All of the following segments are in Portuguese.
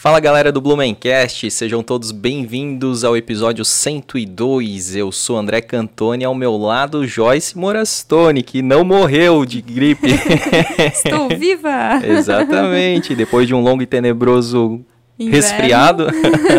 Fala galera do Blumencast, sejam todos bem-vindos ao episódio 102. Eu sou André Cantoni, ao meu lado Joyce Morastone, que não morreu de gripe. Estou viva! Exatamente, depois de um longo e tenebroso Inverno. resfriado.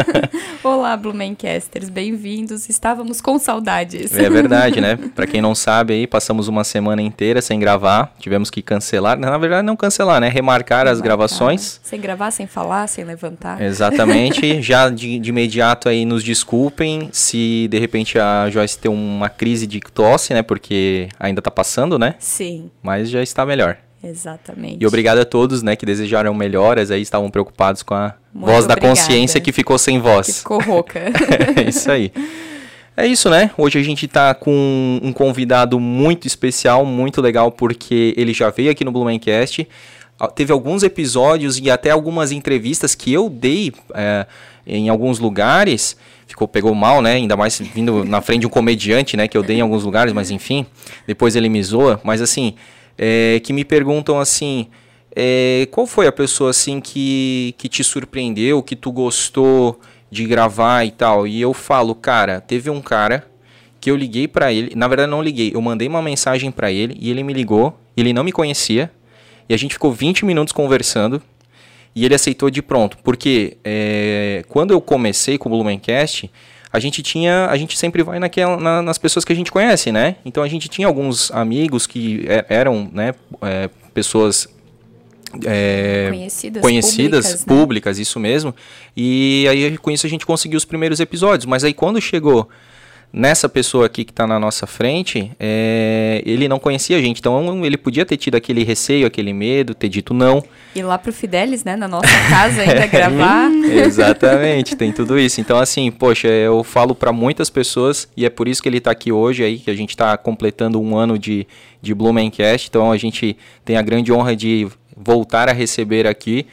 Olá, Blumencasters, bem-vindos. Estávamos com saudades. É verdade, né? Para quem não sabe aí, passamos uma semana inteira sem gravar, tivemos que cancelar, na verdade não cancelar, né? Remarcar, Remarcar. as gravações. Sem gravar, sem falar, sem levantar. Exatamente. Já de, de imediato aí nos desculpem se de repente a Joyce tem uma crise de tosse, né? Porque ainda tá passando, né? Sim. Mas já está melhor. Exatamente. E obrigado a todos, né, que desejaram melhoras aí, estavam preocupados com a Muito voz obrigada. da consciência que ficou sem voz. Que ficou rouca. é isso aí. É isso, né? Hoje a gente tá com um convidado muito especial, muito legal, porque ele já veio aqui no Blumencast. Ah, teve alguns episódios e até algumas entrevistas que eu dei é, em alguns lugares. Ficou, pegou mal, né? Ainda mais vindo na frente de um comediante, né? Que eu dei em alguns lugares, mas enfim. Depois ele me zoa. Mas assim, é, que me perguntam assim, é, qual foi a pessoa assim que, que te surpreendeu, que tu gostou de gravar e tal? E eu falo, cara, teve um cara que eu liguei para ele, na verdade não liguei, eu mandei uma mensagem para ele e ele me ligou, ele não me conhecia e a gente ficou 20 minutos conversando e ele aceitou de pronto, porque é, quando eu comecei com o Blumencast, a gente tinha, a gente sempre vai naquela, na, nas pessoas que a gente conhece, né? Então a gente tinha alguns amigos que é, eram, né, é, pessoas é, conhecidas, conhecidas públicas, né? públicas, isso mesmo. E aí com isso a gente conseguiu os primeiros episódios. Mas aí quando chegou nessa pessoa aqui que está na nossa frente, é, ele não conhecia a gente, então ele podia ter tido aquele receio, aquele medo, ter dito não. Ir lá pro Fidelis, né, na nossa casa ainda gravar. Exatamente, tem tudo isso. Então assim, poxa, eu falo para muitas pessoas e é por isso que ele está aqui hoje aí, que a gente está completando um ano de, de Blumencast, então a gente tem a grande honra de voltar a receber aqui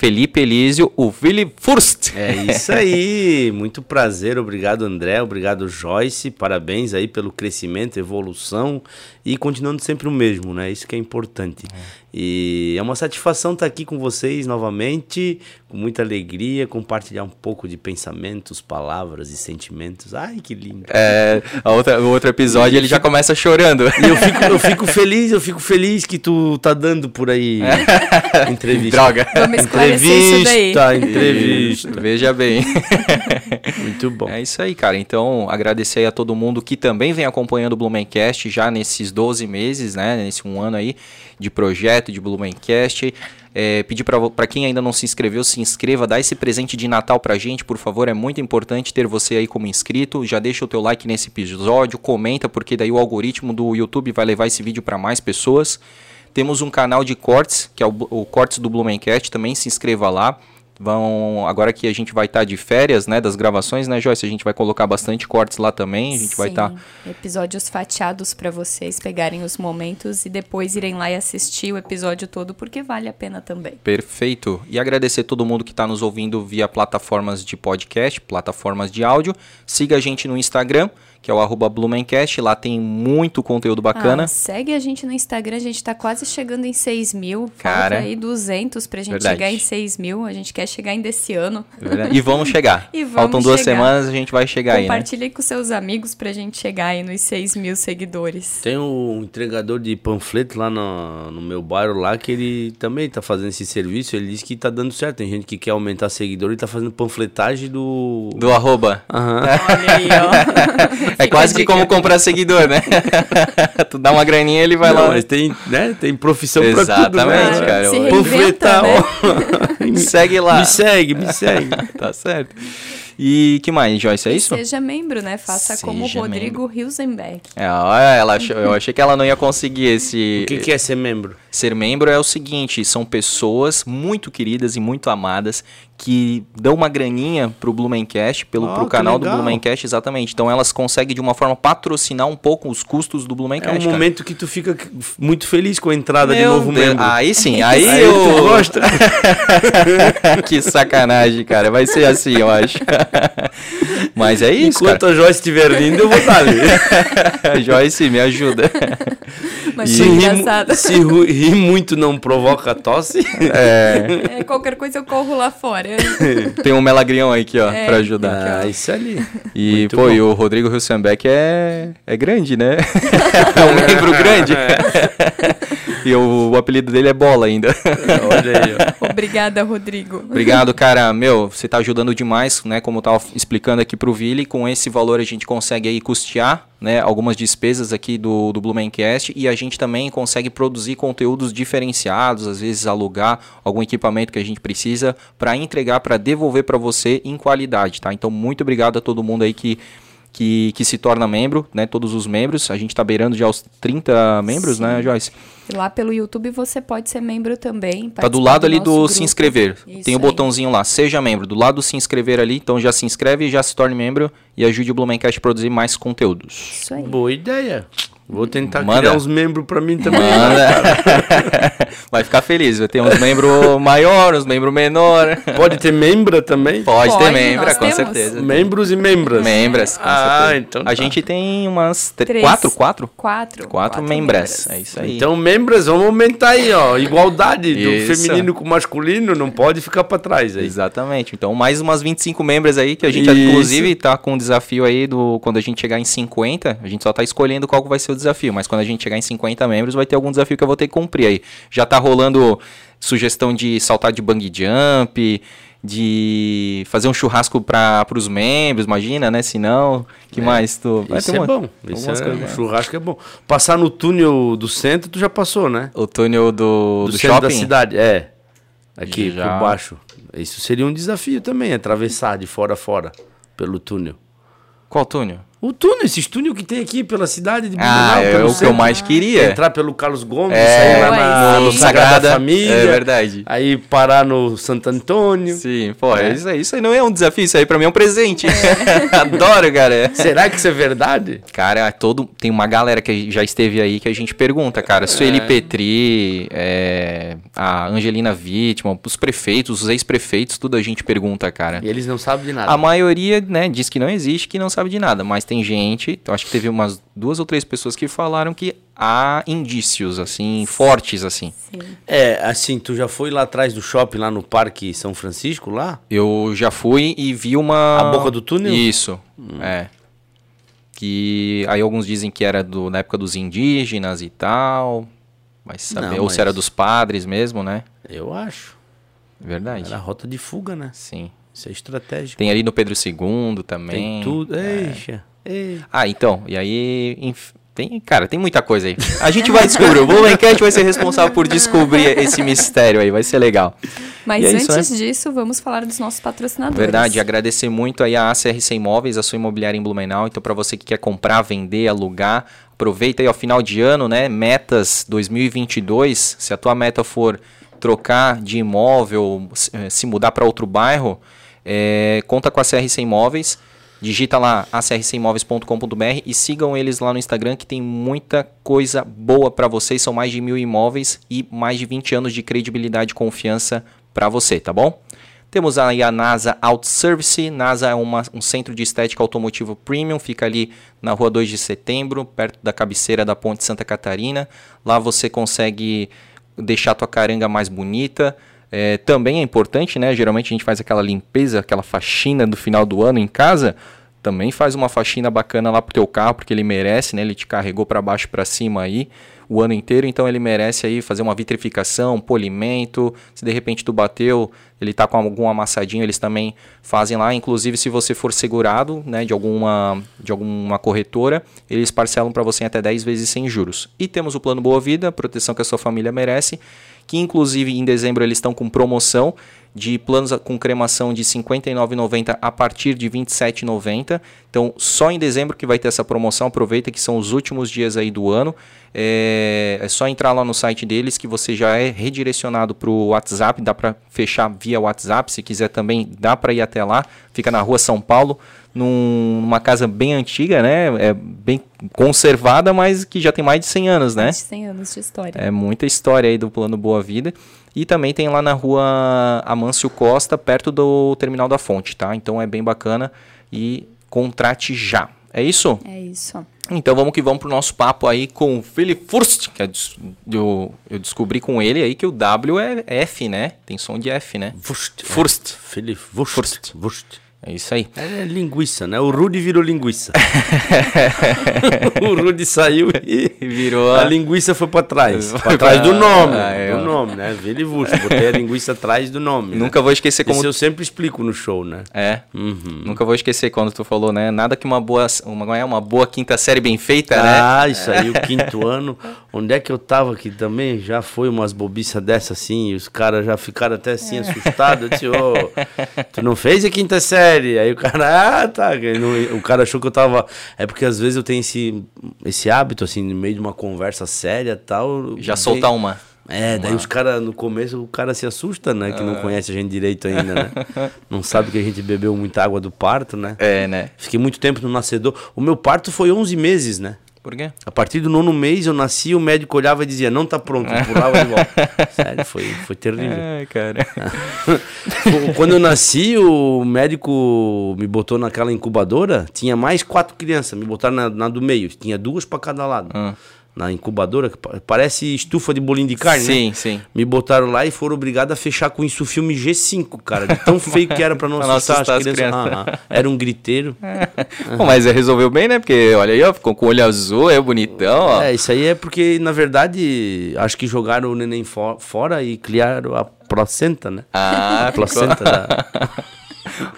Felipe Elísio, o Willi Furst. É isso aí, muito prazer, obrigado André, obrigado Joyce, parabéns aí pelo crescimento, evolução e continuando sempre o mesmo, né? Isso que é importante. É. E é uma satisfação estar aqui com vocês novamente, com muita alegria, compartilhar um pouco de pensamentos, palavras e sentimentos. Ai, que lindo. É, a outra, o outro episódio ele já começa chorando. E eu fico, eu fico feliz, eu fico feliz que tu tá dando por aí entrevista. Droga. Vamos entrevista, entrevista. Veja bem. Muito bom. É isso aí, cara. Então, agradecer a todo mundo que também vem acompanhando o Blumencast já nesses 12 meses, né, nesse um ano aí de projeto de Blumencast. É, pedir para quem ainda não se inscreveu, se inscreva, dá esse presente de Natal pra gente, por favor, é muito importante ter você aí como inscrito. Já deixa o teu like nesse episódio, comenta, porque daí o algoritmo do YouTube vai levar esse vídeo para mais pessoas. Temos um canal de cortes, que é o, o Cortes do Blumencast, também se inscreva lá vão agora que a gente vai estar tá de férias, né, das gravações, né, Joyce, a gente vai colocar bastante cortes lá também, a gente Sim, vai estar tá... episódios fatiados para vocês pegarem os momentos e depois irem lá e assistir o episódio todo porque vale a pena também. Perfeito. E agradecer todo mundo que está nos ouvindo via plataformas de podcast, plataformas de áudio. Siga a gente no Instagram que é o arroba Blumencast. Lá tem muito conteúdo bacana. Ah, segue a gente no Instagram, a gente tá quase chegando em 6 mil. Cara, Falta aí 200 pra gente verdade. chegar em 6 mil. A gente quer chegar ainda esse ano. Verdade. E vamos chegar. e vamos Faltam duas chegar. semanas, a gente vai chegar Compartilhe aí. Né? Compartilhe com seus amigos pra gente chegar aí nos 6 mil seguidores. Tem um entregador de panfleto lá no, no meu bairro lá que ele também tá fazendo esse serviço. Ele disse que tá dando certo. Tem gente que quer aumentar seguidor e tá fazendo panfletagem do. Do arroba. Aham. Olha aí, ó. é quase que como comprar seguidor, né? tu dá uma graninha ele vai Não, lá. Mas tem, né? Tem profissão Exatamente, pra tudo, né? cara. Se Panfletar, né? me segue lá. Me segue, me segue. tá certo. E que mais, Joyce? É isso? Seja membro, né? Faça Seja como o Rodrigo Hilsenbeck. É, ela achou, eu achei que ela não ia conseguir esse. O que, que é ser membro? Ser membro é o seguinte: são pessoas muito queridas e muito amadas que dão uma graninha pro Blumencast, pelo, Oh, pro canal do. Blumencast, exatamente. Então elas conseguem de uma forma patrocinar um pouco os custos do É Blumencast. um cara. momento que tu fica muito feliz com a entrada de Meu novo Deus, membro. Aí sim, aí, Aí eu tu gosta. que sacanagem, cara. Vai ser assim, eu acho. Mas é isso, Enquanto a Joyce estiver vindo, eu vou estar ali. cara. Joyce, me ajuda. Mas foi ri, engraçado. se rir muito não provoca tosse. É, É, qualquer coisa eu corro lá fora. tem um melagrião aí aqui, ó, É. pra ajudar. Ah, isso ali. E, Muito pô, bom. e o Rodrigo Hilsenbeck é, é grande, né? é um membro grande. E o, o apelido dele é Bola ainda. Olha aí, ó. Obrigada, Rodrigo. Obrigado, cara. Meu, você tá ajudando demais, né? Como eu tava explicando aqui pro Vili, com esse valor a gente consegue aí custear, né? Algumas despesas aqui do, do Blumencast e a gente também consegue produzir conteúdos diferenciados, às vezes alugar algum equipamento que a gente precisa para entregar, para devolver para você em qualidade, tá? Então, muito obrigado a todo mundo aí que que, que se torna membro, né? Todos os membros. A gente tá beirando já os 30 membros, né, Joyce? E lá pelo YouTube você pode ser membro também. Tá do lado ali nosso do grupo. se inscrever. Isso Tem o aí. botãozinho lá, seja membro. Do lado do se inscrever ali, então já se inscreve e já se torne membro e ajude o Blumencast a produzir mais conteúdos. Isso aí. Boa ideia. Vou tentar Manda. criar uns membros pra mim também. Manda. Vai ficar feliz. Vai ter uns membros maior, uns membros menor. Pode ter membra também? Pode, ter Pode, membra, nós com temos. certeza. Membros e membras. Membras, com Ah, certeza. então A tá. gente tem umas tre- Três. quatro, quatro? Quatro. Quatro membras. É isso aí. Então, membras, vamos aumentar aí, ó. Igualdade do Isso. feminino com o masculino, não pode ficar pra trás aí. Exatamente. Então, mais umas 25 membros aí, que a gente, Isso. inclusive, tá com um desafio aí do. Quando a gente chegar em 50, a gente só tá escolhendo qual vai ser o desafio. Mas quando a gente chegar em 50 membros, vai ter algum desafio que eu vou ter que cumprir aí. Já tá rolando sugestão de saltar de bang jump. De fazer um churrasco para os membros, imagina, né? Se não, que mais tu. vai Isso é uma- bom. Isso é, um né? churrasco é bom. Passar no túnel do centro, tu já passou, né? O túnel do, Do, do centro shopping. da cidade, é. Aqui Já. por baixo. Isso seria um desafio também, atravessar de fora a fora pelo túnel. Qual túnel? O túnel, esses túnel que tem aqui pela cidade de Ah, Blumenau, é pelo o que eu centro. mais queria. Entrar pelo Carlos Gomes, É, sair lá na, sim. no Sagrada, Família. É verdade. Aí parar no Santo Antônio. Sim, pô, É. isso, aí, isso aí não é um desafio, isso aí pra mim é um presente. Adoro, cara. Será que isso é verdade? Cara, todo, tem uma galera que já esteve aí que a gente pergunta, cara. Sueli Petri, é, a Angelina Vítima, os prefeitos, os ex-prefeitos, tudo a gente pergunta, cara. E eles não sabem de nada. A maioria, né, diz que não existe, que não sabe de nada. Mas tem gente, eu acho que teve umas duas ou três pessoas que falaram que há indícios, assim, fortes, assim. Sim. É, assim, tu já foi lá atrás do shopping, lá no Parque São Francisco, lá? Eu já fui e vi uma. A boca do túnel? Isso, é. Que aí alguns dizem que era do, na época dos indígenas e tal. Vai saber. Não, Ou se era mas- dos padres mesmo, né? Eu acho. Verdade. Era rota de fuga, né? Sim. Isso é estratégico. Tem ali no Pedro II também. Tem tudo. Eixa. Ei. Ah, então. E aí. enf- Tem, cara, tem muita coisa aí. A gente vai descobrir. O Blumencast vai ser responsável por descobrir esse mistério aí. Vai ser legal. Mas é isso, antes disso, vamos falar dos nossos patrocinadores. Verdade, agradecer muito aí a ACRC Imóveis, a sua imobiliária em Blumenau. Então, para você que quer comprar, vender, alugar, aproveita aí ao final de ano, né? Metas 2022. Se a tua meta for trocar de imóvel, se- eh, mudar para outro bairro, eh, conta com a CRC Imóveis. Digita lá acrcimóveis.com.br e sigam eles lá no Instagram que tem muita coisa boa para vocês. São mais de mil imóveis e mais de 20 anos de credibilidade e confiança para você, tá bom? Temos aí a NASA Auto Service. NASA é uma- um centro de estética automotivo premium, fica ali na rua 2 de setembro, perto da cabeceira da Ponte Santa Catarina. Lá você consegue deixar a tua caranga mais bonita. É, também é importante, né? Geralmente a gente faz aquela limpeza, aquela faxina do final do ano em casa. Também faz uma faxina bacana lá pro teu carro, porque ele merece, né? Ele te carregou para baixo para cima aí o ano inteiro, então ele merece aí fazer uma vitrificação, um polimento. Se de repente tu bateu, ele tá com algum amassadinho, eles também fazem lá. Inclusive, se você for segurado, né, de alguma de alguma corretora, eles parcelam para você em até 10 vezes sem juros. E temos o plano Boa Vida, proteção que a sua família merece, que inclusive em dezembro eles estão com promoção de planos com cremação de R$ 59,90 a partir de R$ 27,90. Então, só em dezembro que vai ter essa promoção. Aproveita que são os últimos dias aí do ano. É, é só entrar lá no site deles que você já é redirecionado para o WhatsApp. Dá para fechar via WhatsApp. Se quiser também, dá para ir até lá. Fica na rua São Paulo, num- numa casa bem antiga, né? É bem conservada, mas que já tem mais de 100 anos, né? Mais de 100 anos de história. É muita história aí do Plano Boa Vida. E também tem lá na rua Amâncio Costa, perto do Terminal da Fonte, tá? Então é bem bacana e contrate já. É isso? É isso. Então vamos que vamos pro nosso papo aí com o Philip Furst, que é eu, eu descobri com ele aí que o W é F, né? Tem som de F, né? Wurst. Furst. Felipe Wurst. Wurst. É isso aí. É linguiça, né? O Rudy virou linguiça. o Rudy saiu e Virou a a- linguiça foi pra trás. Pra trás do nome. Ah, é, do nome, né? Vili Wurst. Botei a linguiça atrás do nome. né? Nunca vou esquecer como Isso eu sempre explico no show, né? É. Uhum. Nunca vou esquecer quando tu falou, né? Nada que uma boa, uma, é uma boa quinta série bem feita, né? Ah, isso aí, o quinto ano. Onde é que eu tava que também já foi umas bobiças dessa assim, e os caras já ficaram até assim assustados. Eu disse, ô, tu não fez a quinta série? Aí o cara, ah, tá. Não- o cara achou que eu tava. É porque às vezes eu tenho esse, esse hábito, assim, no meio de uma conversa séria e tal. Já soltar uma. É, daí os caras, no começo, o cara se assusta, né? Que não conhece a gente direito ainda, né? Não sabe que a gente bebeu muita água do parto, né? É, né? Fiquei muito tempo no nascedor. O meu parto foi 11 meses, né? Por quê? A partir do nono mês eu nasci, o médico olhava e dizia, não tá pronto, eu pulava de volta. Sério, foi, foi terrível. Ai, cara. Quando eu nasci, o médico me botou naquela incubadora, tinha mais quatro crianças, me botaram na, na do meio, tinha duas para cada lado. Ah. Na incubadora, que pa- parece estufa de bolinho de carne, né? sim, sim. Me botaram lá e foram obrigados a fechar com isso o filme G5, cara. De tão feio que era pra não não assustar, assustar as as crianças. crianças. Aham. Era um griteiro. Pô, mas é, resolveu bem, né? Porque olha aí, ó, ficou com o olho azul, é bonitão, ó. É, isso aí é porque, na verdade, acho que jogaram o neném fo- fora e criaram a placenta, né? Ah, A placenta da...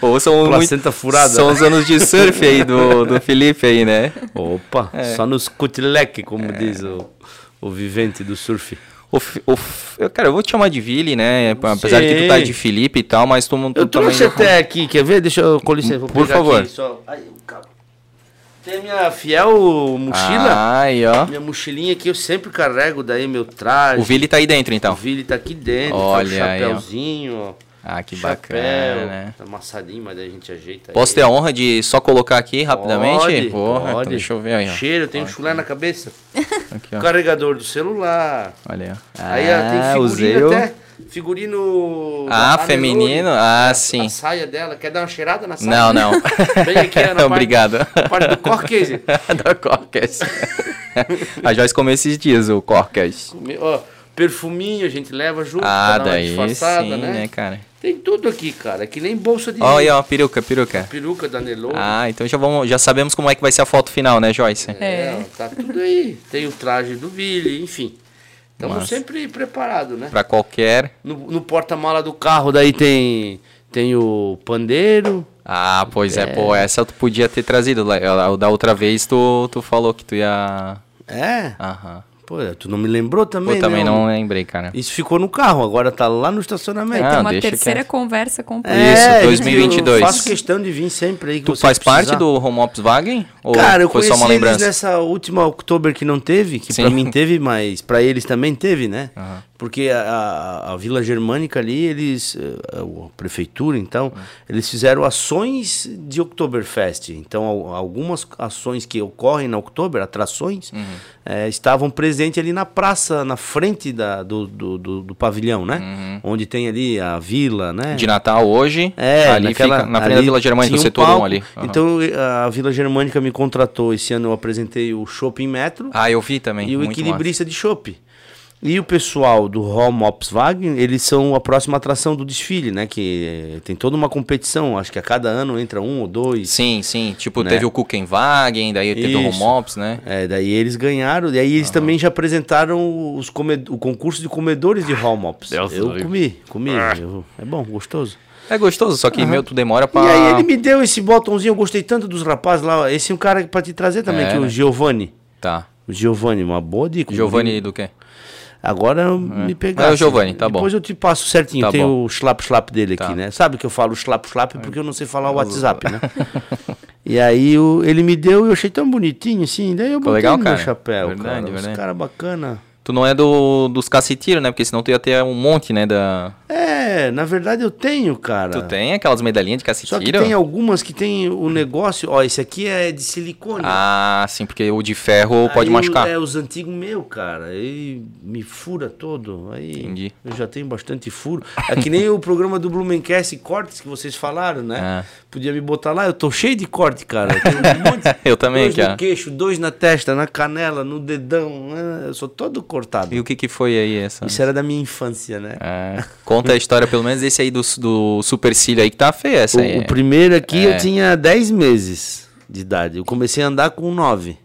Ou são Placenta muito- furada. São os anos de surf aí do, do Felipe aí, né? Opa, É. só nos cutileque, como diz o, o vivente do surf. O, o cara, eu vou te chamar de Vili, né? Apesar de que tu tá de Felipe e tal, mas tu, tu Eu trouxe até aqui, quer ver? Deixa eu, com licença, vou Por pegar favor. aqui, só. Ai, o. Tem a minha fiel mochila. Ai, ó. Minha mochilinha aqui eu sempre carrego daí meu traje. O Vili tá aí dentro, O então. Vili tá aqui dentro, Olha tá o aí, ó. chapéuzinho, ó. Ah, que Chapéu, bacana, né? Tá amassadinho, mas daí a gente ajeita Posso aí. ter a honra de só colocar aqui rapidamente? Pode, Porra, então pode. deixa eu ver aí, ó. Cheiro, tem um chulé na cabeça. Aqui. Carregador do celular. Olha aí, ó. Aí ó, tem Ah, figurino até. Figurino. Ah, feminino. Ah, a- sim. A saia dela. Quer dar uma cheirada na saia? Não, não. Vem aqui, na parte- Obrigado. na parte do corquês. da Corcas. a Joyce comeu esses dias o Corcas. Ó, perfuminho a gente leva junto Ah, daí sim, né? né, cara? Tem tudo aqui, cara. Que nem bolsa de Olha aí, ó, peruca, peruca. peruca da Nelore. Ah, então já, vamos, já sabemos como é que vai ser a foto final, né, Joyce? É, ó, tá tudo aí. Tem o traje do Billy, enfim. Estamos Massa. sempre preparados, né? Pra qualquer... No, no porta-mala do carro, daí tem, tem o pandeiro. Ah, pois é, pô, essa tu podia ter trazido. lá- Da outra vez tu, tu falou que tu ia... É. Aham. Pô, tu não me lembrou também, Eu também né? não lembrei, cara. Isso ficou no carro, agora tá lá no estacionamento. Ah, Tem uma deixa terceira quieto. conversa com o É, Isso, 2022. Eu faço questão de vir sempre aí. que Tu você faz parte precisar. do Home Ops Wagen? Ou Cara, eu foi conheci só uma eles lembrança? nessa última outubro que não teve, que Sim. pra mim teve, mas pra eles também teve, né? Aham. Porque a, a, a Vila Germânica ali, eles, eh, a prefeitura, então, eles fizeram ações de Oktoberfest. Então, al- algumas ações que ocorrem na Oktober, atrações, Uhum. eh, estavam presentes ali na praça, na frente da, do, do, do- do pavilhão, né? Onde tem ali a vila, né? Uhum. De Natal hoje, É, ali naquela, fica na frente da Vila Germânica, tinha o um setor 1 palco. ali. Aham. Então a Vila Germânica me contratou. Esse ano eu apresentei o Shopping Metro Ah, eu vi também. e o muito equilibrista de chopp. E o pessoal do Home Ops Wagen, eles são a próxima atração do desfile, né? Que tem toda uma competição. Acho que a cada ano entra um ou dois. Sim, sim. Tipo, Né? teve o Kuchenwagen, daí teve o Isso. Home Ops, né? É, daí eles ganharam. E aí eles também já apresentaram os o concurso de comedores de Home Ops. Deus eu comi, comi. eu- é bom, gostoso. É gostoso, só que, meu, tu demora pra... E aí ele me deu esse botãozinho, eu gostei tanto dos rapazes lá. Esse é um cara pra te trazer também, É, que é o né? Giovanni. Tá. O Giovanni, uma boa dica. Giovanni do quê? Agora me pegar. É o Giovanni, tá bom. Depois eu te passo certinho. Tá Tem bom. o slap slap dele Tá. aqui, né? Sabe que eu falo slap slap porque eu não sei falar o WhatsApp, né? e aí o- ele me deu e eu achei tão bonitinho assim. Daí eu Ficou botei legal, no meu chapéu, Verdade, cara. Os verdade. cara bacana. Tu não é do, dos cacetiros, né? Porque senão tu ia ter um monte, né? Da... É, na verdade eu tenho, cara. Tu tem aquelas medalhinhas de Só que tem algumas que tem o negócio. Ó, esse aqui é de silicone. Ah, sim, porque o de ferro pode Aí, machucar. É, os antigos meu, cara. Aí me fura todo. Aí Entendi. eu já tenho bastante furo. É que nem o programa do Blumencast Cortes que vocês falaram, né? Ah. Podia me botar lá, eu tô cheio de corte, cara. Eu, tenho um monte, Eu também, dois cara. no queixo, dois na testa, na canela, no dedão. né? Eu sou todo cortado. E o que que foi aí essa? Isso era da minha infância, né? É, conta a história, pelo menos esse aí do, do supercílio aí que tá feio essa O, aí. o primeiro aqui É. eu tinha 10 meses de idade. Eu comecei a andar com 9.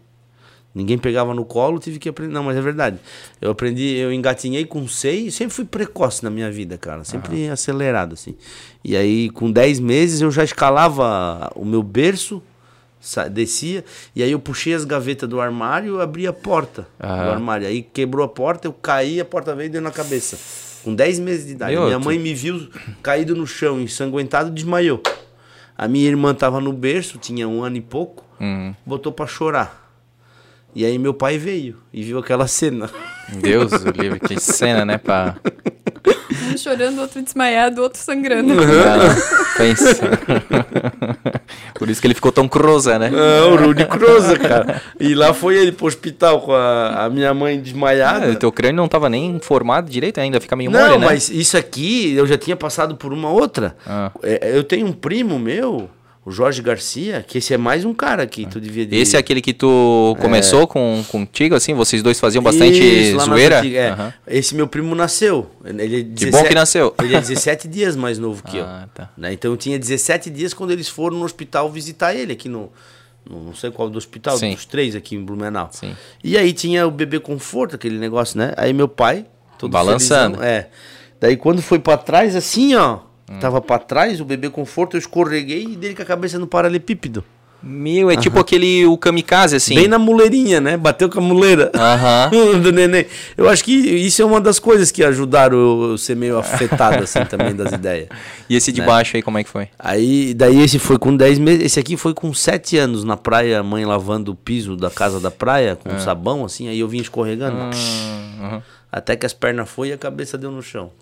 Ninguém pegava no colo, tive que aprender. Não, mas é verdade. Eu aprendi, eu engatinhei com 6, sempre fui precoce na minha vida, cara. Sempre acelerado, assim. E aí, com 10 meses, eu já escalava o meu berço, descia, e aí eu puxei as gavetas do armário e abri a porta do Aham. armário. Aí quebrou a porta, eu caí, a porta veio e deu na cabeça. Com 10 meses de idade. Meu, minha tu- mãe me viu caído no chão, ensanguentado, desmaiou. A minha irmã tava no berço, tinha um ano e pouco, Hum, botou pra chorar. E aí meu pai veio e viu aquela cena. Deus do livro, que cena, né? Pra... Um chorando, outro desmaiado, outro sangrando. Ah, pensa. Por isso que ele ficou tão cruza, né? É, o Rudy Cruza, cara. E lá foi ele pro hospital com a, a minha mãe desmaiada. Ah, o teu crânio não tava nem formado direito ainda, fica meio Não, mole, né? mas isso aqui eu já tinha passado por uma outra. Ah. É, eu tenho um primo meu, o Jorge Garcia, que esse é mais um cara que tu devia de... Esse é aquele que tu começou com, contigo, assim? Vocês dois faziam bastante Isso, zoeira? antiga, é. Aham. Esse meu primo nasceu. Ele é Que bom que nasceu. Ele é 17 dias mais novo que eu. Ah, tá. né? Então eu tinha 17 dias quando eles foram no hospital visitar ele aqui no. no- não sei qual do hospital, Sim. dos três aqui em Blumenau. Sim. E aí tinha o bebê conforto, aquele negócio, né? Aí meu pai, todo Balançando. felizão, é. Daí quando foi pra trás, assim, ó. Hum. Tava pra trás, o bebê conforto, eu escorreguei e dele com a cabeça no paralelepípedo. Meu, é tipo aquele, o kamikaze, assim. Bem na muleirinha, né? Bateu com a muleira. Do neném. Eu acho que isso é uma das coisas que ajudaram eu ser meio afetado assim também das ideias. E esse de Né? baixo aí, como é que foi? Aí, daí esse foi com 10 meses, esse aqui foi com 7 anos na praia, a mãe lavando o piso da casa da praia com sabão assim, aí eu vim escorregando. Ah. Até que as pernas foi e a cabeça deu no chão.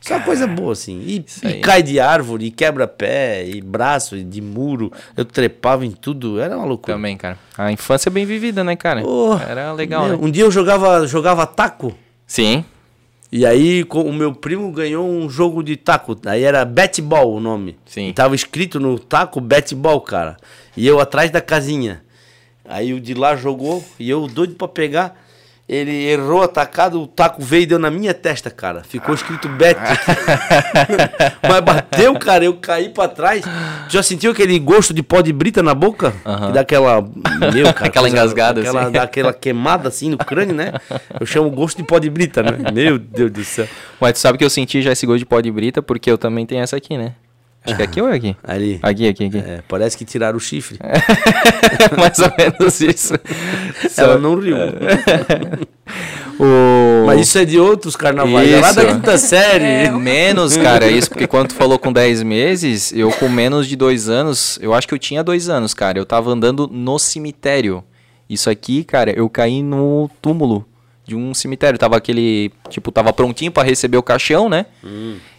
Só coisa boa, assim. E, e cai de árvore, e quebra pé, e braço, e de muro. Eu trepava em tudo, era uma loucura. Também, cara. A infância é bem vivida, né, cara? Oh, Era legal, meu, né? Um dia eu jogava, jogava taco. Sim. E aí o meu primo ganhou um jogo de taco. Aí era Betball o nome. Sim. E tava escrito no taco Betball, cara. E eu atrás da casinha. Aí o de lá jogou e eu doido pra pegar. Ele errou a tacada, o taco veio e deu na minha testa, cara. Ficou escrito Bet. Mas bateu, cara, eu caí pra trás. Já sentiu aquele gosto de pó de brita na boca? Aham. Que dá aquela. Meu, cara, Aquela engasgada, aquela, assim. Dá aquela queimada assim no crânio, né? Eu chamo gosto de pó de brita, né? Meu Deus do céu. Mas tu sabe que eu senti já esse gosto de pó de brita, porque eu também tenho essa aqui, né? Acho que é aqui ou é aqui? Ali. Aqui, aqui, aqui. É, parece que tiraram o chifre. Mais ou menos isso. Ela não riu. O... Mas isso é de outros carnavais. É lá da Isso. quinta série. Menos, cara, isso porque quando tu falou com 10 meses, eu com menos de dois anos, eu acho que eu tinha dois anos, cara. Eu tava andando no cemitério. Isso aqui, cara, eu caí no túmulo de um cemitério. Tava aquele, tipo, tava prontinho pra receber o caixão, né?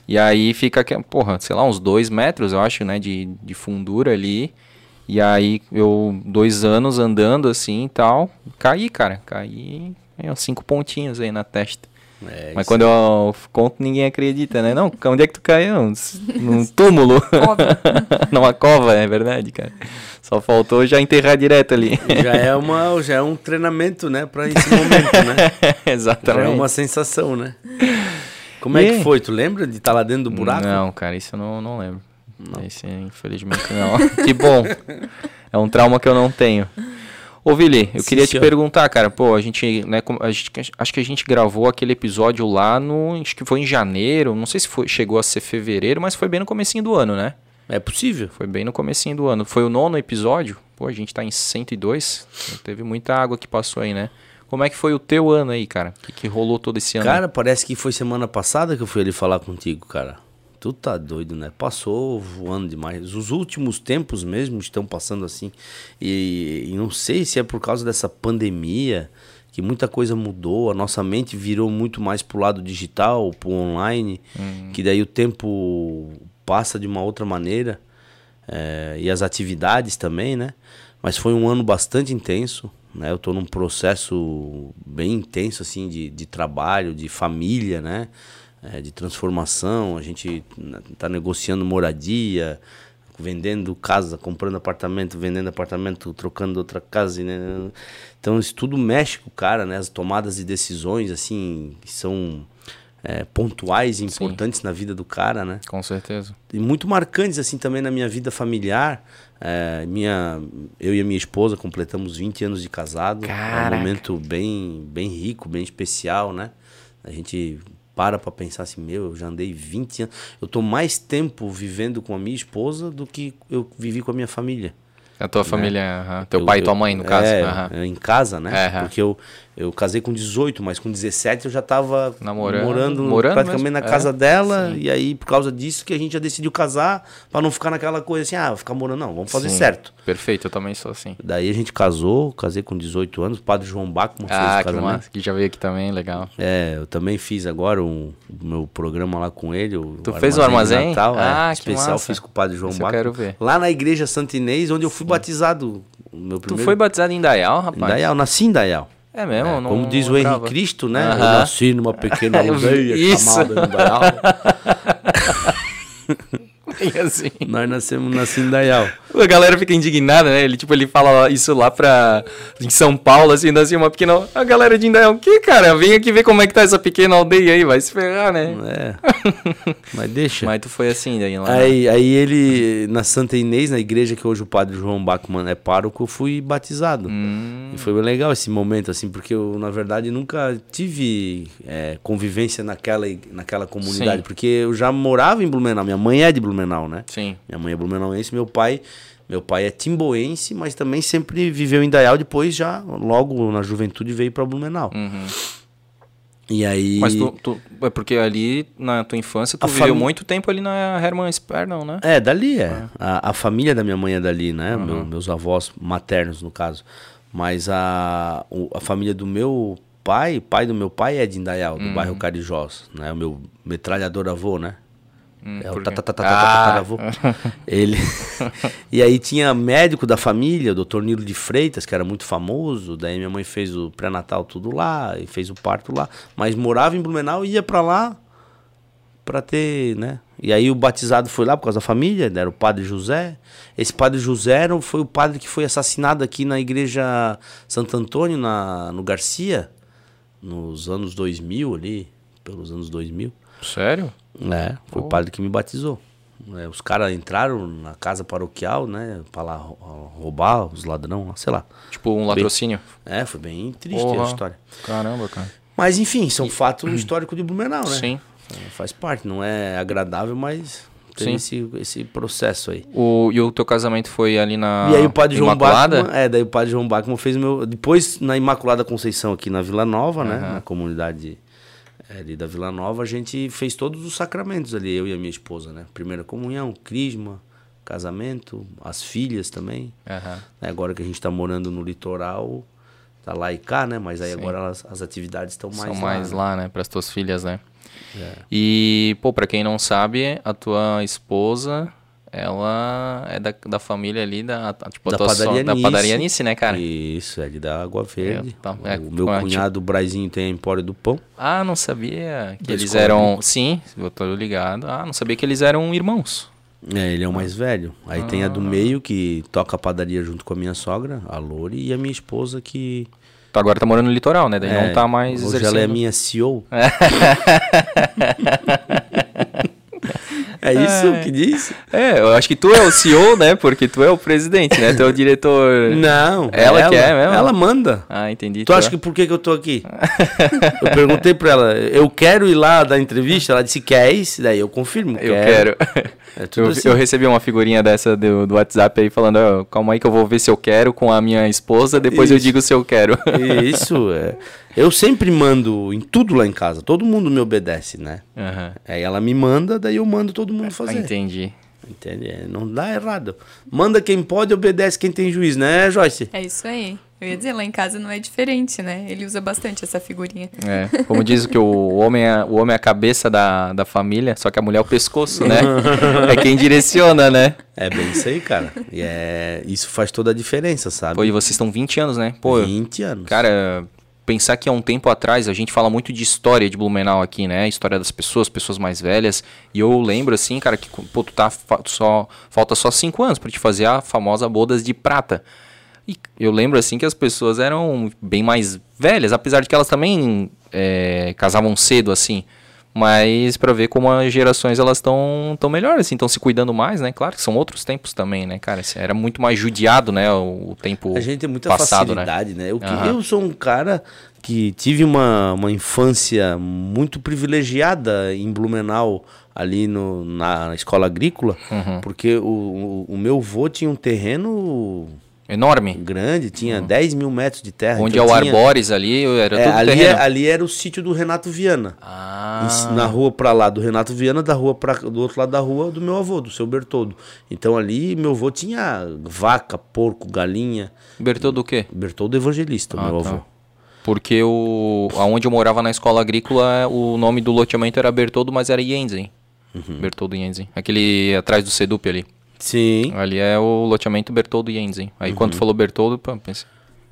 E aí fica, que- porra, sei lá, uns dois metros, eu acho, né, de, de fundura ali. E aí eu, dois anos andando assim e tal, caí, cara, caí, é, uns cinco pontinhos aí na testa. É, Mas quando eu conto, ninguém acredita, né? Não, onde é que tu caiu? Num túmulo. Cova. Numa cova, é verdade, cara. Só faltou já enterrar direto ali. já, é uma, já é um treinamento, né? Pra esse momento, né? Já Exatamente. é uma sensação, né? Como é E- que foi? Tu lembra de estar lá dentro do buraco? Não, cara, isso eu não, não lembro. Esse, infelizmente, não. que bom. É um trauma que eu não tenho. Ô, Vili, eu Sim, queria te senhor. perguntar, cara, pô, a gente, né, a gente- acho que a gente gravou aquele episódio lá no, acho que foi em janeiro, não sei se foi, chegou a ser fevereiro, mas foi bem no comecinho do ano, né? É possível. Foi bem no comecinho do ano. Foi o nono episódio. Pô, a gente tá em 102. Teve muita água que passou aí, né? Como é que foi o teu ano aí, cara? O que, que rolou todo esse ano? Cara, parece que foi semana passada que eu fui ali falar contigo, cara. Tu tá doido, né? Passou voando demais. Os últimos tempos mesmo estão passando assim. E, e não sei se é por causa dessa pandemia que muita coisa mudou. A nossa mente virou muito mais pro lado digital, pro online. Que daí o tempo passa de uma outra maneira. É, e as atividades também, né? Mas foi um ano bastante intenso, né? Eu tô num processo bem intenso, assim, de, de trabalho, de família, né? É, de transformação, a gente né, tá negociando moradia, vendendo casa, comprando apartamento, vendendo apartamento, trocando outra casa, né? Então isso tudo mexe com o cara, né? As tomadas de decisões, assim, que são é, pontuais e importantes Sim. na vida do cara, né? Com certeza. E muito marcantes, assim, também na minha vida familiar. É, minha, eu e a minha esposa completamos 20 anos de casado. Caraca. É um momento bem, bem rico, bem especial, né? A gente para pra pensar assim, meu, eu já andei 20 anos. Eu tô mais tempo vivendo com a minha esposa do que eu vivi com a minha família. A tua né? família, uh -huh. teu eu, pai e tua mãe, no caso. É, uh -huh. em casa, né? Uh -huh. Porque eu, eu casei com 18, mas com 17 eu já estava namorando, morando, morando praticamente mesmo? na casa é, dela. Sim. E aí, por causa disso, que a gente já decidiu casar, para não ficar naquela coisa assim, ah, ficar morando, não, vamos fazer sim. certo. Perfeito, eu também sou assim. Daí a gente casou, casei com 18 anos, o padre João ah, fez o casamento. Massa, que já veio aqui também, legal. É, eu também fiz agora o meu programa lá com ele. O tu fez o armazém? Natal, é, ah, é, especial, massa. fiz com o padre João Esse. Eu quero ver. Lá na igreja Santo Inês, onde eu fui sim. batizado. Meu primeiro... Tu foi batizado em Dayal, rapaz? Em Dayal, nasci em Dayal. É mesmo? É, não, como diz o Henrique Cristo, né? Eu nasci numa pequena aldeia chamada Indaial. Assim. Nós nascemos na Sindaial. A galera fica indignada, né? Ele, tipo, ele fala isso lá pra... Em São Paulo, assim, nasci uma pequena... A galera de Indaial, o que, cara? Vem aqui ver como é que tá essa pequena aldeia aí, vai se ferrar, né? É. Mas deixa. Mas tu foi assim daí lá. Aí, né? aí ele, na Santa Inês, na igreja que hoje o padre João Bachmann é pároco, eu fui batizado. Hum. E foi bem legal esse momento, assim, porque eu, na verdade, nunca tive é, convivência naquela, naquela comunidade. Sim. Porque eu já morava em Blumenau, minha mãe é de Blumenau, né? Sim. Minha mãe é blumenauense, meu pai... Meu pai é timboense, mas também sempre viveu em Dayal, depois já, logo na juventude, veio para Blumenau. Uhum. E aí... Mas tu, tu, é porque ali, na tua infância, tu a viveu fam... muito tempo ali na Hermann Sper, não, né? É, dali é. A, a, família da minha mãe é dali, né? Uhum. Meu, meus avós maternos, no caso. Mas a, a família do meu pai, pai do meu pai é de Indaial, do uhum. bairro Carijós, né? O meu metralhador avô, né? Hum, é o tatatatatataravô. Ele. e aí tinha médico da família, o doutor Nilo de Freitas, que era muito famoso. Daí minha mãe fez o pré-natal tudo lá e fez o parto lá. Mas morava em Blumenau e ia para lá para ter, né? E aí o batizado foi lá por causa da família, era o padre José. Esse padre José foi o padre que foi assassinado aqui na igreja Santo Antônio, na, no Garcia, nos anos 2000 ali, pelos anos 2000. Sério? É, foi oh. o padre que me batizou. É, os caras entraram na casa paroquial, né? Pra lá roubar os ladrão, sei lá. Tipo um latrocínio. Bem, é, foi bem triste Porra. a história. Caramba, cara. Mas enfim, são e... fatos históricos de Blumenau, né? Sim. É, faz parte, não é agradável, mas tem esse, esse processo aí. O, e o teu casamento foi ali na E aí o padre João Bachmann, é, daí o padre João Bachmann fez o meu... Depois, na Imaculada Conceição aqui na Vila Nova, uhum. né? Na comunidade é, ali da Vila Nova, a gente fez todos os sacramentos ali, eu e a minha esposa, né? Primeira comunhão, crisma, casamento, as filhas também. Uhum. Agora que a gente está morando no litoral, tá lá e cá, né? Mas aí Sim. agora as, as atividades estão mais São lá. mais lá, né? Para as tuas filhas, né? É. E, pô, para quem não sabe, a tua esposa ela é da, da família ali da, tipo, da, padaria da padaria Nice, né, cara? Isso, é da Água Verde. É, tá, é, o meu cunhado, o Braizinho, tem a Empório do Pão. Ah, não sabia que eles eram... Sim, eu tô ligado. Ah, não sabia que eles eram irmãos. É, ele é o mais velho. Aí ah. tem a do ah. meio, que toca a padaria junto com a minha sogra, a Lori, e a minha esposa, que... Agora tá morando no litoral, né? Daí é, não tá mais hoje exercendo... ela é minha CEO. É isso é. que diz? É, eu acho que tu é o CEO, né? Porque tu é o presidente, né? Tu é o diretor. Não. Ela, ela que é mesmo? Ela manda. Ah, entendi. Tu, tu acha é. que por que, que eu tô aqui? eu perguntei pra ela, eu quero ir lá dar entrevista? Ela disse, quer isso? Daí eu confirmo. Eu quero. quero. É eu, assim. eu, recebi uma figurinha dessa do, do WhatsApp aí falando, oh, calma aí que eu vou ver se eu quero com a minha esposa, depois isso. eu digo se eu quero. Isso, é. Eu sempre mando em tudo lá em casa. Todo mundo me obedece, né? Uhum. Aí ela me manda, daí eu mando todo mundo fazer. Entendi. Entende? Não dá errado. Manda quem pode, obedece quem tem juiz, né, Joyce? É isso aí. Eu ia dizer, lá em casa não é diferente, né? Ele usa bastante essa figurinha. É, como diz que o homem é, o homem é a cabeça da, da família, só que a mulher é o pescoço, né? é quem direciona, né? É bem isso aí, cara. E é, isso faz toda a diferença, sabe? Pô, e vocês estão 20 anos, né? Pô, 20 anos. Cara, pensar que há um tempo atrás a gente fala muito de história de Blumenau aqui, né? História das pessoas, pessoas mais velhas. E eu lembro assim, cara, que pô, tu tá fa- só falta só cinco anos pra te fazer a famosa bodas de prata. E eu lembro assim que as pessoas eram bem mais velhas, apesar de que elas também é, casavam cedo assim. Mas pra ver como as gerações elas estão tão melhores, assim, estão se cuidando mais, né? Claro que são outros tempos também, né, cara? Era muito mais judiado, né, o, o tempo A gente tem muita passado, né? facilidade, né? Eu, que- Aham. eu sou um cara que tive uma, uma infância muito privilegiada em Blumenau, ali no, na escola agrícola, Uhum. porque o, o, o meu avô tinha um terreno Enorme. grande, tinha 10 mil metros de terra. Onde então é o tinha- Arbores ali, era É, tudo ali, terreno. é- ali era o sítio do Renato Viana. Ah, Em- Na rua pra lá do Renato Viana, da rua pra, do outro lado da rua do meu avô, do seu Bertoldo. Então ali meu avô tinha vaca, porco, galinha. Bertoldo o quê? Bertoldo Evangelista, Ah, meu tá. avô. Porque o aonde eu morava na escola agrícola, o nome do loteamento era Bertoldo, mas era Jensen. Uhum. Bertoldo Jensen. Aquele atrás do Sedup ali. Sim. Ali é o loteamento Bertoldo Jensen. Aí quando Uhum. falou Bertoldo, pô, pensei.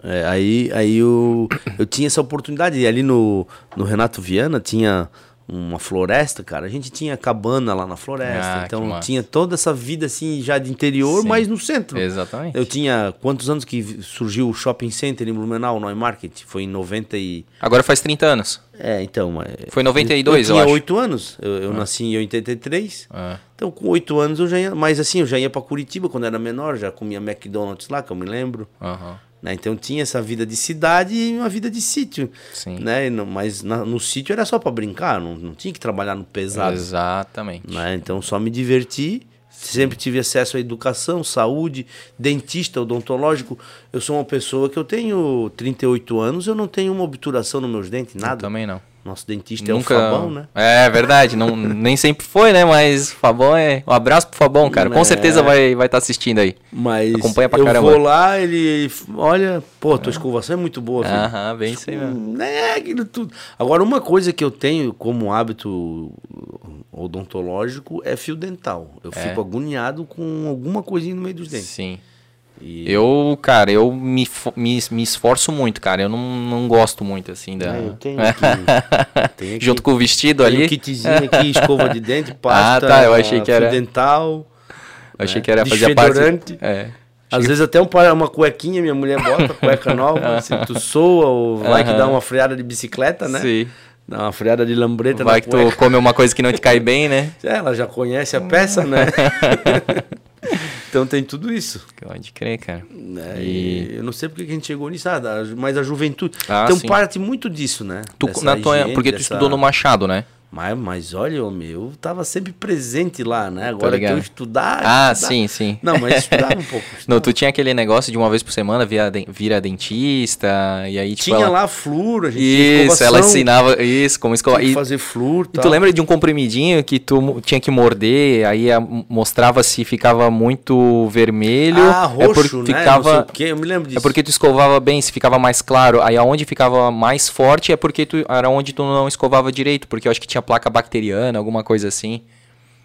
É, aí aí eu, eu tinha essa oportunidade. E ali no, no Renato Viana tinha uma floresta, cara. A gente tinha cabana lá na floresta. Ah, então tinha toda essa vida assim já de interior, Sim. mas no centro. Exatamente. Eu tinha quantos anos que surgiu o shopping center em Blumenau, no Market? Foi em 90 e Agora faz 30 anos. É, então, mas Foi em 92, eu eu tinha acho. 8 anos. Eu, eu nasci em 83. Ah. Então, com 8 anos eu já ia, mas assim, eu já ia para Curitiba quando era menor, já comia McDonald's lá, que eu me lembro. Aham. Né? Então tinha essa vida de cidade e uma vida de sítio. Sim. Né? Mas na- no sítio era só para brincar, não, não tinha que trabalhar no pesado. Exatamente. Né? Então só me diverti. Sempre tive acesso à educação, saúde, dentista, odontológico. Eu sou uma pessoa que eu tenho 38 anos, eu não tenho uma obturação nos meus dentes, Eu nada. também não. Nosso dentista Nunca... é o Fabão, né? É verdade, não, nem sempre foi, né? Mas Fabão é. Um abraço pro Fabão, cara. Com É. certeza vai estar vai tá assistindo aí. Mas Acompanha pra eu caramba. vou lá, ele. Olha, pô, tua escovação é muito boa, filho. Aham, bem isso aí mesmo. É, aquilo tudo. Agora, uma coisa que eu tenho como hábito odontológico é fio dental. Eu fico agoniado com alguma coisinha no meio dos dentes. Sim. E Eu, cara, eu me, me, me esforço muito, cara. Eu não, não gosto muito, assim, da... É, eu tenho tenho Junto com o vestido tenho ali. um kitzinho aqui, escova de dente, pasta, tá, eu achei que era- dental. Eu achei né? que era fazer parte... É. Às vezes até um, uma cuequinha, minha mulher bota, cueca nova, se tu soa ou vai que Aham. dá uma freada de bicicleta, né? Sim. Dá uma freada de lambreta Vai que cueca. tu come uma coisa que não te cai bem, né? É, ela já conhece a peça, né? Então tem tudo isso. Pode crer, cara. Né? E- eu não sei porque que a gente chegou nisso, ah, mas a juventude. Ah, então sim. parte muito disso, né? Tu, na tua, higiene, porque tu dessa- estudou no Machado, né? Mas, mas olha, o meu tava sempre presente lá, né? Agora que eu estudar. Ah, estudar- sim, sim. Não, mas estudava um pouco. Não, estudava. tu tinha aquele negócio de uma vez por semana vira, vira dentista, e aí, tipo, Tinha ela... lá flúor, a gente tinha Isso, ela ensinava isso, como escovar. tinha que E, fazer flúor e tu lembra de um comprimidinho que tu tinha que morder, aí a- mostrava se ficava muito vermelho. Ah, é porque roxo, né? Não sei ficava, o quê, eu me lembro disso. É porque tu escovava bem, se ficava mais claro. Aí aonde ficava mais forte é porque tu, era onde tu não escovava direito, porque eu acho que tinha placa bacteriana, alguma coisa assim.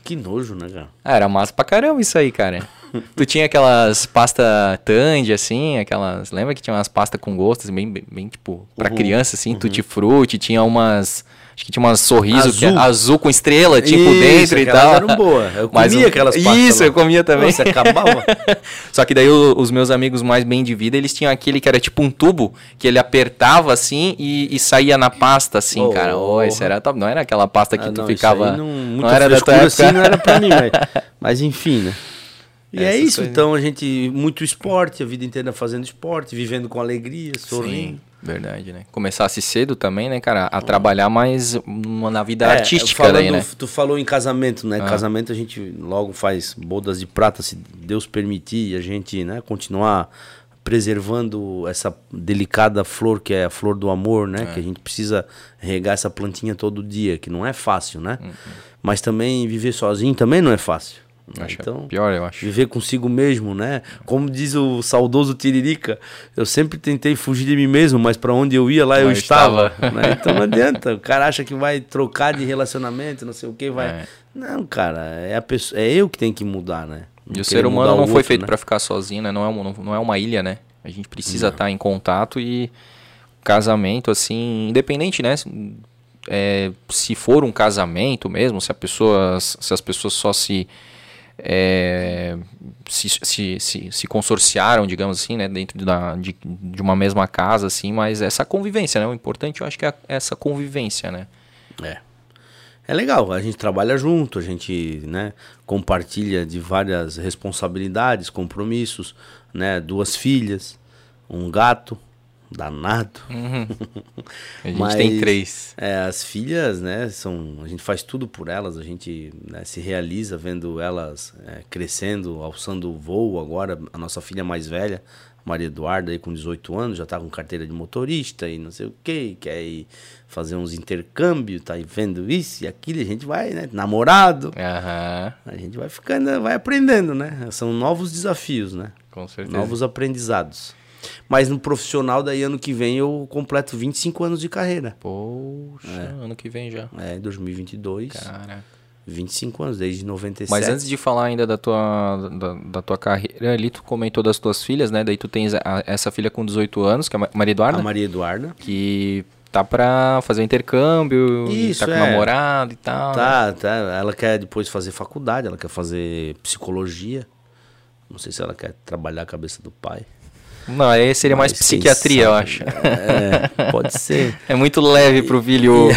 Que nojo, né, cara? Ah, era massa pra caramba isso aí, cara. tu tinha aquelas pasta Tandy, assim, aquelas... Lembra que tinha umas pastas com gosto, assim, bem, bem, bem, tipo, pra Uhum, criança, assim, tutti-frutti, tinha umas... Acho que tinha umas sorriso que é Azul. azul com estrela, tipo, Isso, dentro e tal. eram boas. Eu Mas comia aquelas pastas Isso, lá. eu comia também. Nossa, acabava. Só que daí o- os meus amigos mais bem de vida, eles tinham aquele que era tipo um tubo, que ele apertava assim e, e saía na pasta, assim, Oh. cara. Oh, esse era top. Não era aquela pasta que Ah, tu não, ficava. Isso não, não era da tua época. assim, não era pra mim, mas, mas enfim, né? E é isso, então a gente, muito esporte, a vida inteira fazendo esporte, vivendo com alegria, sorrindo. Sim, verdade, né? Começasse cedo também, né, cara? A trabalhar mais hum, na vida É, artística falando, daí, né? Tu falou em casamento, né? Ah. Casamento a gente logo faz bodas de prata, se Deus permitir, e a gente né, continuar preservando essa delicada flor que é a flor do amor, né? Que a gente precisa regar essa plantinha todo dia, que não é fácil, né? Uhum. Mas também viver sozinho também não é fácil. Né? Acho Então, pior, eu acho. viver consigo mesmo, né? Como diz o saudoso Tiririca, eu sempre tentei fugir de mim mesmo, mas para onde eu ia lá eu Lá estava. estava. né? Então não adianta. O cara acha que vai trocar de relacionamento, não sei o que, vai. É. Não, cara, é a pessoa, é eu que tenho que mudar, né? E Não o querer ser humano não o foi outro, feito né? pra ficar sozinho, né? Não é, um- não, é uma ilha, né? A gente precisa estar em contato e casamento, assim, independente, né? É, se for um casamento mesmo, se, a pessoa, se as pessoas só se, é, se, se, se, se, consorciaram, digamos assim, né, dentro da, de, de uma mesma casa, assim, mas essa convivência, né? O importante eu acho que é essa convivência, né? É. É legal, a gente trabalha junto, a gente né, compartilha de várias responsabilidades, compromissos, né? Duas filhas, um gato, danado. Uhum. A gente Mas, tem três. É, as filhas, né, são, a gente faz tudo por elas, a gente né, se realiza vendo elas é, crescendo, alçando o voo. Agora, a nossa filha mais velha, Maria Eduarda, aí com 18 anos, já tá com carteira de motorista e não sei o que, quer ir fazer uns intercâmbios, tá vendo isso e aquilo, a gente vai, né, namorado. Uhum. A gente vai ficando, vai aprendendo, né? São novos desafios, né? Com certeza. Novos aprendizados. Mas no profissional, daí ano que vem eu completo 25 anos de carreira. Poxa, é. ano que vem já. É, 2022. Caraca. 25 anos, desde 97. Mas antes de falar ainda da tua, da, da, tua carreira, ali tu comentou das tuas filhas, né? Daí tu tens a, essa filha com 18 anos, que é a Maria Eduarda. A Maria Eduarda. Que tá pra fazer intercâmbio, Isso, tá com é. namorado e tal. Tá, né? tá. Ela quer depois fazer faculdade, ela quer fazer psicologia. Não sei se ela quer trabalhar a cabeça do pai. Não, aí seria mais psiquiatria, eu acho. É, pode ser. É muito leve pro filho.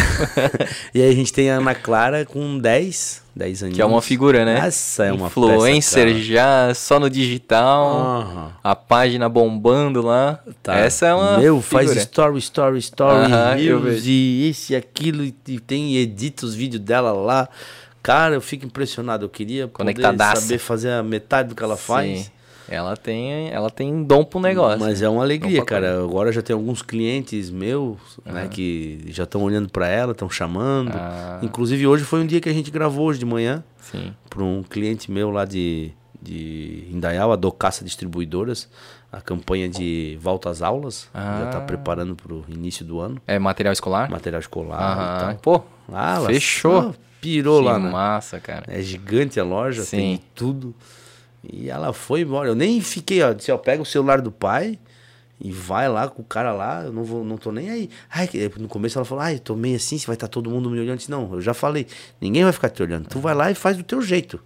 E, e, aí a gente tem a Ana Clara com 10, 10 anos. Que é uma figura, né? Essa é uma Influencer peça, já, só no digital. Uhum. A página bombando lá. Tá. Essa é uma Meu, figura. faz story, story, story, uhum, e esse e aquilo. E tem, edita os vídeos dela lá. Cara, eu fico impressionado. Eu queria poder saber fazer a metade do que ela Sim. faz. Ela tem, ela tem dom pro negócio. Mas é uma alegria, cara. Agora já tem alguns clientes meus, uhum. né, que já estão olhando para ela, estão chamando. Ah. Inclusive hoje foi um dia que a gente gravou hoje de manhã. Sim. Para um cliente meu lá de de Indaial, a Docaça Distribuidoras, a campanha de volta às aulas. Ah. Já está preparando para o início do ano. É material escolar? Material escolar. Ah. Pô, ah, fechou. pirou que lá, né? massa, cara. É gigante a loja, Sim. tem tudo. E ela foi embora. Eu nem fiquei, ó, disse, ó, pega o celular do pai e vai lá com o cara lá, eu não vou, não tô nem aí. Ai, no começo ela falou, ai, tô meio assim, se vai estar tá todo mundo me olhando. Eu disse, não, eu já falei, ninguém vai ficar te olhando. Tu vai lá e faz do teu jeito.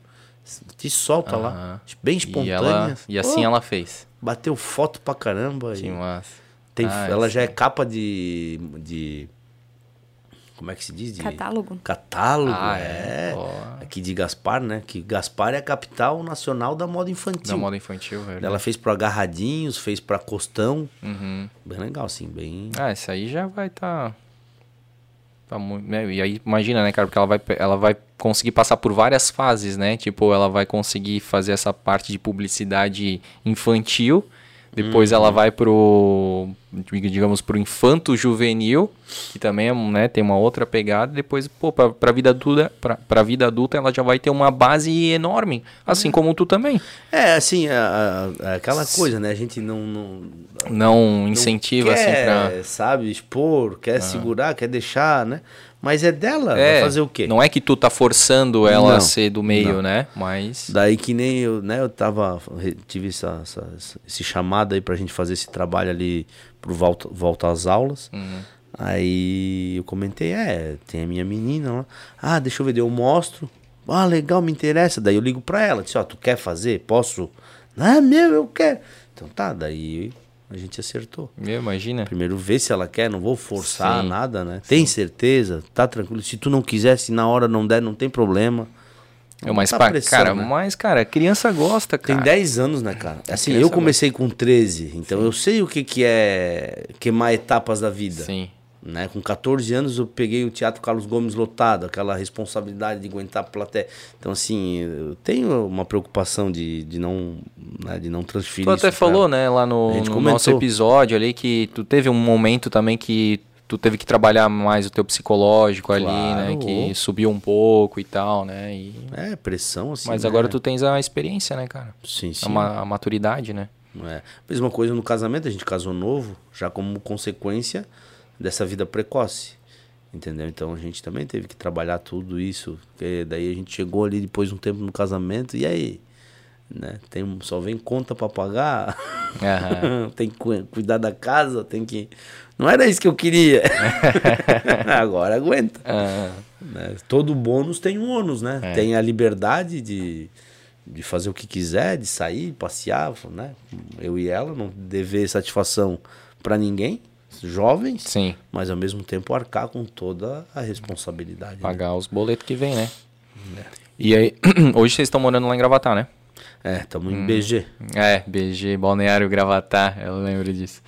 Te solta uhum. lá. Bem espontânea. E, ela, e assim ela fez. Bateu foto pra caramba. Que massa. Tem, ah, ela já é capa de, de como é que se diz? De... Catálogo. Catálogo, ah, é. é. Aqui de Gaspar, né? Que Gaspar é a capital nacional da moda infantil. Da moda infantil, velho. Ela fez pro Agarradinhos, fez pra Costão. Uhum. Bem legal, assim, bem... Ah, isso aí já vai estar... Tá... Tá muito... Né? E aí, imagina, né, cara? Porque ela vai, ela vai conseguir passar por várias fases, né? Tipo, ela vai conseguir fazer essa parte de publicidade infantil depois uhum. ela vai pro, digamos, pro infanto juvenil, que também é, né, tem uma outra pegada. Depois, pô, pra, pra vida adulta, pra, pra vida adulta ela já vai ter uma base enorme, assim uhum. como tu também. É, assim, a, a, aquela coisa, né? A gente não... Não, não incentiva, não assim, quer, assim, pra... sabe, expor, quer ah. segurar, quer deixar, né? Mas é dela, é, vai fazer o quê? Não é que tu tá forçando ela não, a ser do meio, não. né? Mas. Daí que nem eu, né? Eu tava. Tive essa, essa, esse chamado aí pra gente fazer esse trabalho ali pro volta, volta às aulas. Uhum. Aí eu comentei, é, tem a minha menina lá. Ah, deixa eu ver, eu mostro. Ah, legal, me interessa. Daí eu ligo pra ela, disse, ó, tu quer fazer? Posso? Ah, meu, eu quero. Então tá, daí a gente acertou. Meu, imagina. Primeiro vê se ela quer, não vou forçar Sim. nada, né? Sim. Tem certeza? Tá tranquilo. Se tu não quiser, se na hora não der, não tem problema. É, mas, tá pressão, cara, né? mas, cara, criança gosta, cara. Tem 10 anos, né, cara? Assim, eu comecei gosta. com 13, então Sim. eu sei o que, que é queimar etapas da vida. Sim. Né? Com 14 anos eu peguei o Teatro Carlos Gomes lotado, aquela responsabilidade de aguentar a plateia. Então, assim, eu tenho uma preocupação de, de, não, né, de não transferir Tu até falou, né, lá no, no nosso episódio ali, que tu teve um momento também que tu teve que trabalhar mais o teu psicológico claro. ali, né? Que subiu um pouco e tal, né? E... É, pressão assim. Mas né? agora tu tens a experiência, né, cara? Sim, sim. A, a maturidade, né? É. Mesma coisa no casamento, a gente casou novo, já como consequência dessa vida precoce. Entendeu? Então a gente também teve que trabalhar tudo isso. Porque daí a gente chegou ali depois de um tempo no casamento, e aí? né? Tem, só vem conta pra pagar, Aham. tem que cu- cuidar da casa, tem que. Não era isso que eu queria. Agora aguenta. Ah, né? Todo bônus tem um ônus, né? É. Tem a liberdade de, de fazer o que quiser, de sair, passear, né? Eu e ela, não dever satisfação pra ninguém, jovens, sim, mas ao mesmo tempo arcar com toda a responsabilidade. né? pagar os boletos que vem, né? E aí, hoje vocês estão morando lá em Gravatar, né? É, estamos Hum. em BG. É, BG, Balneário Gravatar, eu lembro disso.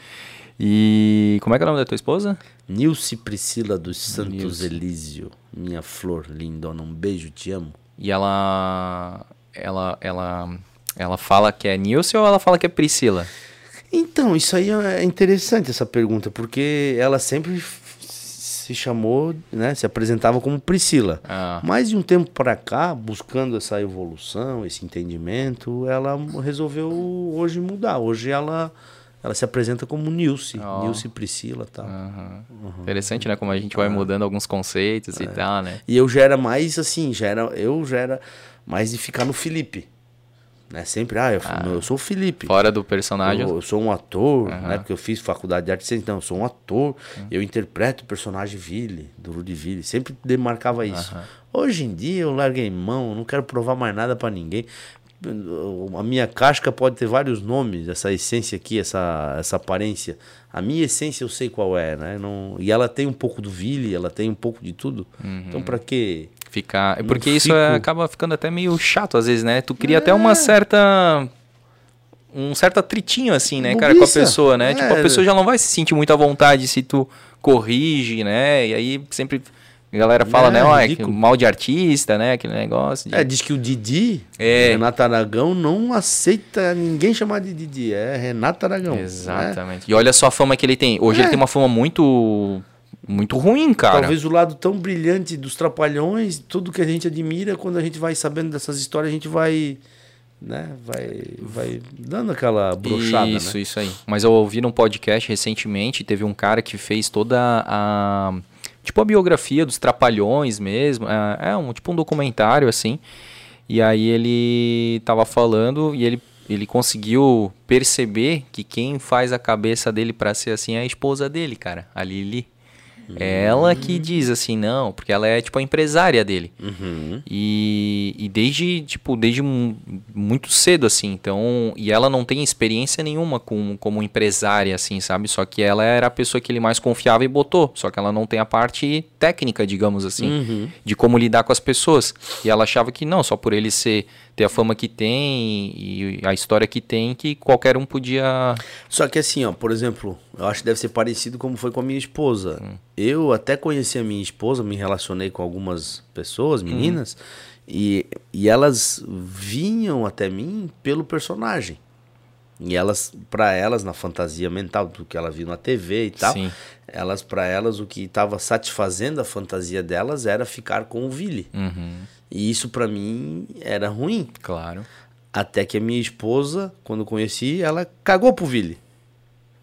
E como é que é o nome da tua esposa? Nilce Priscila dos Santos Nilce. Elísio, minha flor lindona, um beijo, te amo. E ela, ela, ela, ela fala que é Nilce ou ela fala que é Priscila? Então, isso aí é interessante essa pergunta, porque ela sempre se chamou, né, se apresentava como Priscila. Ah. Mas de um tempo para cá, buscando essa evolução, esse entendimento, ela resolveu hoje mudar. Hoje ela ela se apresenta como Nilce, Ó. Nilce Priscila, tal. Aham. Interessante, né? Como a gente vai mudando alguns conceitos e tal, né? E eu já era mais assim, já era, eu já era mais de ficar no Felipe. Né? Sempre, ah, eu, eu sou o Felipe. Fora do personagem. Eu, eu sou um ator, né? Porque eu fiz faculdade de arte então eu sou um ator. Eu interpreto o personagem Ville, do Ludiville. Sempre demarcava isso. Hoje em dia eu larguei mão, não quero provar mais nada pra ninguém. A minha casca pode ter vários nomes, essa essência aqui, essa, essa aparência. A minha essência eu sei qual é, né? Não, e ela tem um pouco do Ville, ela tem um pouco de tudo. Então pra quê? Ficar. Porque isso é- acaba ficando até meio chato às vezes, né? Tu cria até uma certa. Um certo atritinho, assim, né, cara, com a pessoa, né? Tipo, a É. pessoa já não vai se sentir muito à vontade se tu corrige, né? E aí sempre a galera fala, É, né? Ó, é ridículo. mal de artista, né? Aquele negócio. De... É, diz que o Didi, É. Renato Aragão, não aceita ninguém chamar de Didi. É Renato Aragão. né? Exatamente. E olha só a fama que ele tem. Hoje É. ele tem uma fama muito. Muito ruim, cara. Talvez o lado tão brilhante dos trapalhões, tudo que a gente admira, quando a gente vai sabendo dessas histórias, a gente vai, né, vai, vai dando aquela brochada, Isso, né? isso aí. Mas eu ouvi num podcast recentemente, teve um cara que fez toda a. Tipo a biografia dos Trapalhões mesmo. É, é um tipo um documentário, assim. E aí ele tava falando e ele, ele conseguiu perceber que quem faz a cabeça dele pra ser assim é a esposa dele, cara, a Lili. É ela que diz assim, não, porque ela é tipo a empresária dele. Uhum. E, e desde, tipo, desde mu- muito cedo, assim, então... E ela não tem experiência nenhuma com, como empresária, assim, sabe? Só que ela era a pessoa que ele mais confiava e botou. Só que ela não tem a parte técnica, digamos assim, Uhum. de como lidar com as pessoas. E ela achava que não, só por ele ser ter a fama que tem e a história que tem, que qualquer um podia... Só que assim, ó, por exemplo, eu acho que deve ser parecido como foi com a minha esposa. Eu até conheci a minha esposa, me relacionei com algumas pessoas, meninas, e, e elas vinham até mim pelo personagem. E elas, para elas, na fantasia mental, do que ela viu na TV e tal, Sim. elas, para elas, o que estava satisfazendo a fantasia delas era ficar com o Vili. Uhum, E isso para mim era ruim. claro. Até que a minha esposa, quando conheci, ela cagou pro Vili.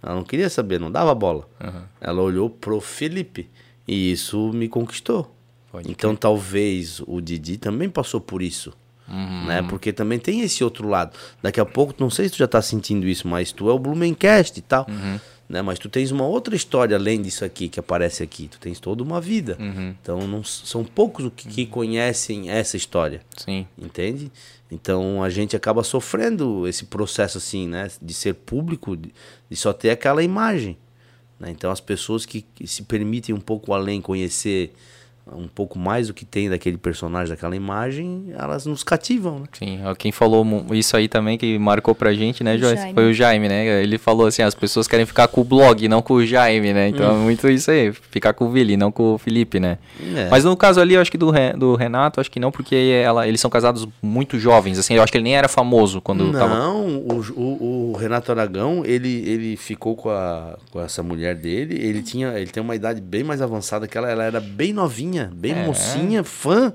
Ela não queria saber, não dava bola. Uhum. Ela olhou pro Felipe. E isso me conquistou. Pode então talvez o Didi também passou por isso. Uhum. Né? Porque também tem esse outro lado. Daqui a pouco, não sei se tu já tá sentindo isso, mas tu é o Blumencast e tal. Uhum. Né? Mas tu tens uma outra história além disso aqui que aparece aqui. Tu tens toda uma vida. Uhum. Então não, são poucos que, que conhecem essa história. Sim. Entende? Então a gente acaba sofrendo esse processo assim, né? De ser público, de, de só ter aquela imagem. né? Então as pessoas que, que se permitem um pouco além conhecer um pouco mais do que tem daquele personagem, daquela imagem, elas nos cativam, né? Sim, quem falou isso aí também que marcou pra gente, né, Joyce? Jaime. Foi o Jaime, né? Ele falou assim, as pessoas querem ficar com o blog, não com o Jaime, né? Então Hum. é muito isso aí, ficar com o Vili, não com o Felipe, né? É. Mas no caso ali, eu acho que do, Re- do Renato, acho que não, porque ela, eles são casados muito jovens, assim, eu acho que ele nem era famoso quando tava... Não, o, o, o Renato Aragão, ele, ele ficou com, a, com essa mulher dele, ele tinha, ele tem uma idade bem mais avançada que ela, ela era bem novinha, bem É. mocinha, fã,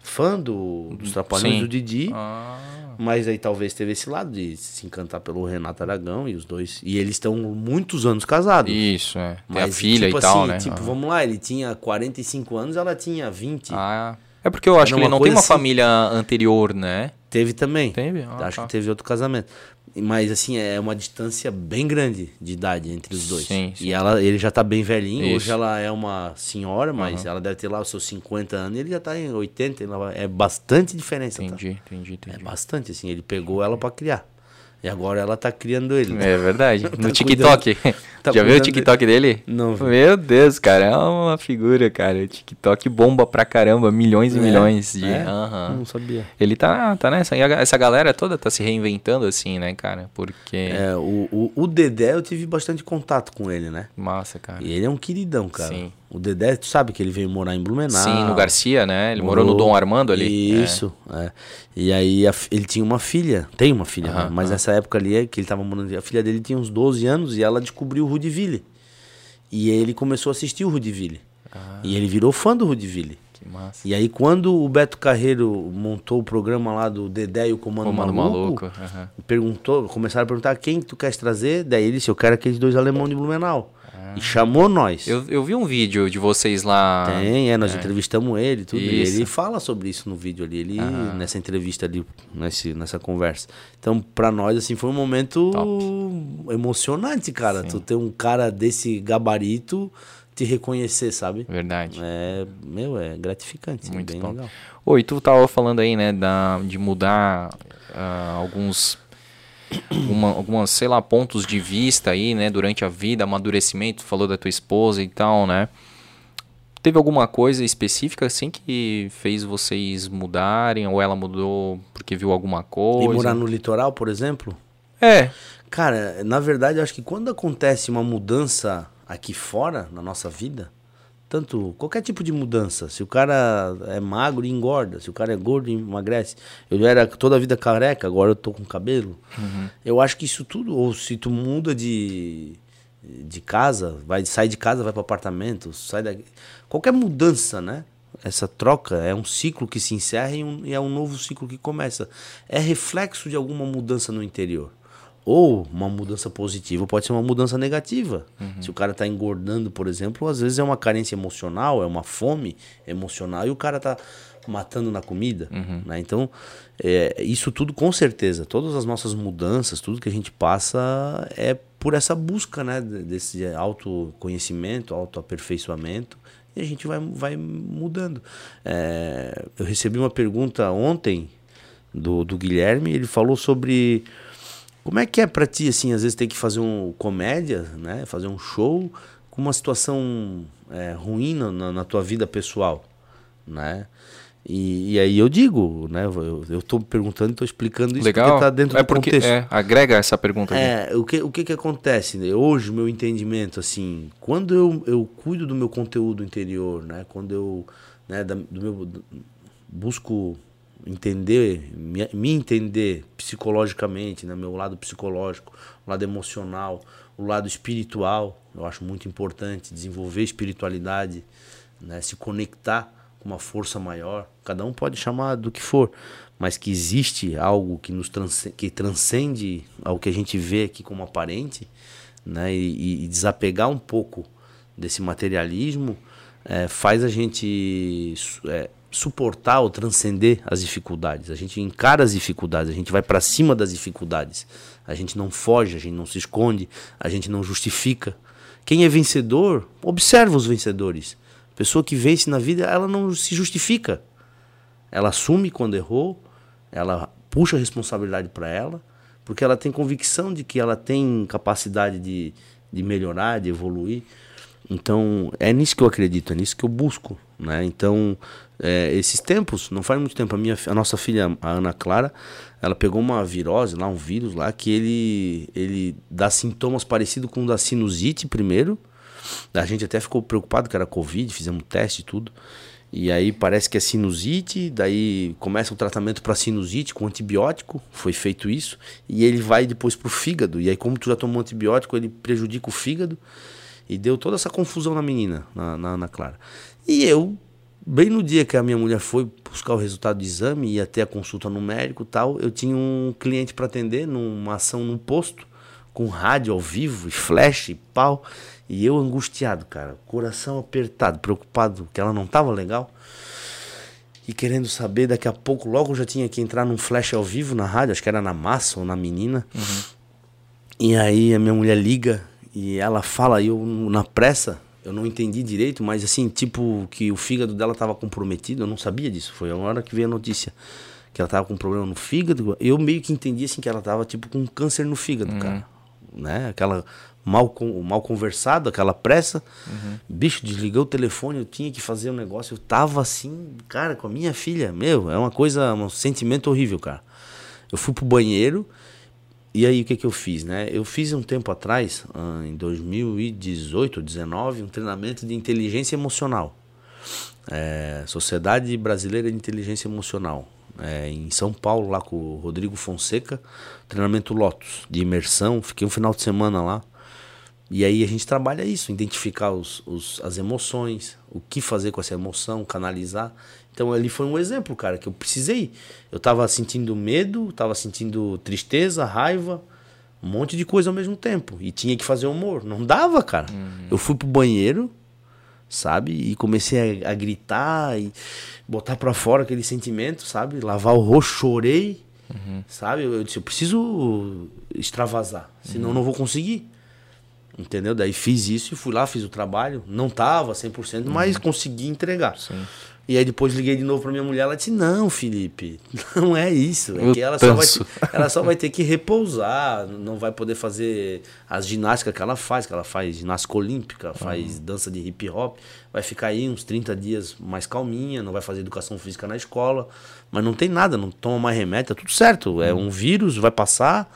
fã do, dos Trapalhões Sim. do Didi. Ah, Mas aí talvez teve esse lado de se encantar pelo Renato Aragão e os dois. E eles estão muitos anos casados. isso, é. Tem a Mas, filha tipo e tal, assim, né? Tipo, Ah. vamos lá, ele tinha 45 anos, ela tinha 20. Ah, é porque eu acho Era que ele não tem uma assim. família anterior, né? Teve também. Teve? Ah, acho tá. que teve outro casamento. Mas assim, é uma distância bem grande de idade entre os dois. Sim, sim. E ela, ele já tá bem velhinho. Isso. Hoje ela é uma senhora, mas ela deve ter lá os seus 50 anos. e Ele já tá em 80. ela- É bastante diferença. tá? Entendi, entendi, É entendi. bastante, assim. Ele pegou ela pra criar. E agora ela tá criando ele. É verdade. Tá No TikTok. tá Já viu o TikTok dele? Não vi. Meu Deus, cara, é uma figura, cara. O TikTok bomba pra caramba, milhões e É? milhões de. É? Aham. Não sabia. Ele tá, tá nessa. E essa galera toda tá se reinventando assim, né, cara? Porque. É, o, o, o Dedé eu tive bastante contato com ele, né? Massa, cara. E ele é um queridão, cara. Sim. O Dedé, tu sabe que ele veio morar em Blumenau. Sim, no Garcia, né? Ele morou, no Dom Armando ali. Isso. é. E aí a ele tinha uma filha, tem uma filha, né? Mas nessa época ali é que ele tava morando, a filha dele tinha uns 12 anos e ela descobriu o Rudiville. E ele começou a assistir o Rudiville. Ah. E ele virou fã do Rudiville. É, que massa. E aí quando o Beto Carreiro montou o programa lá do Dedé e o Comando, Comando Maluco, maluco. perguntou, começaram a perguntar quem tu queres trazer, daí ele disse, eu quero aqueles dois alemão de Blumenau. E chamou nós. Eu, eu vi um vídeo de vocês lá. Tem, é, nós entrevistamos ele e tudo. E Isso. ele fala sobre isso no vídeo ali, ele, nessa entrevista ali, nesse, nessa conversa. Então, pra nós, assim, foi um momento emocionante, cara. Tu ter um cara desse gabarito te reconhecer, sabe? Verdade. É, meu, é gratificante, Muito é bem bom. legal. Oi, tu tava falando aí, né, da, de mudar ah, alguns, uma, algumas, sei lá, pontos de vista aí, né, durante a vida, amadurecimento, falou da tua esposa e tal, né? Teve alguma coisa específica, assim, que fez vocês mudarem, ou ela mudou porque viu alguma E coisa? morar no litoral, por exemplo, É, Cara, na verdade, eu acho que quando acontece uma mudança aqui fora, na nossa vida, tanto qualquer tipo de mudança, se o cara é magro, engorda, se o cara é gordo, emagrece. Eu era toda a vida careca, agora eu tô com cabelo. Eu acho que isso tudo, ou se tu muda de, de casa, vai sai de casa, vai para apartamento, sai da qualquer mudança, né? Essa troca é um ciclo que se encerra e, um- e é um novo ciclo que começa. É reflexo de alguma mudança no interior. Ou uma mudança positiva, pode ser uma mudança negativa. Se o cara está engordando, por exemplo, às vezes é uma carência emocional, é uma fome emocional e o cara está matando na comida. né? Então, é, isso tudo com certeza, todas as nossas mudanças, tudo que a gente passa é por essa busca né, de- desse autoconhecimento, autoaperfeiçoamento e a gente vai, vai mudando. É, eu recebi uma pergunta ontem do, do Guilherme, ele falou sobre como é que é pra ti, assim, às vezes ter que fazer um comédia, né? Fazer um show com uma situação é, ruim na, na- tua vida pessoal, né? E, e aí eu digo, né? Eu, eu tô perguntando e tô explicando isso legal. porque tá dentro é do porque, contexto. é, agrega essa pergunta aqui. É, o que, o que que acontece? né? Hoje, o meu entendimento, assim, quando eu, eu cuido do meu conteúdo interior, né? Quando eu, né, da- do meu, do- busco entender, me, me entender psicologicamente, né? Meu lado psicológico, o lado emocional, o lado espiritual, eu acho muito importante desenvolver espiritualidade, né? Se conectar com uma força maior. Cada um pode chamar do que for, mas que existe algo que nos transce- que transcende ao que a gente vê aqui como aparente, né? E, e desapegar um pouco desse materialismo eh, faz a gente eh, suportar ou transcender as dificuldades. A gente encara as dificuldades, a gente vai para cima das dificuldades. A gente não foge, a gente não se esconde, a gente não justifica. Quem é vencedor, observa os vencedores. A pessoa que vence na vida, ela não se justifica. Ela assume quando errou, ela puxa a responsabilidade para ela, porque ela tem convicção de que ela tem capacidade de, de melhorar, de evoluir. Então, é nisso que eu acredito, é nisso que eu busco. Né? Então, é, esses tempos, não faz muito tempo, a, minha, a nossa filha, a Ana Clara, ela pegou uma virose lá, um vírus lá, que ele, ele dá sintomas parecidos com o da sinusite primeiro. A gente até ficou preocupado que era Covid, fizemos teste e tudo. E aí parece que é sinusite, daí começa o tratamento para sinusite com antibiótico, foi feito isso, e ele vai depois pro fígado. E aí, como tu já tomou antibiótico, ele prejudica o fígado. E deu toda essa confusão na menina, na, na Ana Clara. E eu, bem no dia que a minha mulher foi buscar o resultado do exame e ter a consulta no médico e tal, eu tinha um cliente para atender numa ação num posto, com rádio ao vivo, e flash, e pau. E eu angustiado, cara, coração apertado, preocupado que ela não tava legal. e querendo saber, daqui a pouco, logo eu já tinha que entrar num flash ao vivo na rádio, acho que era na Massa ou na Menina. E aí a minha mulher liga e ela fala, e eu na pressa, eu não entendi direito, mas assim, tipo, que o fígado dela tava comprometido, eu não sabia disso. Foi a hora que veio a notícia que ela tava com problema no fígado. Eu meio que entendi assim que ela tava tipo com câncer no fígado, cara. Né? Aquela mal, con- mal conversado, aquela pressa. Bicho, desligou o telefone, eu tinha que fazer um negócio. Eu tava assim, cara, com a minha filha. Meu, é uma coisa, um sentimento horrível, cara. Eu fui pro banheiro e aí o que que eu fiz, né? Eu fiz um tempo atrás, ah, em 2018 ou 19, um treinamento de inteligência emocional. É, Sociedade Brasileira de Inteligência Emocional. É, em São Paulo, lá com o Rodrigo Fonseca, treinamento Lotus, de imersão. Fiquei um final de semana lá. E aí a gente trabalha isso, identificar os, os- as emoções, o que fazer com essa emoção, canalizar. Então ali foi um exemplo, cara, que eu precisei. Eu tava sentindo medo, tava sentindo tristeza, raiva, um monte de coisa ao mesmo tempo. E tinha que fazer humor. Não dava, cara. Eu fui pro banheiro, sabe? E comecei a, a gritar e botar pra fora aquele sentimento, sabe? Lavar o rosto, chorei, sabe? Eu, eu disse, eu preciso extravasar, senão eu não vou conseguir. Entendeu? Daí fiz isso e fui lá, fiz o trabalho. Não tava 100%, mas consegui entregar. E aí depois liguei de novo pra minha mulher, ela disse: "Não, Felipe, não é isso, é que ela só, vai, ela só vai ter que repousar, não vai poder fazer as ginásticas que ela faz, que ela faz ginástica olímpica, faz dança de hip hop, vai ficar aí uns 30 dias mais calminha, não vai fazer educação física na escola, mas não tem nada, não toma mais remédio, tá tudo certo, é um vírus, vai passar".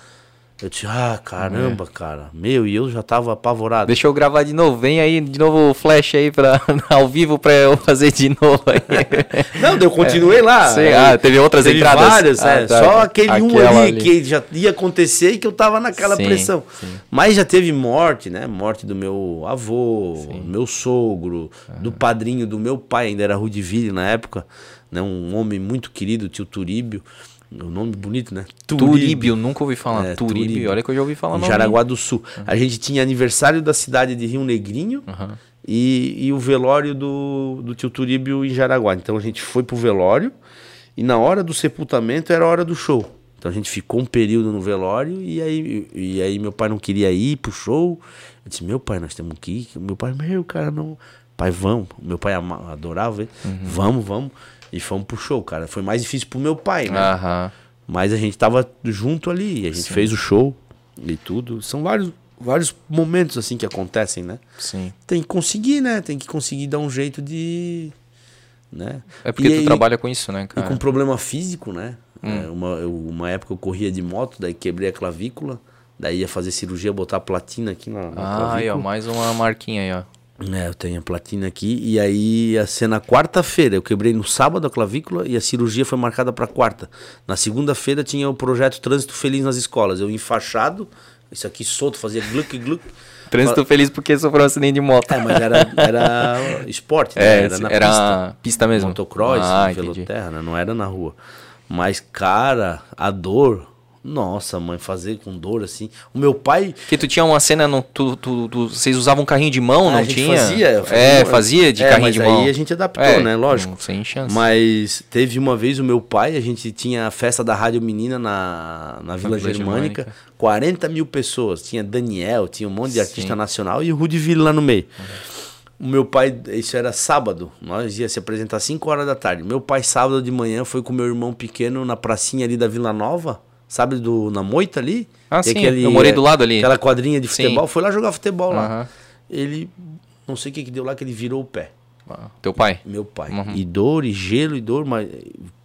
Eu disse: "Ah, caramba, cara. Meu, e eu já tava apavorado". Deixa eu gravar de novo. Vem aí de novo o flash aí pra, ao vivo pra eu fazer de novo aí. Não, eu continuei lá. Sei, ah, teve outras teve entradas? Várias, Ah, é, tá. Só aquele um ali, ali. que já ia acontecer e que eu tava naquela Sim, pressão. sim. Mas já teve morte, né? Morte do meu avô, meu sogro, do padrinho do meu pai, ainda era Rudiville na época, né? Um homem muito querido, tio Turíbio. Um nome bonito, né? Turíbio, nunca ouvi falar. É, Turíbio, olha que eu já ouvi falar em. Jaraguá do Sul. A gente tinha aniversário da cidade de Rio Negrinho Aham. e, e o velório do, do tio Turíbio em Jaraguá. Então a gente foi pro velório e na hora do sepultamento era a hora do show. Então a gente ficou um período no velório e aí, e aí meu pai não queria ir pro show. Eu disse, meu pai, nós temos que ir. Meu pai, meu, cara, não. Pai, vamos. Meu pai adorava ele. Vamos, vamos. E fomos pro show, cara. Foi mais difícil pro meu pai, né? Aham. Mas a gente tava junto ali, a gente fez o show e tudo. São vários, vários momentos assim que acontecem, né? Sim. Tem que conseguir, né? Tem que conseguir dar um jeito de. Né? É porque E tu aí- trabalha com isso, né, E cara? com problema físico, né? Hum. É, uma, eu- uma época eu corria de moto, daí quebrei a clavícula, daí ia fazer cirurgia, botar platina aqui na, na Ah, aí, ó, clavícula. mais uma marquinha aí, ó. É, eu tenho a platina aqui. E aí ia ser na quarta-feira. Eu quebrei no sábado a clavícula e a cirurgia foi marcada para quarta. Na segunda-feira tinha o projeto Trânsito Feliz nas escolas. Eu enfaixado, isso aqui solto, fazia gluck gluck. Trânsito feliz porque sofreu um acidente de moto. É, mas era, era esporte, né? É, era na era pista. pista mesmo. Motocross, Ah, entendi. terra, né? Não era na rua. Mas, cara, a dor. Nossa, mãe, fazer com dor assim. O meu pai. Porque tu tinha uma cena, no, tu, tu, tu- vocês usavam carrinho de mão, a não gente tinha? Fazia, eu é, fazia de é, carrinho de mão. aí a gente adaptou, É, né? Lógico. Sem chance. Mas teve uma vez o meu pai, a gente tinha a festa da Rádio Menina na, na Vila, Vila Germânica, Germânica. 40 mil pessoas. Tinha Daniel, tinha um monte de artista Sim. nacional e o Rudiville lá no meio. O meu pai, isso era sábado, nós ia se apresentar às 5 horas da tarde. Meu pai, sábado de manhã, foi com meu irmão pequeno na pracinha ali da Vila Nova, sabe, do, na moita ali. Ah, sim, eu morei do lado ali. Aquela quadrinha de Sim. futebol, foi lá jogar futebol lá. Aham. Ele, não sei o que que deu lá, que ele virou o pé. Ah, Teu pai? Meu pai. Uhum. E dor, e gelo, e dor, mas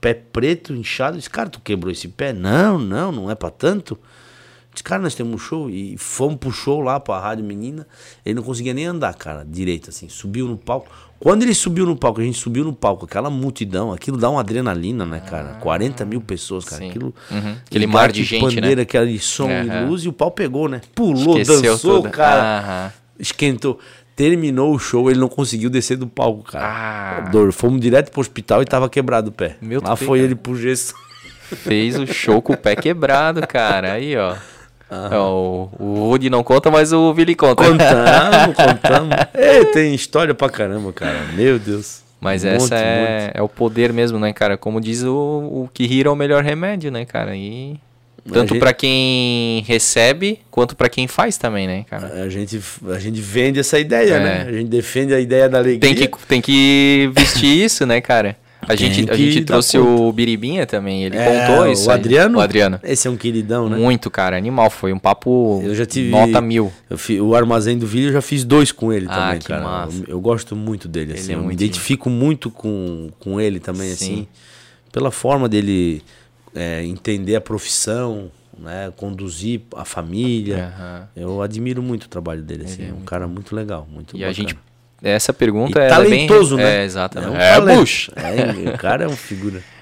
pé preto, inchado. Eu Disse, cara, tu quebrou esse pé? Não, não, não é pra tanto. Disse, cara, nós temos um show. E fomos pro show lá pra Rádio Menina. Ele não conseguia nem andar, cara, direito, assim. Subiu no palco. Quando ele subiu no palco, a gente subiu no palco, aquela multidão, aquilo dá uma adrenalina, né, cara? 40 mil pessoas, cara. sim. Aquilo. Uhum. Aquele mar de gente, pandeira, né? aquele som e Aham. luz, e o pau pegou, né? Pulou, Esqueceu dançou, tudo. cara. Aham. Esquentou. Terminou o show, ele não conseguiu descer do palco, cara. Ah. Dor. Fomos direto pro hospital e tava quebrado o pé. Meu Lá foi cara. ele pro gesso. Fez o show com o pé quebrado, cara. Aí, ó. É, o, o Woody não conta, mas o Billy conta. Contamos, contamos. Ei, tem história pra caramba, cara. Meu Deus. Mas Um essa monte, é, é o poder mesmo, né, cara? Como diz o, o que rir é o melhor remédio, né, cara? E tanto gente- pra quem recebe quanto pra quem faz também, né, cara? A gente, a gente vende essa ideia, É. né? A gente defende a ideia da alegria. Tem que, tem que vestir isso, né, cara? A Tem gente, a gente trouxe conta. o Biribinha também, ele É, contou isso. O aí. Adriano? O Adriano. Esse é um queridão, né? Muito, cara, animal. Foi um papo Eu já tive- nota mil. O Armazém do Vídeo eu já fiz dois com ele Ah, também, que cara. massa. Eu, eu gosto muito dele, Ele assim. é eu me muito identifico muito com, com ele também, Sim. assim. Pela forma dele é, entender a profissão, né? Conduzir a família. Eu admiro muito o trabalho dele, assim. É É um cara muito legal, muito E a bacana. gente. Essa pergunta é talentoso, bem... né? É, exatamente. um É. Bush. É, o cara é um figura.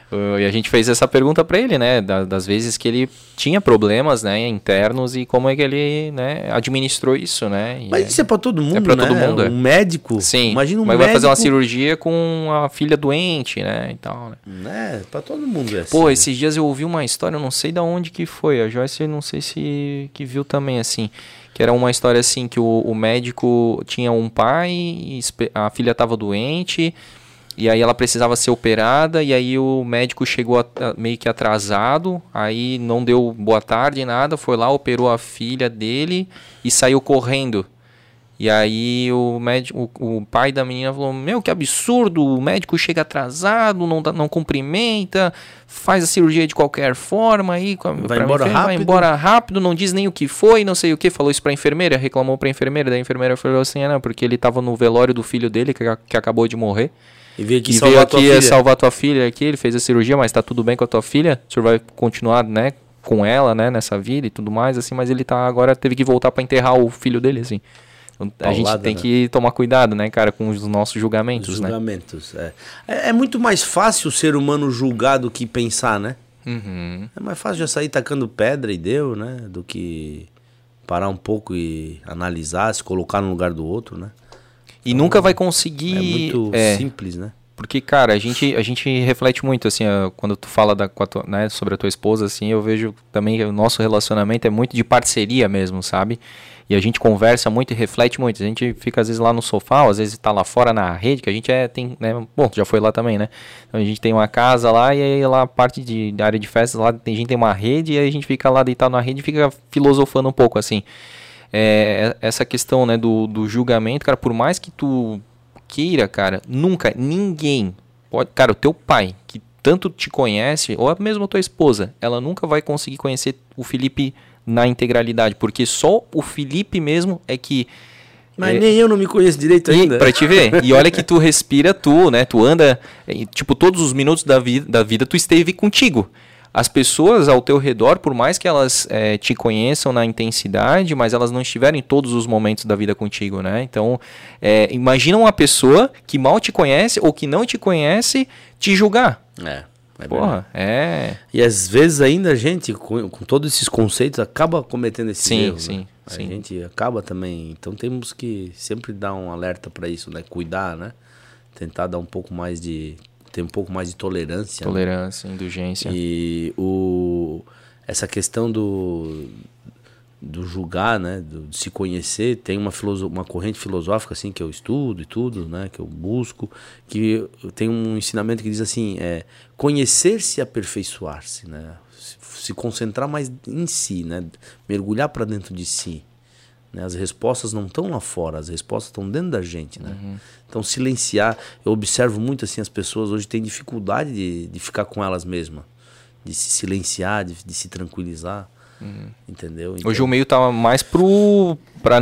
E a gente fez essa pergunta pra ele, né? da- das vezes que ele tinha problemas, né, internos e como é que ele, né, administrou isso, né? E Mas é- isso é pra todo mundo, pra né? todo mundo, é. Um médico. Sim. Imagina um mas médico. vai fazer uma cirurgia com a filha doente, né? E tal, né? Né? Pra todo mundo é assim. Pô, né? esses dias eu ouvi uma história, eu não sei da onde que foi. A Joyce, não sei se que viu também, assim. Que era uma história assim, que o, o médico tinha um pai, a filha estava doente, e aí ela precisava ser operada, e aí o médico chegou a- a- meio que atrasado, aí não deu boa tarde, nada, foi lá, operou a filha dele e saiu correndo. E aí o médico, o, o pai da menina falou: Meu, que absurdo! O médico chega atrasado, não, dá- não cumprimenta, faz a cirurgia de qualquer forma aí. Vai embora enfermeira, Vai rápido." embora rápido, não diz nem o que foi, não sei o que. Falou isso pra enfermeira, reclamou pra enfermeira. Daí a enfermeira falou assim: É, não, porque ele tava no velório do filho dele, que, que acabou de morrer. E veio aqui e salvar veio a tua aqui filha. salvar tua filha aqui, ele fez a cirurgia, mas tá tudo bem com a tua filha? O senhor vai continuar, né? Com ela, né, nessa vida e tudo mais, assim, mas ele tá agora teve que voltar pra enterrar o filho dele, assim. Então, a gente tem né? que tomar cuidado, né, cara, com os nossos julgamentos, né? Julgamentos, é. é. é muito mais fácil o ser humano julgar do que pensar, né? Uhum. É mais fácil já sair tacando pedra e deu, né? Do que parar um pouco e analisar, se colocar no lugar do outro, né? E nunca vai É conseguir. muito é, simples, né? Porque, cara, a gente, a gente reflete muito, assim, quando tu fala da, tua- né, sobre a tua esposa, assim, eu vejo também que o nosso relacionamento é muito de parceria mesmo, sabe? E a gente conversa muito e reflete muito. A gente fica, às vezes, lá no sofá, às vezes tá lá fora na rede, que a gente é, tem, né? Bom, já foi lá também, né? Então a gente tem uma casa lá, e aí lá, a parte de, da área de festas, lá tem, gente tem uma rede, e aí a gente fica lá deitado na rede e fica filosofando um pouco, assim. É, essa questão, né, do, do julgamento, cara, por mais que tu queira, cara, nunca, ninguém pode, cara, o teu pai, que tanto te conhece, ou mesmo a tua esposa, ela nunca vai conseguir conhecer o Felipe na integralidade, porque só o Felipe mesmo é que Mas É. nem eu não me conheço direito e, ainda. pra te ver. E olha que tu respira tu, né? Tu anda, e, tipo, todos os minutos da, vi da vida tu esteve contigo. As pessoas ao teu redor, por mais que elas eh, te conheçam na intensidade, mas elas não estiveram em todos os momentos da vida contigo, né? Então, eh, imagina uma pessoa que mal te conhece ou que não te conhece te julgar. É, é. Porra, é. E às vezes ainda a gente, com, com todos esses conceitos, acaba cometendo esses Sim, erros. sim, né? A sim. gente acaba também. Então temos que sempre dar um alerta para isso, né? Cuidar, né? Tentar dar um pouco mais de. ter um pouco mais de tolerância. né? Tolerância, indulgência. E o, essa questão do, do julgar, né, do, de se conhecer, tem uma, uma corrente filosófica assim que eu estudo e tudo, né, que eu busco, que tem um ensinamento que diz assim, é conhecer-se e aperfeiçoar-se, né, se, se concentrar mais em si, né, mergulhar para dentro de si. Né? As respostas não estão lá fora, as respostas estão dentro da gente, né? Então silenciar, eu observo muito assim as pessoas hoje têm dificuldade de, de ficar com elas mesmas, de se silenciar, de, de se tranquilizar, entendeu? Então, Hoje o meio tá mais pro. pra,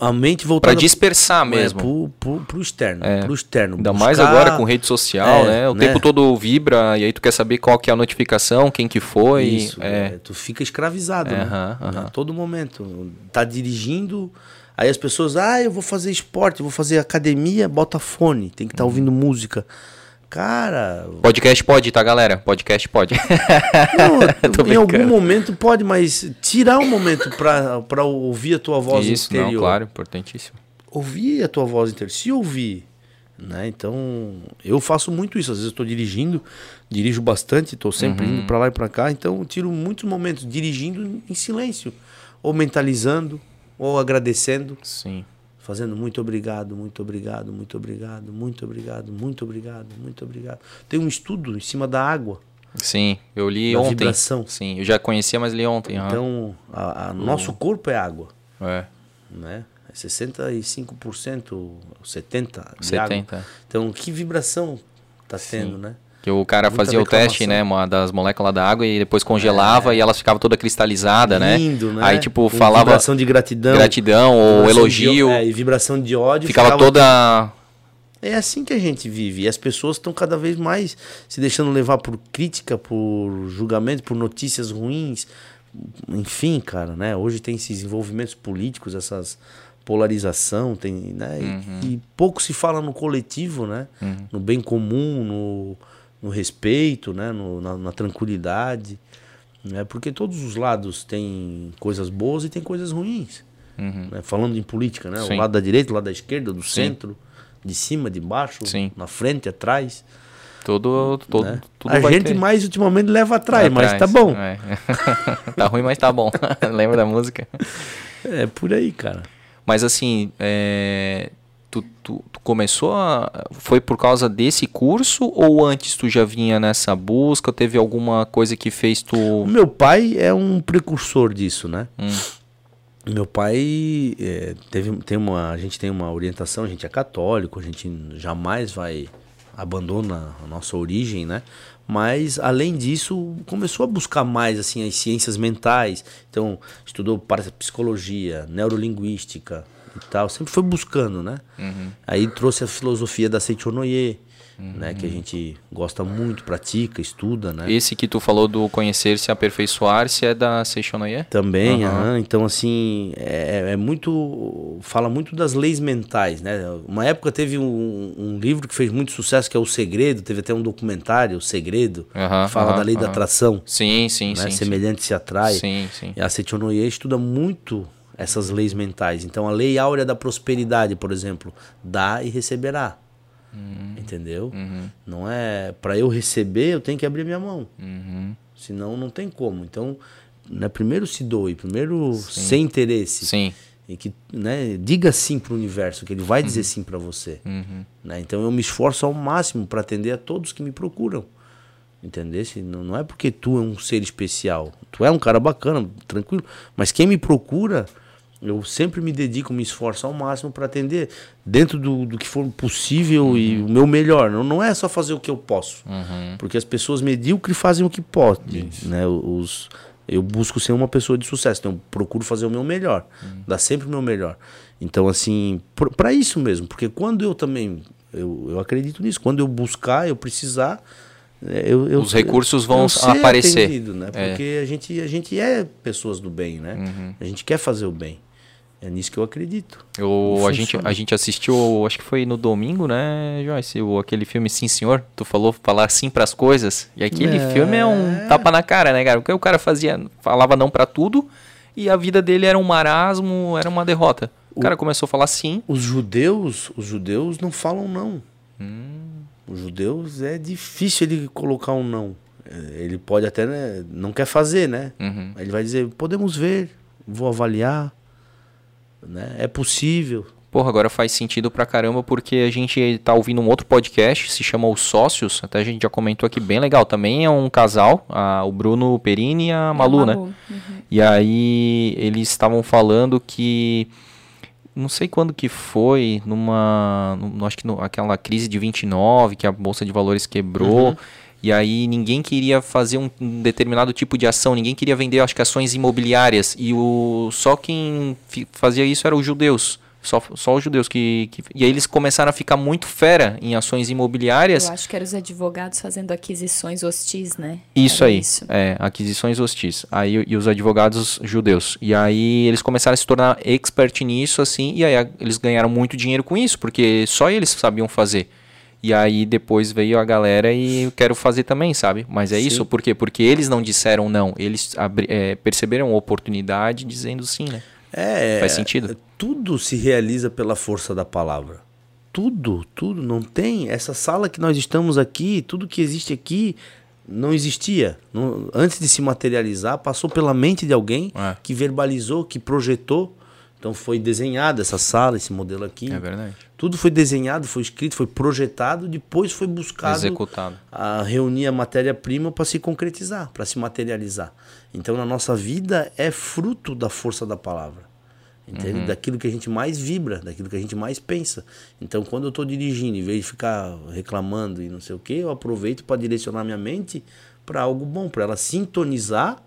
a mente pra voltada dispersar é, mesmo. pro, pro, pro externo, É. pro externo. Ainda mais buscar- agora com rede social, É, né? O né? tempo todo vibra e aí tu quer saber qual que é a notificação, quem que foi. Isso, é. é, tu fica escravizado, né? A todo momento. Tá dirigindo, aí as pessoas, ah, eu vou fazer esporte, vou fazer academia, bota fone, tem que estar ouvindo música. Cara, Podcast pode, tá, galera? Podcast pode. Não, em algum momento pode, mas tirar um momento pra, pra ouvir a tua voz Isso, interior. não, claro, importantíssimo. Ouvir a tua voz interior, se ouvir. Né? Então, eu faço muito isso. Às vezes eu tô dirigindo, dirijo bastante, tô sempre Uhum. indo pra lá e pra cá, então eu tiro muitos momentos dirigindo em silêncio, ou mentalizando, ou agradecendo. Sim. Fazendo muito obrigado, muito obrigado, muito obrigado, muito obrigado, muito obrigado, muito obrigado. Tem um estudo em cima da água. Sim, eu li ontem. vibração. Sim, eu já conhecia, mas li ontem. Então, a, a- nosso corpo é água, é, né? É 65%, 70% de 70. água. Então, que vibração tá tendo, né? Que o cara Muita fazia o teste, reclamação. né, uma das moléculas da água e depois congelava e elas ficavam toda cristalizada, né? Lindo, né? Aí tipo Com falava vibração de gratidão, gratidão ou elogio, de, é, e vibração de ódio. ficava toda É assim que a gente vive. E as pessoas estão cada vez mais se deixando levar por crítica, por julgamento, por notícias ruins. Enfim, cara, né? Hoje tem esses envolvimentos políticos, essas polarização, tem, né? E- Uhum. E, pouco se fala no coletivo, né? No bem comum, no, no respeito, né? No- na, na tranquilidade. Né? Porque todos os lados têm coisas boas e tem coisas ruins. né? Falando em política, né? Uhum. Sim. O lado da direita, o lado da esquerda, do Sim. centro, de cima, de baixo, Sim. na frente, atrás. todo todo né? tudo a gente ter. mais ultimamente leva atrás, mas tá bom. é. tá ruim, mas tá bom. Lembra da música? É por aí, cara. Mas assim, é, tu, tu, tu começou a. Foi por causa desse curso ou antes tu já vinha nessa busca? Teve alguma coisa que fez tu. meu pai é um precursor disso, né? Hum. Meu pai é, teve, tem uma, a gente tem uma orientação, a gente é católico, a gente jamais vai abandona a nossa origem, né? Mas além disso, começou a buscar mais assim as ciências mentais. Então, estudou parapsicologia, neurolinguística e tal, sempre foi buscando, né? Aí trouxe a filosofia da Seichonoye, né, que a gente gosta muito, pratica, estuda, né? Esse que tu falou do conhecer-se, aperfeiçoar-se é da Seishonoye? Também, Aham. aham. então assim, é, é muito. Fala muito das leis mentais, né? Uma época teve um, um livro que fez muito sucesso, que é O Segredo, teve até um documentário, O Segredo, que fala da lei da atração, Sim, sim, né? sim. sim. Semelhante se atrai. Sim, sim. E a Sechonoye estuda muito essas leis mentais. Então, a lei áurea da prosperidade, por exemplo, dá e receberá. Hum. Entendeu? Não é para eu receber, eu tenho que abrir minha mão. Uhum. Senão não tem como. Então, né, primeiro se doe, primeiro sem interesse. Sim. E que né, diga sim pro universo, que ele vai Uhum. dizer sim para você. Né? Então eu me esforço ao máximo para atender a todos que me procuram. Entendesse? Não, não é porque tu é um ser especial. Tu é um cara bacana, tranquilo. Mas quem me procura, eu sempre me dedico, me esforço ao máximo para atender dentro do, do que for possível e Uhum. o meu melhor. Não, não é só fazer o que eu posso. Porque as pessoas medíocres fazem o que podem. Né? Os, eu busco ser uma pessoa de sucesso. Então eu procuro fazer o meu melhor. Dar sempre o meu melhor. Então, assim, para isso mesmo. Porque quando eu também. Eu, eu acredito nisso. Quando eu buscar, eu precisar. é, Eu, eu- Os recursos vão aparecer. atendido, né? É. Porque a, gente, a gente é pessoas do bem, né? Uhum. A gente quer fazer o bem. É nisso que eu acredito. Eu, a, gente, a gente assistiu, acho que foi no domingo, né, Joyce? O, aquele filme Sim Senhor. Tu falou falar sim pras coisas. E aquele É. filme é um tapa na cara, né, cara? Porque o cara fazia, falava não pra tudo e a vida dele era um marasmo, era uma derrota. O, cara começou a falar sim. Os judeus, os judeus não falam não. Hum. Os judeus é difícil ele colocar um não. É, Ele pode até né, não quer fazer, né? Uhum. Ele vai dizer podemos ver, vou avaliar, né? É possível. Porra, agora faz sentido pra caramba porque a gente tá ouvindo um outro podcast, se chama Os Sócios, até a gente já comentou aqui, bem legal. Também é um casal, a- o Bruno Perini e a Malu, né? Uhum. E aí eles estavam falando que não sei quando que foi, numa, no, acho que no, aquela crise de 29, que a bolsa de valores quebrou. E aí ninguém queria fazer um, determinado tipo de ação, ninguém queria vender, acho que ações imobiliárias. E o só quem fazia isso eram os judeus. Só, só os judeus que, que. E aí eles começaram a ficar muito fera em ações imobiliárias. Eu acho que eram os advogados fazendo aquisições hostis, né? Isso Era aí, Isso. é, aquisições hostis. Aí e os advogados judeus. E aí eles começaram a se tornar expert nisso assim, e aí eles ganharam muito dinheiro com isso, porque só eles sabiam fazer. E aí depois veio a galera e eu quero fazer também, sabe? Mas é Sim. isso, por quê? Porque eles não disseram não, eles é, perceberam a oportunidade dizendo sim, né? É, Faz sentido? Tudo se realiza pela força da palavra. Tudo, tudo. Não tem. Essa sala que nós estamos aqui, tudo que existe aqui, não existia. Não- antes de se materializar, passou pela mente de alguém É. que verbalizou, que projetou. Então foi desenhada essa sala, esse modelo aqui. É verdade. Tudo foi desenhado, foi escrito, foi projetado, depois foi buscado Executado. a reunir a matéria-prima para se concretizar, para se materializar. Então na nossa vida é fruto da força da palavra. Entende? Uhum. Daquilo que a gente mais vibra, daquilo que a gente mais pensa. Então, quando eu estou dirigindo, em vez de ficar reclamando e não sei o que, eu aproveito para direcionar minha mente para algo bom, para ela sintonizar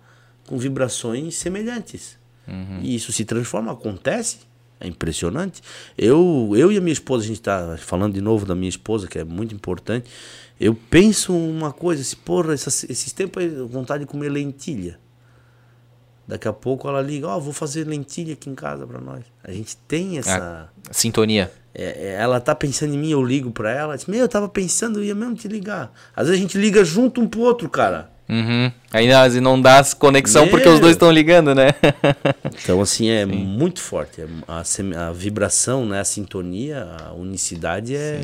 com vibrações semelhantes. Uhum. E isso se transforma, acontece. É impressionante. Eu, eu e a minha esposa, a gente está falando de novo da minha esposa, que é muito importante. Eu penso uma coisa, assim, porra, essas, esses tempos eu vontade de comer lentilha. Daqui a pouco ela liga, ó, vou fazer lentilha aqui em casa para nós. A gente tem essa. Sintonia. É, é, ela tá pensando em mim, eu ligo para ela. Diz, Meu, eu tava pensando, eu ia mesmo te ligar. Às vezes a gente liga junto um pro outro, cara. Uhum. Aí às vezes não dá conexão porque os dois estão ligando, né? Então, assim, é muito forte. É A, a vibração, né? a sintonia, a unicidade é,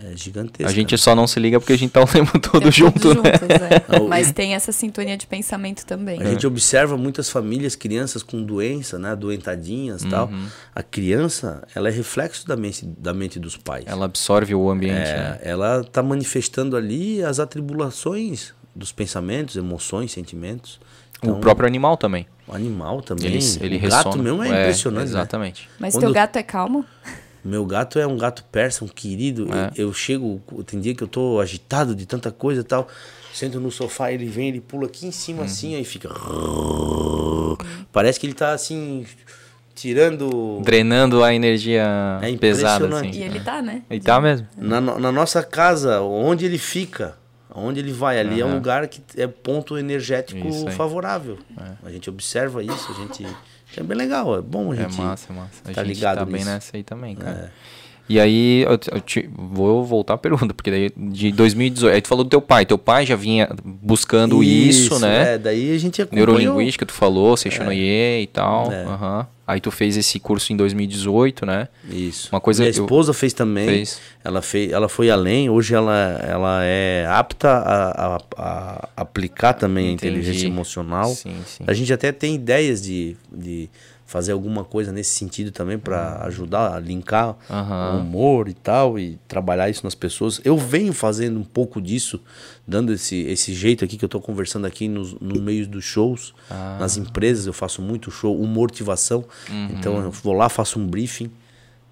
é gigantesca. a gente só não se liga porque a gente tá o tempo todo Tempo junto, todos né? juntos, é. O- Mas tem essa sintonia de pensamento também. A gente observa muitas famílias, crianças com doença, né? Doentadinhas e tal. A criança, ela é reflexo da mente, da mente dos pais. Ela absorve o ambiente, É, né? ela está manifestando ali as atribulações dos pensamentos, emoções, sentimentos. Então, o próprio animal também. o animal também. Ele, ele o gato ressona. mesmo é, impressionante. né? Exatamente. Mas Quando- teu gato é calmo? Meu gato é um gato persa, um querido. É. Eu, eu chego, tem dia que eu tô agitado de tanta coisa e tal. Sento no sofá, ele vem, ele pula aqui em cima Uhum. assim, aí fica. Parece que ele tá assim, tirando. Drenando a energia É pesada, impressionante. assim. E ele tá, né? E tá mesmo. Na, na nossa casa, onde ele fica, onde ele vai, ali é um lugar que é ponto energético aí. É. favorável. A gente observa isso, a gente. É bem legal, é bom a É gente. massa, é massa. A tá gente ligado tá bem nisso. nessa aí também, cara. É. E aí, eu, te- eu te- vou voltar à pergunta, porque daí de 2018, aí tu falou do teu pai, teu pai já vinha buscando isso, né? É, daí a gente acompanhou. Neurolinguística, tu falou, Seixonoye e tal. É. aham. Aí tu fez esse curso em 2018, né? Isso. Uma coisa Minha eu- esposa fez também. Fez. Ela, fez, ela foi além. Hoje ela, ela é apta a, a- a aplicar também Entendi. a inteligência emocional. Sim, sim. A gente até tem ideias de, de fazer alguma coisa nesse sentido também para ajudar a linkar Aham. o humor e tal e trabalhar isso nas pessoas. Eu venho fazendo um pouco disso, dando esse, esse jeito aqui que eu tô conversando aqui nos, no meio dos shows, Ah. nas empresas eu faço muito show, humortivação. Uhum. Então eu vou lá, faço um briefing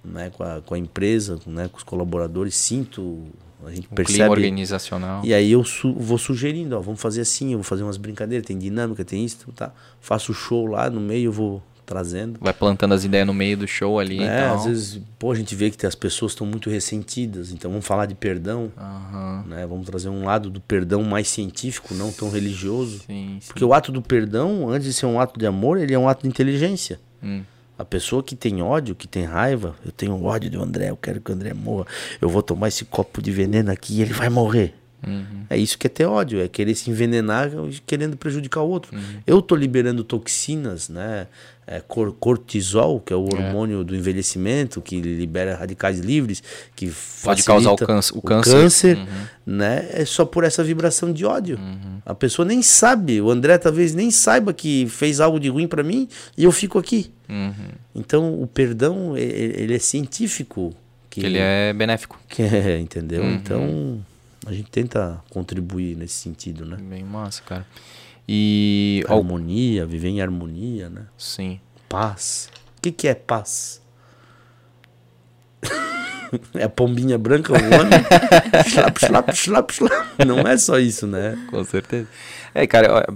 né, com, a, com a empresa, né, com os colaboradores, sinto, a gente Um clima percebe organizacional. e aí eu su- vou sugerindo, ó, vamos fazer assim, eu vou fazer umas brincadeiras, tem dinâmica, tem isso, tá? Faço show lá no meio, eu vou trazendo. Vai plantando as ideias no meio do show ali É, tal. às vezes, pô, a gente vê que as pessoas estão muito ressentidas, então vamos falar de perdão, Aham. né? Vamos trazer um lado do perdão mais científico, não tão religioso. Sim, sim. Porque o ato do perdão, antes de ser um ato de amor, ele é um ato de inteligência. Hum. A pessoa que tem ódio, que tem raiva, eu tenho ódio do André, eu quero que o André morra, eu vou tomar esse copo de veneno aqui e ele vai morrer. Uhum. É isso que é ter ódio, é querer se envenenar querendo prejudicar o outro. Uhum. Eu tô liberando toxinas, né? É, cor- cortisol, que é o hormônio do envelhecimento, que libera radicais livres, que Pode causar o câncer- o câncer. Uhum. né? É só por essa vibração de ódio. A pessoa nem sabe, o André talvez nem saiba que fez algo de ruim para mim e eu fico aqui. Uhum. Então o perdão, ele é científico. Que ele é benéfico. que é, entendeu? Uhum. Então a gente tenta contribuir nesse sentido, né? Bem massa, cara. E. ao- Harmonia, viver em harmonia, né? Sim. Paz. O que, que é paz? é a pombinha branca voando? Não é só isso, né? Com certeza. É, cara,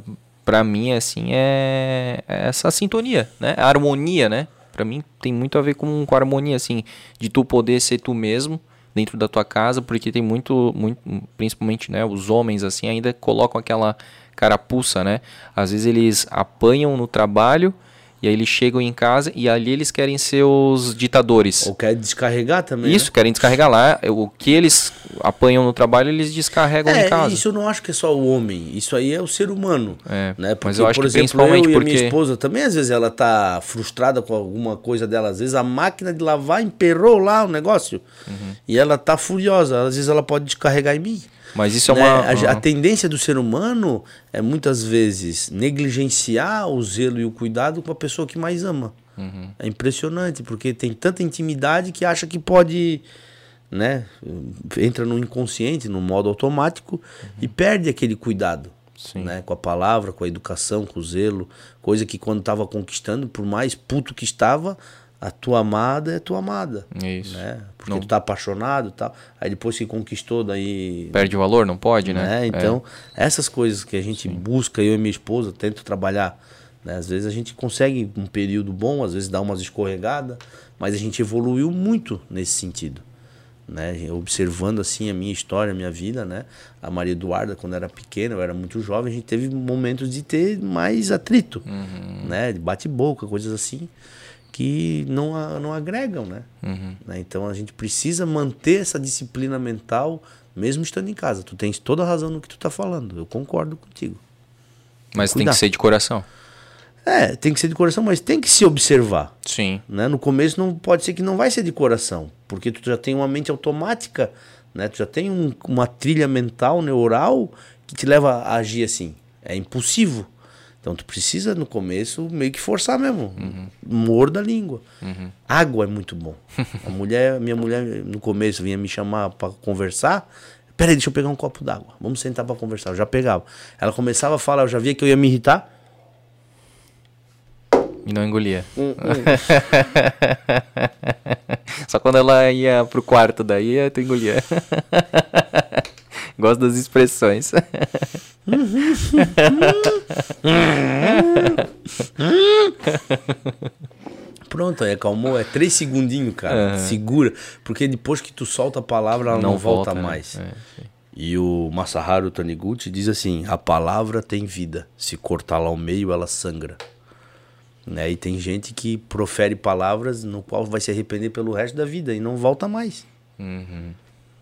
pra mim, assim, é é essa sintonia, né? A harmonia, né? Pra mim tem muito a ver com, com a harmonia, assim, de tu poder ser tu mesmo dentro da tua casa, porque tem muito, muito, principalmente, né, os homens, assim, ainda colocam aquela carapuça, né? Às vezes eles apanham no trabalho e aí eles chegam em casa e ali eles querem ser os ditadores. Ou quer descarregar também. Isso, querem descarregar lá. O que eles apanham no trabalho, eles descarregam né? em É, casa. isso eu não acho que é só o homem. Isso aí é o ser humano. É, né? Porque, mas eu acho por que exemplo, principalmente eu e a minha porque- esposa também, às vezes, ela tá frustrada com alguma coisa dela. Às vezes a máquina de lavar emperrou lá o negócio. Uhum. E ela tá furiosa. Às vezes ela pode descarregar em mim. Mas isso é né? uma. a, a tendência do ser humano é muitas vezes negligenciar o zelo e o cuidado com a pessoa que mais ama. É impressionante, porque tem tanta intimidade que acha que pode, né? Entra no inconsciente, no modo automático e perde aquele cuidado. Sim. Né? Com a palavra, com a educação, com o zelo. Coisa que quando estava conquistando, por mais puto que estava, a tua amada é tua amada. Isso. Né? Porque Não- tu tá apaixonado tal. Aí depois que conquistou, daí Perde o valor? Não pode, né? né? É. Então, essas coisas que a gente busca, eu e minha esposa, tento trabalhar. né? Às vezes a gente consegue um período bom, às vezes dá umas escorregadas, mas a gente evoluiu muito nesse sentido. Né? Observando assim a minha história, a minha vida, né? A Maria Eduarda, quando era pequena, eu era muito jovem, a gente teve momentos de ter mais atrito, Uhum. né? De bate-boca, coisas assim, que não, não agregam, né? Uhum. né? Então a gente precisa manter essa disciplina mental, mesmo estando em casa. Tu tens toda a razão no que tu tá falando. Eu concordo contigo. Mas tem Cuidar. que ser de coração. É, tem que ser de coração, mas tem que se observar. Sim. Né? No começo não pode ser que não vai ser de coração, porque tu já tem uma mente automática, né? Tu já tem um- uma trilha mental, neural, que te leva a agir assim. É impulsivo. Então tu precisa no começo meio que forçar mesmo, morda a língua. Água é muito bom. A mulher, minha mulher no começo vinha me chamar para conversar. Peraí, deixa eu pegar um copo d'água. Vamos sentar para conversar. Eu já pegava. Ela começava a falar, eu já via que eu ia me irritar. E não engolia. Hum, Só quando ela ia pro quarto daí, aí tu engolia. Gosto das expressões. Pronto, aí acalmou. É três segundinhos, cara. Segura. Porque depois que tu solta a palavra, ela não, volta, né? mais. É. E o Masaharu Taniguchi diz assim: a palavra tem vida. Se cortá-la ao meio, ela sangra. Né? E tem gente que profere palavras no qual vai se arrepender pelo resto da vida e não volta mais. Uhum.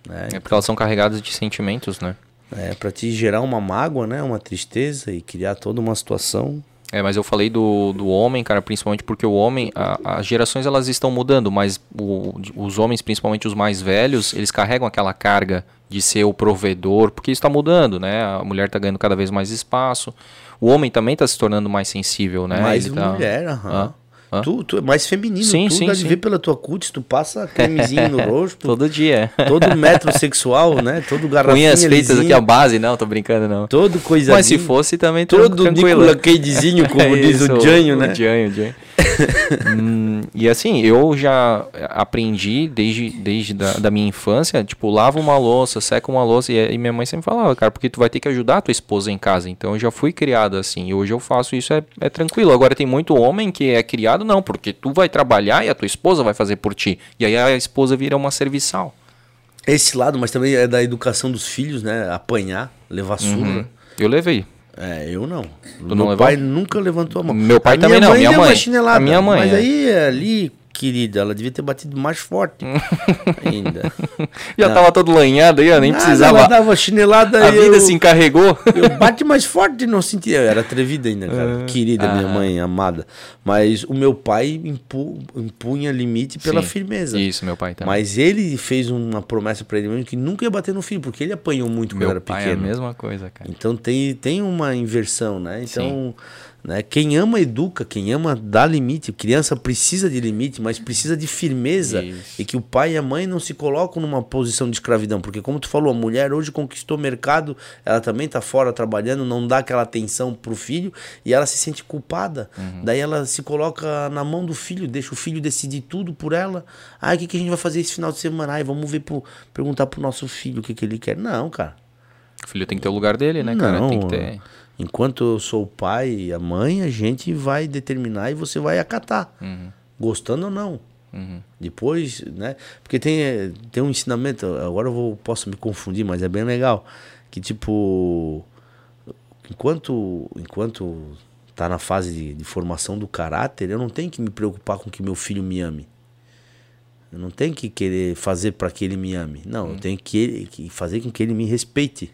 Né? É porque elas são carregadas de sentimentos, né? É para te gerar uma mágoa, né? Uma tristeza e criar toda uma situação. É, mas eu falei do, do homem, cara, principalmente porque o homem, a- as gerações elas estão mudando, mas o- os homens, principalmente os mais velhos, eles carregam aquela carga de ser o provedor, porque isso está mudando, né? A mulher está ganhando cada vez mais espaço. O homem também está se tornando mais sensível, né? mais tá- mulher, aham. Hã? Hã? Tu, tu é mais feminino, Sim, tu sim, dá de sim. ver pela tua cutis, tu passa cremezinho no rosto, Todo dia. todo metrosexual, né? Todo garrafinha Unhas feitas aqui a base, não, tô brincando não. todo coisa Mas se fosse também todo. Nicola Cagezinho, como É diz isso, o Janho, né? O Janho, o Janho. Hum, e assim, eu já aprendi desde, desde da, da minha infância, tipo, lava uma louça, seca uma louça, e, e minha mãe sempre falava, cara, porque tu vai ter que ajudar a tua esposa em casa. Então eu já fui criado assim, e hoje eu faço isso, é, é tranquilo. Agora tem muito homem que é criado, não, porque tu vai trabalhar e a tua esposa vai fazer por ti. E aí a esposa vira uma serviçal. Esse lado, mas também é da educação dos filhos, né? Apanhar, levar surra. Uhum. Eu levei. É, eu não. não Meu levou? pai nunca levantou a mão. Meu pai A também não, minha deu uma mãe. chinelada, A minha mãe, Mas é. aí, ali, querida, ela devia ter batido mais forte ainda. Já tava todo lanhado aí, nem Nada, precisava. Ela dava chinelada A vida eu, se encarregou. eu bate mais forte, não sentia. Eu era atrevida ainda, É. cara. Querida, minha Ah. mãe amada. Mas o meu pai impu- impunha limite pela Sim. firmeza. Isso, meu pai também. Mas ele fez uma promessa pra ele mesmo que nunca ia bater no filho, porque ele apanhou muito quando meu era pai pequeno. é a mesma coisa, cara. Então tem, tem uma inversão, né? Então, né, quem ama educa, quem ama dá limite. Criança precisa de limite, mas precisa de firmeza. Isso. E que o pai e a mãe não se colocam numa posição de escravidão. Porque, como tu falou, a mulher hoje conquistou o mercado, ela também tá fora trabalhando, não dá aquela atenção pro filho e ela se sente culpada. Uhum. Daí ela se coloca na mão do filho, deixa o filho decidir tudo por ela. Ah, o que, que a gente vai fazer esse final de semana? Ai, vamos ver pro, perguntar pro nosso filho o que, que ele quer. Não, cara. O filho tem que ter o lugar dele, né, cara? Não, Tem que ter. Enquanto eu sou o pai e a mãe, a gente vai determinar e você vai acatar. Uhum. Gostando ou não. Uhum. Depois, né? Porque tem, tem um ensinamento, agora eu vou, posso me confundir, mas é bem legal. Que tipo, enquanto, enquanto tá na fase de, de formação do caráter, eu não tenho que me preocupar com que meu filho me ame. Eu não tenho que querer fazer para que ele me ame. Não, eu tenho que, ele, que fazer com que ele me respeite.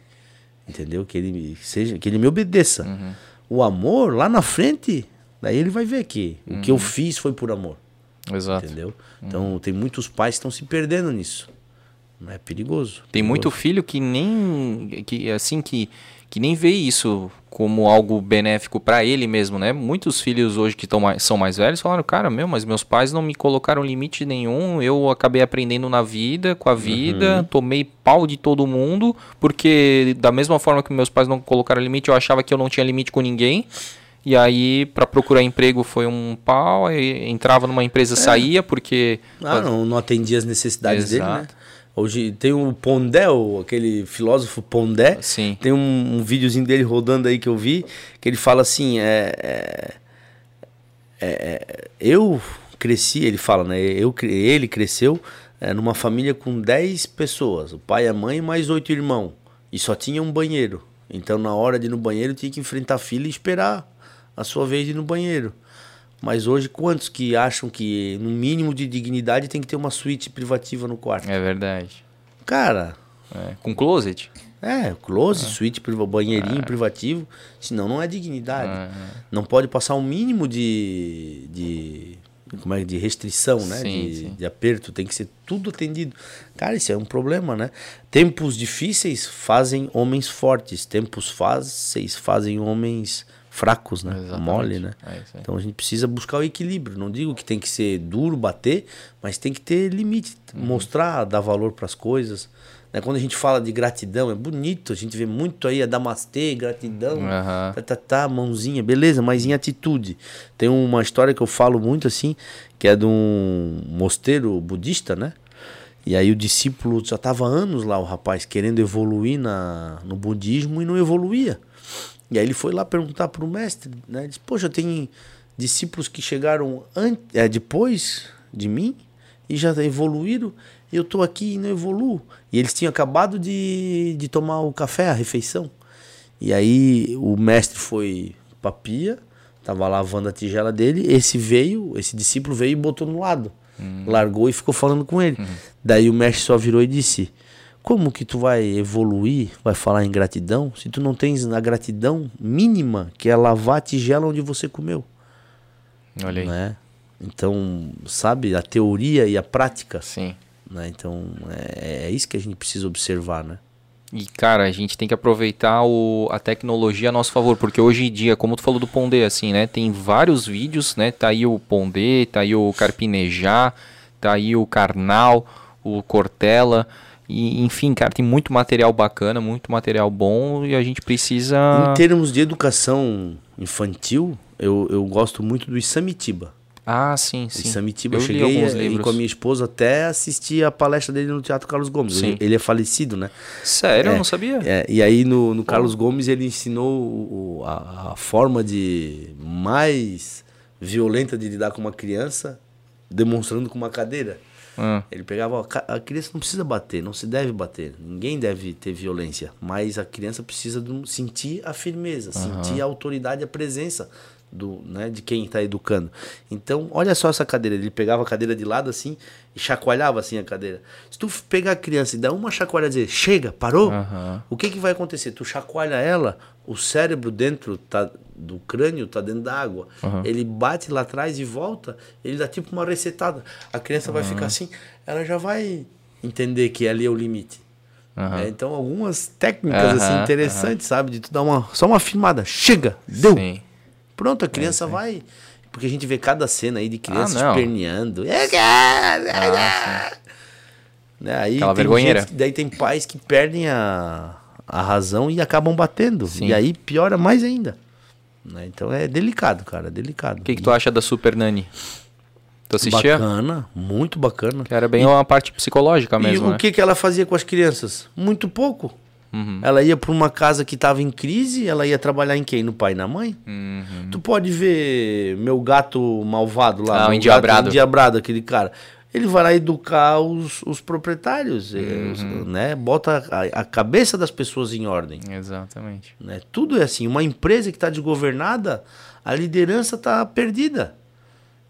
Entendeu? Que ele me- seja, que ele me obedeça. O amor lá na frente, daí ele vai ver que o que eu fiz foi por amor. Exato. Entendeu? Então tem muitos pais que estão se perdendo nisso. Não é perigoso. Tem muito perigoso. filho que nem. que assim, que, que nem vê isso como algo benéfico para ele mesmo, né? Muitos filhos hoje que mais, são mais velhos falaram, cara, meu, mas meus pais não me colocaram limite nenhum, eu acabei aprendendo na vida, com a vida, uhum. tomei pau de todo mundo, porque da mesma forma que meus pais não colocaram limite, eu achava que eu não tinha limite com ninguém. E aí, para procurar emprego foi um pau, entrava numa empresa, é. saía, porque. Ah, não, não atendia as necessidades Exato. dele, né? Hoje tem o Pondé, aquele filósofo Pondé. Sim. Tem um, um videozinho dele rodando aí que eu vi, que ele fala assim: é, é, é, é eu cresci, ele fala, né? Eu, ele cresceu é, numa família com 10 pessoas, o pai, a mãe mais oito irmãos, e só tinha um banheiro. Então, na hora de ir no banheiro, tinha que enfrentar a fila e esperar a sua vez de ir no banheiro. Mas hoje, quantos que acham que, no mínimo de dignidade, tem que ter uma suíte privativa no quarto? É verdade. Cara. É, com closet? É, closet, é. suíte, banheirinho é. privativo. Senão não é dignidade. É. Não pode passar um mínimo de. de como é de restrição, né? Sim, de, sim. de aperto, tem que ser tudo atendido. Cara, isso é um problema, né? Tempos difíceis fazem homens fortes, tempos fáceis fazem homens fracos, né? Exatamente. Mole, né? É então a gente precisa buscar o equilíbrio. Não digo que tem que ser duro, bater, mas tem que ter limite, uhum. mostrar, dar valor para as coisas. Né? Quando a gente fala de gratidão, é bonito, a gente vê muito aí a damastê, gratidão, uhum. tá, tá, tá, mãozinha, beleza, mas em atitude. Tem uma história que eu falo muito assim, que é de um mosteiro budista, né? E aí o discípulo já estava anos lá, o rapaz, querendo evoluir na, no budismo e não evoluía. E aí ele foi lá perguntar para o mestre, né? Disse, poxa, tem discípulos que chegaram é, depois de mim e já evoluíram, e eu estou aqui e não evoluo. E eles tinham acabado de, de tomar o café, a refeição. E aí o mestre foi papia, tava lavando a tigela dele, esse veio, esse discípulo veio e botou no lado. Hum. Largou e ficou falando com ele. Hum. Daí o mestre só virou e disse: como que tu vai evoluir, vai falar em gratidão, se tu não tens a gratidão mínima, que é lavar a tigela onde você comeu? Olha aí. Né? Então, sabe, a teoria e a prática. Sim. Né? Então, é, é isso que a gente precisa observar, né? E, cara, a gente tem que aproveitar o, a tecnologia a nosso favor, porque hoje em dia, como tu falou do Pondé, assim, né? Tem vários vídeos, né? Tá aí o Pondé, tá aí o Carpinejar, tá aí o Carnal, o Cortella. E, enfim, cara, tem muito material bacana, muito material bom e a gente precisa. Em termos de educação infantil, eu, eu gosto muito do Isamitiba. Ah, sim, sim. Isamitiba, eu, eu cheguei e, com a minha esposa até assisti a palestra dele no Teatro Carlos Gomes. Sim. Ele, ele é falecido, né? Sério? É, eu não sabia. É, e aí no, no Carlos Gomes ele ensinou o, a, a forma de mais violenta de lidar com uma criança, demonstrando com uma cadeira. Ah. Ele pegava, ó, a criança não precisa bater, não se deve bater, ninguém deve ter violência, mas a criança precisa de sentir a firmeza, uhum. sentir a autoridade, a presença do, né, de quem está educando. Então, olha só essa cadeira, ele pegava a cadeira de lado assim e chacoalhava assim a cadeira. Se tu pegar a criança e dar uma chacoalha e dizer, chega, parou, uhum. o que, que vai acontecer? Tu chacoalha ela, o cérebro dentro tá, do crânio tá dentro da água. Uhum. Ele bate lá atrás e volta, ele dá tipo uma resetada. A criança uhum. vai ficar assim, ela já vai entender que ali é o limite. Uhum. É, então, algumas técnicas assim interessantes, sabe? De tu dar uma, só uma filmada, chega, deu. Sim. Pronto, a criança é, vai. Porque a gente vê cada cena aí de crianças ah, esperneando. Ah, né? Aí Aquela vergonheira. Gente, daí tem pais que perdem a, a razão e acabam batendo. Sim. E aí piora mais ainda. Né? Então é delicado, cara, é delicado. O que, que tu acha da Super Nani? Tu assistia? Bacana, muito bacana. Que era bem e, uma parte psicológica mesmo. E né? o que, que ela fazia com as crianças? Muito pouco. Uhum. Ela ia para uma casa que estava em crise, ela ia trabalhar em quem? No pai e na mãe? Uhum. Tu pode ver meu gato malvado lá. Ah, o endiabrado. endiabrado, aquele cara ele vai lá educar os, os proprietários, eh, uhum. né? Bota a, a, cabeça das pessoas em ordem. Exatamente. Né? Tudo é assim. Uma empresa que está desgovernada, a liderança está perdida.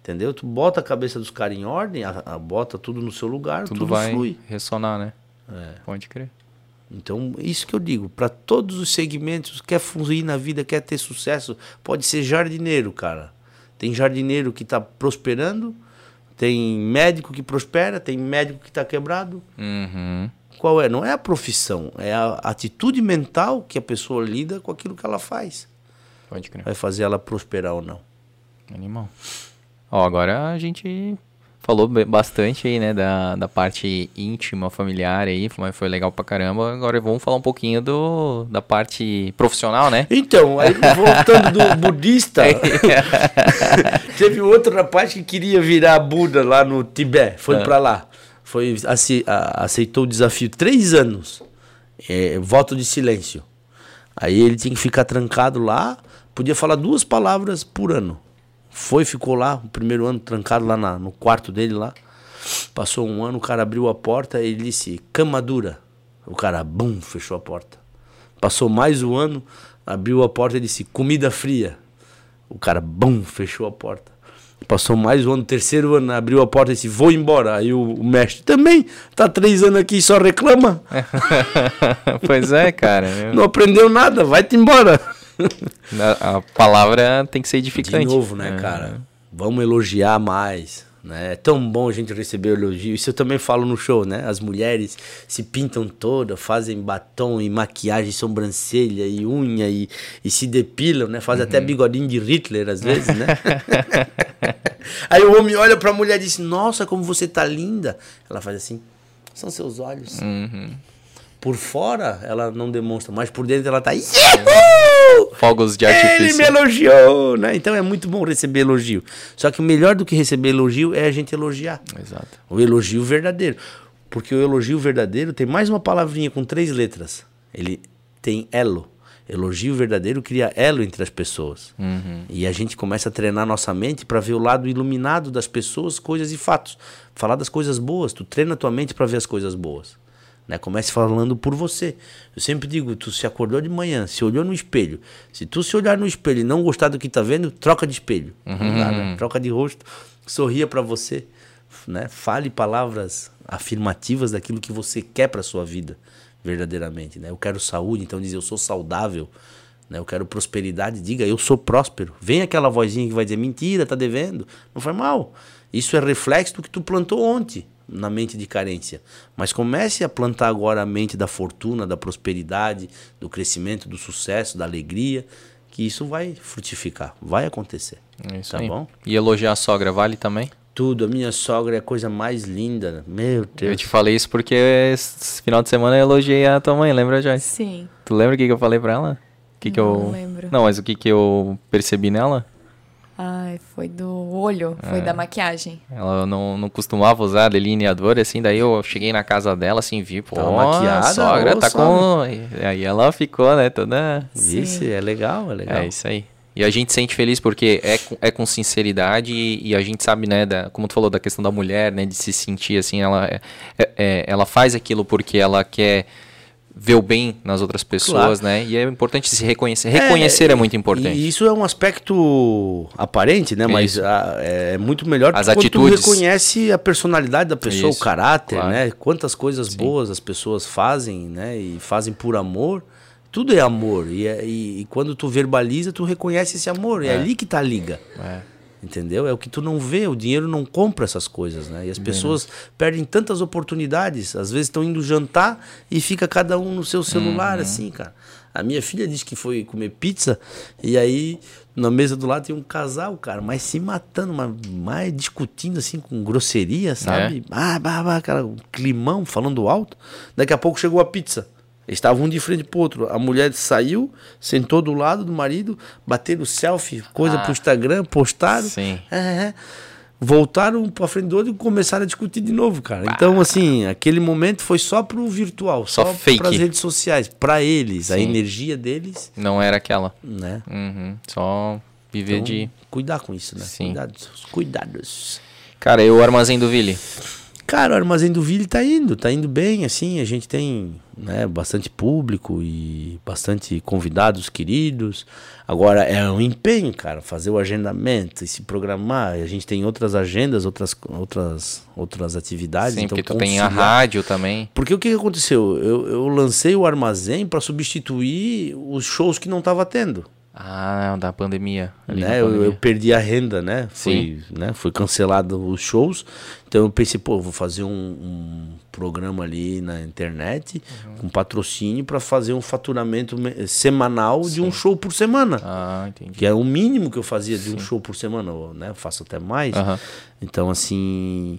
Entendeu? Tu bota a cabeça dos caras em ordem, a, a, bota tudo no seu lugar, tudo, tudo vai flui. ressonar, né? É. Pode crer. Então, isso que eu digo, para todos os segmentos, quer fluir na vida, quer ter sucesso, pode ser jardineiro, cara. Tem jardineiro que está prosperando, Tem médico que prospera, tem médico que está quebrado. Uhum. Qual é? Não é a profissão, é a atitude mental que a pessoa lida com aquilo que ela faz. Pode crer. Vai fazer ela prosperar ou não. Animal. Ó, agora a gente falou bastante aí, né, da, da parte íntima, familiar aí, mas foi legal pra caramba. Agora vamos falar um pouquinho do, da parte profissional, né? Então, aí voltando do budista, teve outro rapaz que queria virar Buda lá no Tibete, foi pra lá. Foi, aceitou o desafio três anos, é, voto de silêncio. Aí ele tinha que ficar trancado lá, podia falar duas palavras por ano. Foi, ficou lá, o primeiro ano trancado lá na- no quarto dele lá. Passou um ano, o cara abriu a porta e ele disse, cama dura. O cara, bum, fechou a porta. Passou mais um ano, abriu a porta e disse, comida fria. O cara, bum, fechou a porta. Passou mais um ano, terceiro ano, abriu a porta e disse, vou embora. Aí o, o mestre, também, tá três anos aqui e só reclama. pois é, cara. Não aprendeu nada, vai-te embora. A, a palavra tem que ser De edificante. novo, né, É. cara? Vamos elogiar mais. Né? É tão bom a gente receber elogio. Isso eu também falo no show, né? As mulheres se pintam todas, fazem batom e maquiagem, sobrancelha e unha e, e se depilam, né? Fazem até bigodinho de Hitler às vezes, né? Aí o homem olha pra mulher e diz: Nossa, como você tá linda. Ela faz assim: São seus olhos. Por fora ela não demonstra, mas por dentro ela tá. Yahoo! Fogos de Ele artifício. me elogiou, né? Então é muito bom receber elogio. Só que o melhor do que receber elogio é a gente elogiar. Exato. O elogio verdadeiro. Porque o elogio verdadeiro tem mais uma palavrinha com três letras. Ele tem elo. Elogio verdadeiro cria elo entre as pessoas. E a gente começa a treinar nossa mente para ver o lado iluminado das pessoas, coisas e fatos. Falar das coisas boas. Tu treina tua mente para ver as coisas boas. Né? Comece falando por você. Eu sempre digo, tu se acordou de manhã, se olhou no espelho. Se tu se olhar no espelho e não gostar do que tá vendo, troca de espelho. Não dá, né? Troca de rosto, sorria para você, né? Fale palavras afirmativas daquilo que você quer para sua vida, verdadeiramente, né? Eu quero saúde, então diz eu sou saudável, né? Eu quero prosperidade, diga eu sou próspero. Vem aquela vozinha que vai dizer mentira, tá devendo. Não faz mal. Isso é reflexo do que tu plantou ontem na mente de carência. Mas comece a plantar agora a mente da fortuna, da prosperidade, do crescimento, do sucesso, da alegria, que isso vai frutificar, vai acontecer. É isso tá aí. bom? E elogiar a sogra vale também? Tudo, a minha sogra é a coisa mais linda. Meu Eu Deus. te falei isso porque esse final de semana eu elogiei a tua mãe, lembra, Joyce? Sim. Tu lembra o que, que eu falei pra ela? Que que Não eu... lembro. Não, mas o que, que eu percebi nela? Ai, foi do olho, foi É. da maquiagem. Ela não, não costumava usar delineador, assim, daí eu cheguei na casa dela, assim, vi, pô, Tá maquiada, a sogra tá com... E aí ela ficou, né, toda... Isso é legal, é legal. É isso aí. E a gente sente feliz porque é com, é com sinceridade e, e a gente sabe, né, da, como tu falou, da questão da mulher, né, de se sentir assim, ela, é, é- é- ela faz aquilo porque ela quer ver o bem nas outras pessoas, né, e é importante se reconhecer. Reconhecer é, muito importante. E isso é um aspecto aparente, né? Mas Isso. a- é muito melhor As quando atitudes. tu reconhece a personalidade da pessoa, Isso, o caráter, claro. né? Quantas coisas boas as pessoas fazem, né? E fazem por amor. Tudo é amor. E, é- e- e quando tu verbaliza, tu reconhece esse amor. É, ali que tá a liga. É. Entendeu? É o que tu não vê, o dinheiro não compra essas coisas, né? E as pessoas perdem tantas oportunidades. Às vezes estão indo jantar e fica cada um no seu celular, assim, cara. A minha filha disse que foi comer pizza e aí na mesa do lado tem um casal, cara, mas se matando, mas mais discutindo assim com grosseria, sabe? Ah, bah, bah, cara, um climão, falando alto. Daqui a pouco chegou a pizza. Estavam um de frente pro outro. A mulher saiu, sentou do lado do marido, bateram selfie, coisa Ah. pro Instagram, postaram. Sim. É, é. Voltaram pra frente do outro e começaram a discutir de novo, cara. Então, assim, aquele momento foi só pro virtual, Só só, fake. pras redes sociais, pra eles, a Sim. energia deles, Não era aquela. né? Uhum. Só viver Então, de... cuidar com isso, né? Sim. Cuidados, cuidados. Cara, e o Armazém do Ville? Cara, o Armazém do Ville tá indo, tá indo bem, assim, a gente tem né, bastante público e bastante convidados queridos. Agora é um empenho, cara, fazer o agendamento e se programar. A gente tem outras agendas, outras, outras, outras atividades. Sim, então porque tu tem a rádio também. Porque o que que aconteceu? Eu, eu lancei o armazém para substituir os shows que não tava tendo. Ah, da pandemia. né? Eu, pandemia. eu perdi a renda, né? Foi, Sim. né? Foi cancelado os shows. Então eu pensei, pô, vou fazer um, um programa ali na internet Uhum. com patrocínio para fazer um faturamento me- semanal de um show por semana. Ah, entendi. Que é o mínimo que eu fazia de um show por semana, né? Eu faço até mais. Aham. Então, assim.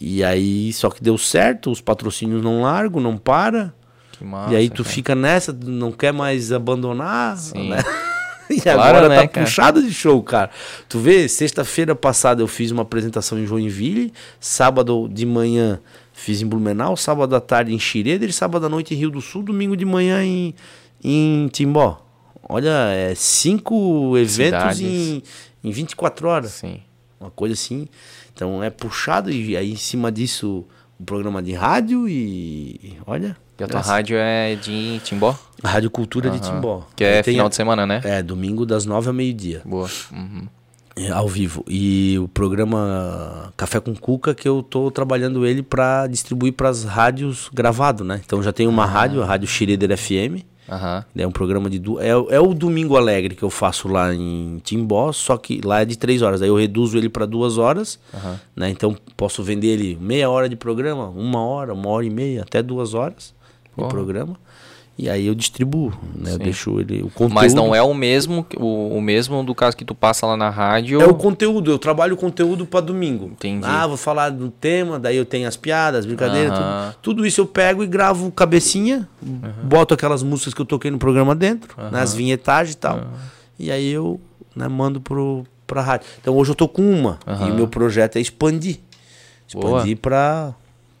E aí, só que deu certo, os patrocínios não largam, não para. Que massa. e aí tu cara. fica nessa, não quer mais abandonar, Sim. né? E Claro, agora né, tá cara? puxado de show, cara. Tu vê, sexta-feira passada eu fiz uma apresentação em Joinville, sábado de manhã fiz em Blumenau, sábado à tarde em Xireder, sábado à noite em Rio do Sul, domingo de manhã em, em Timbó. Olha, é cinco eventos Cidades. em, em 24 horas. Sim. Uma coisa assim. Então é puxado e aí em cima disso o programa de rádio e olha. E a tua rádio é de Timbó? a Rádio Cultura de Aham. Timbó. Que é final a- de semana, né? É, domingo das nove ao meio-dia. Boa. Uhum. É, ao vivo. E o programa Café com Cuca, que eu tô trabalhando ele para distribuir para as rádios gravado, né? Então já tem uma rádio, a Rádio Schroeder FM. É um programa de. Du... É, é o Domingo Alegre que eu faço lá em Timbó, só que lá é de três horas. Aí eu reduzo ele para duas horas, né? Então posso vender ele meia hora de programa, uma hora, uma hora e meia, até duas horas Porra. programa. E aí eu distribuo, né? Eu deixo ele. O conteúdo. Mas não é o mesmo, o, o mesmo do caso que tu passa lá na rádio. É o conteúdo, eu trabalho o conteúdo para domingo. Entendi. Ah, vou falar do tema, daí eu tenho as piadas, as brincadeiras, Aham. tudo, tudo isso eu pego e gravo cabecinha, boto aquelas músicas que eu toquei no programa dentro, né, as vinhetagens e tal. E aí eu né, mando pro, pra rádio. Então hoje eu tô com uma, e o meu projeto é expandir. Expandir pra.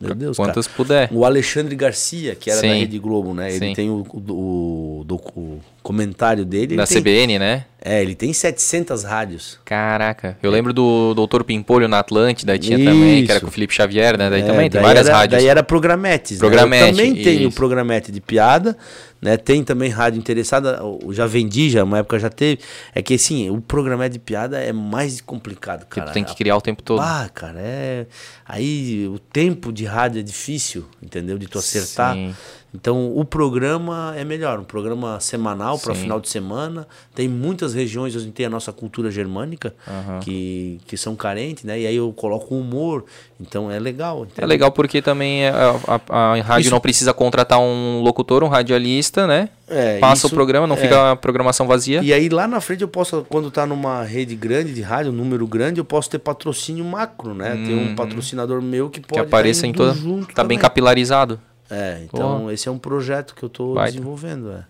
Meu Deus, cara. Quantas puder. O Alexandre Garcia, que era Sim. da Rede Globo, né? Ele Sim. tem o, o, o o comentário dele. Da tem, CBN, né? É, ele tem 700 rádios. Caraca. Eu lembro do Doutor Pimpolho na Atlântida, tinha também, que era Isso. com o Felipe Xavier, né? Daí É, também tem daí várias era, rádios. Daí era programetes. Programete, Né? Eu também tenho isso. programete de piada, né? Tem também rádio interessada, eu já vendi, já uma época já teve. É que assim, o programete de piada é mais complicado, Que cara. tu tem que criar o tempo todo. Ah, cara, é. Aí o tempo de rádio é difícil, entendeu? De tu acertar. Sim. Então o programa é melhor, um programa semanal para final de semana. Tem muitas regiões, gente tem a nossa cultura germânica que, que são carentes, né? E aí eu coloco humor, então é legal. É entendeu? legal porque também a, a- a rádio Isso- não precisa contratar um locutor, um radialista, né? É, Passa isso- o programa, não é. fica a programação vazia. E aí lá na frente eu posso, quando tá numa rede grande de rádio, um número grande, eu posso ter patrocínio macro, né? Ter um patrocinador meu que pode Uhum. que apareça tá em toda. junto Tá bem capilarizado. É, então esse é um projeto que eu tô Baita. desenvolvendo, é.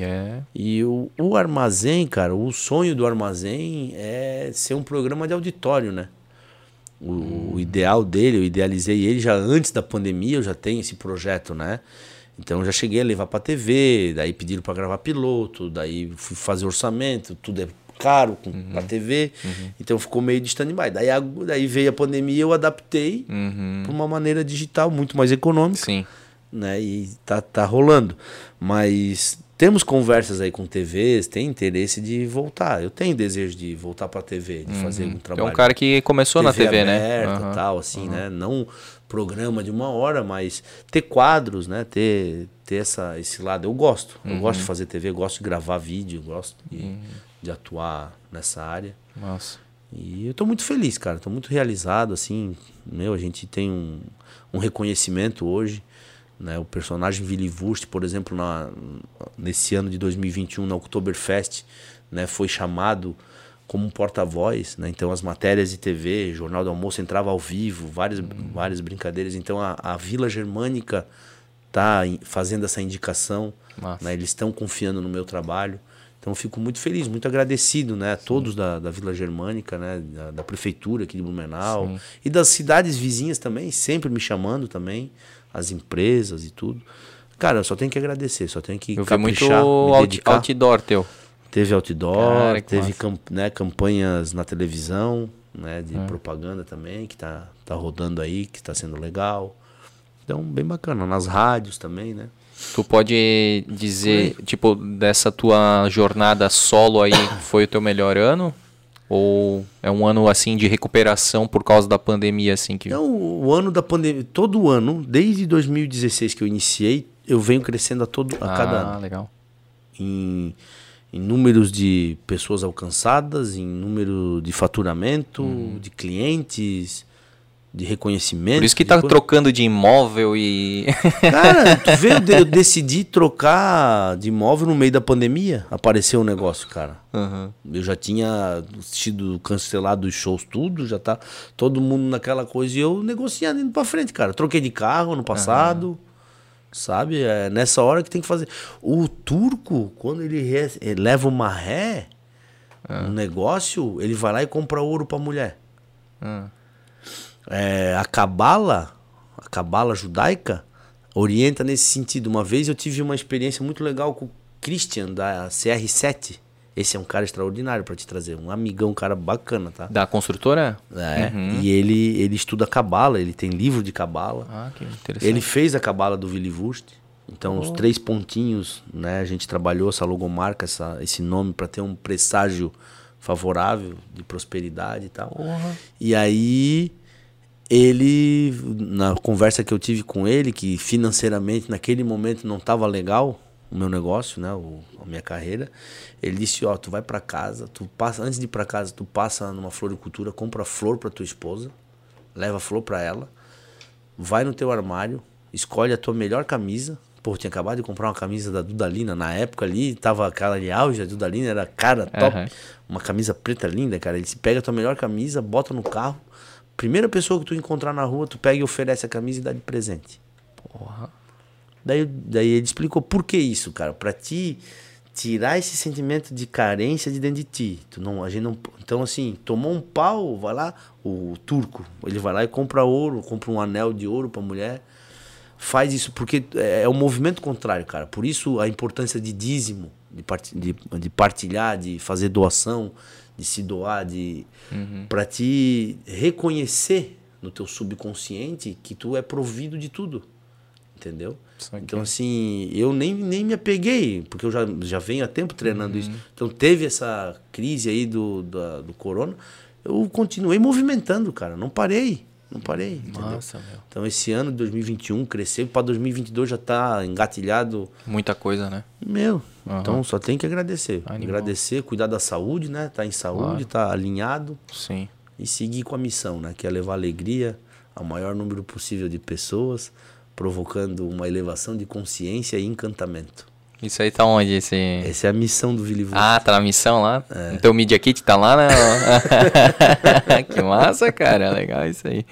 É. E o, o armazém, cara, o sonho do armazém é ser um programa de auditório, né? O, o ideal dele, eu idealizei ele já antes da pandemia, eu já tenho esse projeto, né? Então eu já cheguei a levar pra TV, daí pediram pra gravar piloto, daí fui fazer orçamento, tudo é caro com, pra TV, então ficou meio de stand-by. Daí, a- daí veio a pandemia, eu adaptei Uhum. pra uma maneira digital muito mais econômica Sim. né? E tá, tá rolando. Mas temos conversas aí com TVs, tem interesse de voltar. Eu tenho desejo de voltar pra TV, de fazer um É trabalho. um cara que começou na TV, né? aberta, Aham. tal, assim, né? Não programa de uma hora, mas ter quadros, né? Ter, ter essa, esse lado. Eu gosto. Eu gosto de Uhum. fazer TV, gosto de gravar vídeo, gosto de, de atuar nessa área. Nossa. E eu tô muito feliz, cara. Tô muito realizado, assim. Meu, a gente tem um, um reconhecimento hoje. Né? O personagem Willy Wurst, por exemplo, na, nesse ano de 2021, na Oktoberfest, né? foi chamado como um porta-voz. Né? Então, as matérias de TV, Jornal do Almoço entrava ao vivo, várias, várias brincadeiras. Então, a, a Vila Germânica tá fazendo essa indicação. Né? Eles estão confiando no meu trabalho. Então eu fico muito feliz, muito agradecido, né? A todos da, da Vila Germânica, né? Da, da prefeitura aqui de Blumenau. Sim. E das cidades vizinhas também, sempre me chamando também, as empresas e tudo. Cara, eu só tenho que agradecer, só tenho que Eu muito caprichar, me out- outdoor teu. Teve outdoor, Cara, teve massa. cam- né, campanhas na televisão, né? É. De propaganda também, que tá, tá rodando aí, que tá sendo legal. Então, bem bacana. Nas rádios também, né? Tu pode dizer, tipo, dessa tua jornada solo aí, foi o teu melhor ano? Ou é um ano, assim, de recuperação por causa da pandemia, assim, que... Então, o ano da pandemia, todo ano, desde 2016 que eu iniciei, eu venho crescendo a todo a cada ah, ano. legal. Em, em números de pessoas alcançadas, em número de faturamento, de clientes, de reconhecimento. Por isso que tá trocando de imóvel e. Cara, tu vê, eu, de- eu decidi trocar de imóvel no meio da pandemia. Apareceu um negócio, cara. Aham. Eu já tinha sido cancelado os shows, tudo, já tá todo mundo naquela coisa. E eu negociando indo pra frente, cara. Troquei de carro ano passado. Sabe? É nessa hora que tem que fazer. O turco, quando ele, re- ele leva uma ré, um negócio, ele vai lá e compra ouro pra mulher. Ah. É, a cabala, a cabala judaica, orienta nesse sentido. Uma vez eu tive uma experiência muito legal com o Christian da CR7. Esse é um cara extraordinário pra te trazer, um amigão, um cara bacana, tá? Da construtora? É, Uhum. E ele ele estuda cabala, ele tem livro de cabala. Ah, que interessante. Ele fez a cabala do Willy Wurst. Então, os três pontinhos, né? A gente trabalhou essa logomarca, essa, esse nome para ter um presságio favorável de prosperidade e tal. E aí, ele, na conversa que eu tive com ele, que financeiramente naquele momento não estava legal o meu negócio, né? O, a minha carreira, ele disse: Ó, tu vai para casa, tu passa, antes de ir para casa, tu passa numa floricultura, compra flor para tua esposa, leva flor para ela vai no teu armário, escolhe a tua melhor camisa. Pô, tinha acabado de comprar uma camisa da Dudalina. Na época ali, tava aquela de auge, a Dudalina era cara, top. Aham. Uma camisa preta linda, cara. Ele disse, pega a tua melhor camisa, bota no carro. Primeira pessoa que tu encontrar na rua, tu pega e oferece a camisa e dá de presente. Porra. Daí, daí ele explicou por que isso, cara. Pra ti tirar esse sentimento de carência de dentro de ti. Tu não, a gente não, então assim, tomou um pau, vai lá, o turco, ele vai lá e compra ouro, compra um anel de ouro pra mulher. Faz isso porque é, é o movimento contrário, cara. Por isso a importância de dízimo, de, parti- de, de partilhar, de fazer doação, de se doar, de pra te reconhecer no teu subconsciente que tu é provido de tudo. Entendeu? Então, assim, eu nem, nem me apeguei, porque eu já, já venho há tempo treinando isso. Então, teve essa crise aí do, da- do corona, eu continuei movimentando, cara. Não parei, não parei. entendeu? Meu. Então, esse ano de 2021 cresceu, para 2022 já tá engatilhado. Muita coisa, né? Meu, Aham. então só tem que agradecer. Animal. Agradecer, cuidar da saúde, né? Tá em saúde, tá alinhado Sim. e seguir com a missão, né? Que é levar alegria ao maior número possível de pessoas, provocando uma elevação de consciência e encantamento. Isso aí tá onde? Esse... Essa é a missão do Vili Vulto. Ah, tá na missão lá? É. Então o Media Kit tá lá, né? que massa, cara. Legal isso aí.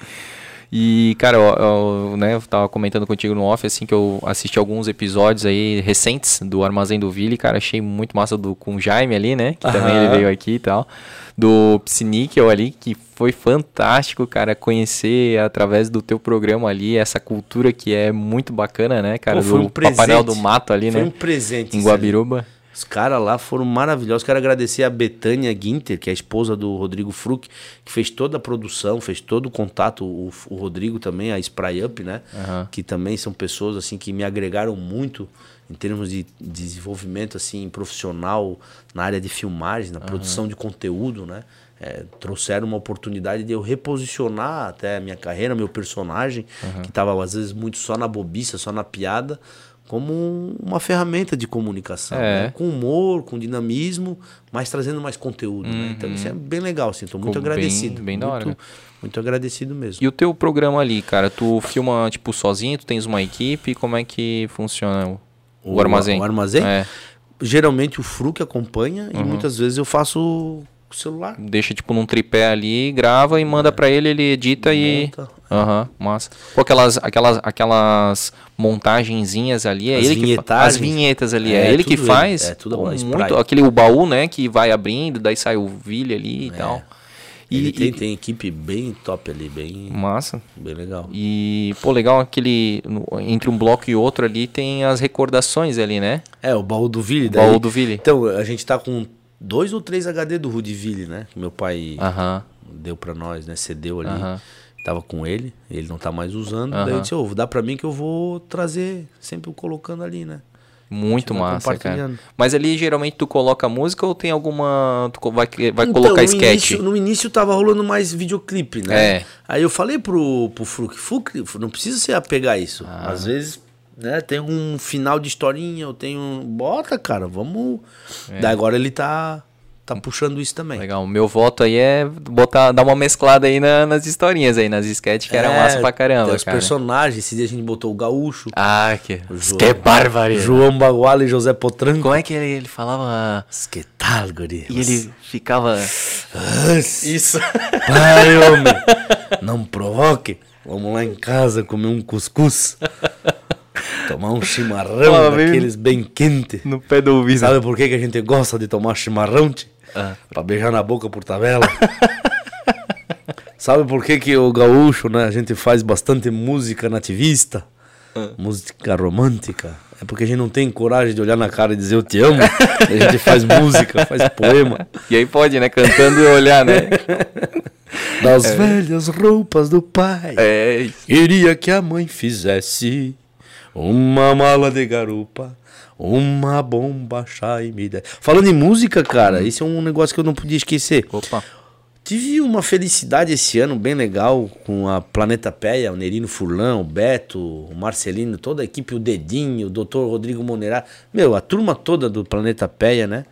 E, cara, eu, eu, né, eu tava comentando contigo no off, assim, que eu assisti alguns episódios aí recentes do Armazém do Ville, cara, achei muito massa do, com o Jaime ali, né, que também ele veio aqui e tal, do Psiníquel ali, que foi fantástico, cara, conhecer através do teu programa ali, essa cultura que é muito bacana, né, cara, Pô, foi do um presente. Papai Noel do Mato ali, Foi né, um presente. em. Guabiruba. Os caras lá foram maravilhosos. Quero agradecer a Betânia Guinter, que é a esposa do Rodrigo Fruc, que fez toda a produção, fez todo o contato. O, o Rodrigo também, a Spray Up, né? Aham. Que também são pessoas assim que me agregaram muito em termos de desenvolvimento assim profissional na área de filmagem, na produção de conteúdo, né? É, trouxeram uma oportunidade de eu reposicionar até a minha carreira, meu personagem, que estava às vezes muito só na bobiça, só na piada, como um- uma ferramenta de comunicação, É. né? com humor, com dinamismo, mas trazendo mais conteúdo. Né? Então isso é bem legal, assim, tô muito Ficou bem- agradecido. bem da hora, muito, muito agradecido mesmo. E o teu programa ali, cara, tu filma, tipo, sozinho, tu tens uma equipe, como é que funciona o, o, armazém? o armazém? É, Geralmente o Fru que acompanha Uhum. e muitas vezes eu faço o celular. deixa, tipo, num tripé ali, grava e manda pra ele, ele edita e... Monta. Aham, massa. Pô, aquelas, aquelas, aquelas montagenzinhas ali, é As ele que faz. As vinhetas ali, é, É, ele que tudo ele. faz. É, tudo Pô, Spry. muito, aquele o baú, né, que vai abrindo, daí sai o vilho ali e tal. E, Ele tem, e- tem equipe bem top ali, bem, Massa. bem legal. E, pô, legal aquele. entre um bloco e outro ali tem as recordações ali, né? É, o baú do Ville. O daí- baú do Ville. Então, a gente tá com dois ou três HD do Rudiville, né? Que meu pai Aham. deu pra nós, né? Cedeu ali. Aham. Tava com ele, ele não tá mais usando. Aham. Daí eu disse, ô, dá pra mim que eu vou trazer, sempre colocando ali, né? Muito massa, cara. Mas ali geralmente tu coloca música ou tem alguma. Tu vai, vai Então, colocar no sketch? Início, no início tava rolando mais videoclipe, né? É. Aí eu falei pro, pro Fruc, Fruc, não precisa se apegar isso. Ah. Às vezes né? Tem um final de historinha, eu tenho. Bota, cara, vamos. Daí agora ele tá. Tá puxando isso também. Legal. O meu voto aí é botar, dar uma mesclada aí na- nas historinhas aí, nas sketches, que era É, massa pra caramba, tem os cara. personagens, esse dia a gente botou o Gaúcho, Ah, que... João- Que bárbaro. João Baguala e José Potranco. Como é que ele, ele falava... Que tal, guri? E ele ficava... Isso. Pai, homem, não provoque. Vamos lá em casa comer um cuscuz. Tomar um chimarrão bem- daqueles bem quente. No pé do ouvido. Sabe por que, que a gente gosta de tomar chimarrão? tchê? Ah. Pra beijar na boca por tabela. Sabe por que, que o gaúcho, né? A gente faz bastante música nativista, Ah. música romântica. É porque a gente não tem coragem de olhar na cara e dizer eu te amo. a gente faz música, faz poema. E aí pode, né? Cantando e olhar, né? Das velhas roupas do pai. É isso. Queria que a mãe fizesse uma mala de garupa, uma bomba chá e me der. Falando em música, cara, esse é um negócio que eu não podia esquecer. Opa. Tive uma felicidade esse ano bem legal com a Planeta Péia, o Nerino Furlan, o Beto, o Marcelino, toda a equipe, o Dedinho, o Dr. Rodrigo Monerá. Meu, a turma toda do Planeta Péia, né?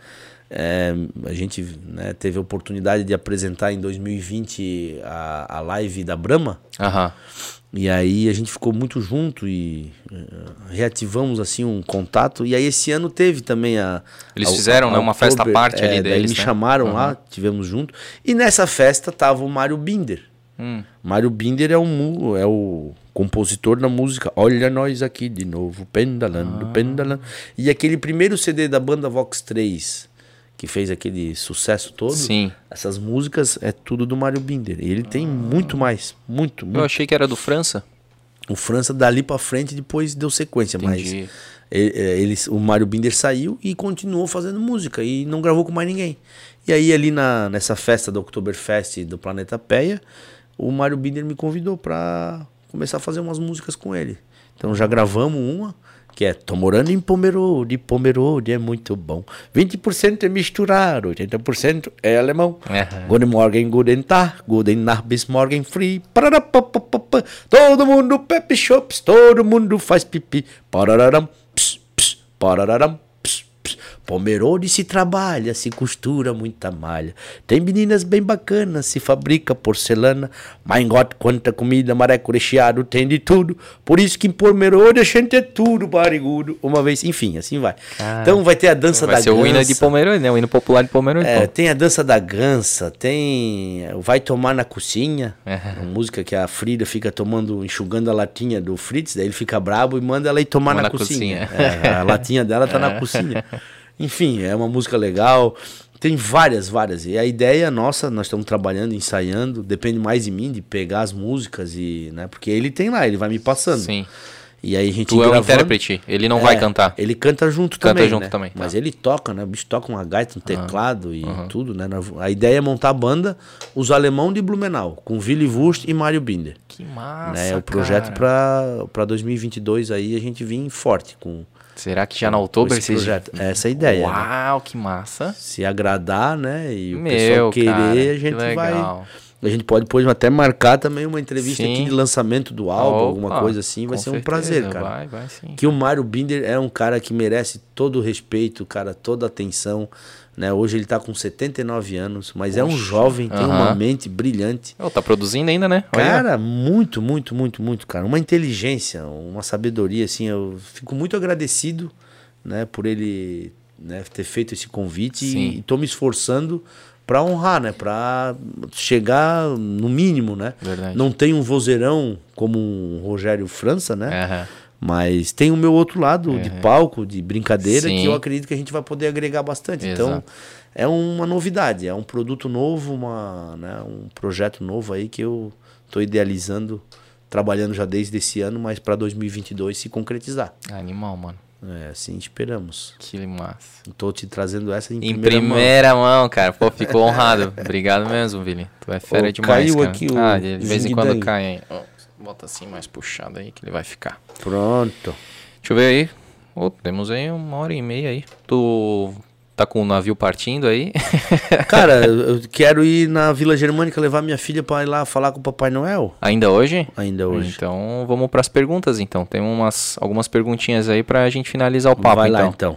É, a gente né, teve a oportunidade de apresentar em 2020 a, a live da Brahma. Aham. E aí a gente ficou muito junto e eh, reativamos assim um contato. E aí esse ano teve também a. Eles a- fizeram, né, uma festa à parte ali daí deles, me né? chamaram lá, tivemos junto. E nessa festa tava o Mário Binder. Hum. Mário Binder é é o compositor da música Olha Nós Aqui de Novo, Pendalando, Ah. Pendalando. E aquele primeiro CD da banda Vox 3, que fez aquele sucesso todo. Sim. Essas músicas é tudo do Mário Binder. E ele tem muito mais, muito, muito. Eu achei que era do França. O França dali pra frente depois deu sequência, Entendi. mas ele, é, eles, o Mário Binder saiu e continuou fazendo música e não gravou com mais ninguém. E aí ali na, nessa festa do Oktoberfest do Planeta Péia, o Mário Binder me convidou pra começar a fazer umas músicas com ele. Então já gravamos uma, que é Tô morando em Pomerode, Pomerode é muito bom. 20% é misturar, 80% é alemão. Aham. Guten Morgen, guten Tag, guten Nacht, bis morgen free. Pararapapapapa. Todo mundo pepe shops, todo mundo faz pipi. Parararam, ps, ps, parararam. Pomerode se trabalha, se costura muita malha. Tem meninas bem bacanas, se fabrica porcelana. Mein Gott, quanta comida, mareco recheado, tem de tudo. Por isso que em Pomerode a gente é tudo barigudo. Uma vez, enfim, assim vai. então vai ter a dança Vai da ser o hino de gança. Pomerode, né? O hino popular de Pomerode. É, pô. tem a dança da gança, tem Vai Tomar na Cozinha, Aham. uma música que a Frida fica tomando, enxugando a latinha do Fritz, daí ele fica brabo e manda ela ir tomar na, na cozinha. cozinha. É, a latinha dela tá na cozinha. Enfim, é uma música legal. Tem várias, várias. E a ideia nossa, nós estamos trabalhando, ensaiando, depende mais de mim, de pegar as músicas e, né, porque ele tem lá, ele vai me passando. Sim. E aí a gente Tu é o gravando- intérprete, ele não vai é, cantar. Ele canta junto Canta também. junto né? também, Mas tá. ele toca, né? O bicho toca uma gaita, um teclado e tudo, né? A ideia é montar a banda Os Alemão de Blumenau, com Willy Wurst e Mário Binder. Que massa, né? É o projeto pra 2022 aí a gente vir forte com, Será que já na outubro esse vocês... projeto. Essa é a ideia. né? Uau, que massa. Se agradar, né? E o Meu, pessoal querer, cara, a que gente vai. legal. A gente pode depois até marcar também uma entrevista Sim. aqui de lançamento do álbum, alguma Opa, coisa assim. Vai ser um certeza, prazer, cara. Vai, vai sim. Que o Mário Binder é um cara que merece todo o respeito, cara, toda a atenção. Né? Hoje ele tá com 79 anos, mas é um jovem, tem uma mente brilhante. Ô, tá produzindo ainda, né? Olha. Cara, muito, muito, muito, muito, cara. Uma inteligência, uma sabedoria, assim. Eu fico muito agradecido, né, por ele né, ter feito esse convite Sim. e, e tô me esforçando para honrar, né, para chegar no mínimo, né. Verdade. Não tem um vozeirão como um Rogério França, né. Aham. Mas tem o meu outro lado de palco, de brincadeira, Sim. que eu acredito que a gente vai poder agregar bastante. Então, Exato. é uma novidade, é um produto novo, uma, né, um projeto novo aí que eu estou idealizando, trabalhando já desde esse ano, mas para 2022 se concretizar. Animal, mano. É, assim esperamos. Que massa. Estou te trazendo essa em, Em primeira, primeira, mão. mão, cara. Pô, fico honrado. Obrigado mesmo, Vili. Tu é fera Ô, demais, caiu cara. aqui o ah, de vez em quando cai aí. Bota assim mais puxado aí que ele vai ficar. Pronto. Deixa eu ver aí. Ô, temos aí uma hora e meia aí. Tu tá com o navio partindo aí? Cara, eu quero ir na Vila Germânica levar minha filha para ir lá falar com o Papai Noel. Ainda hoje? Ainda hoje. Então vamos para as perguntas então. Tem umas algumas perguntinhas aí pra gente finalizar o papo Vai então. lá então.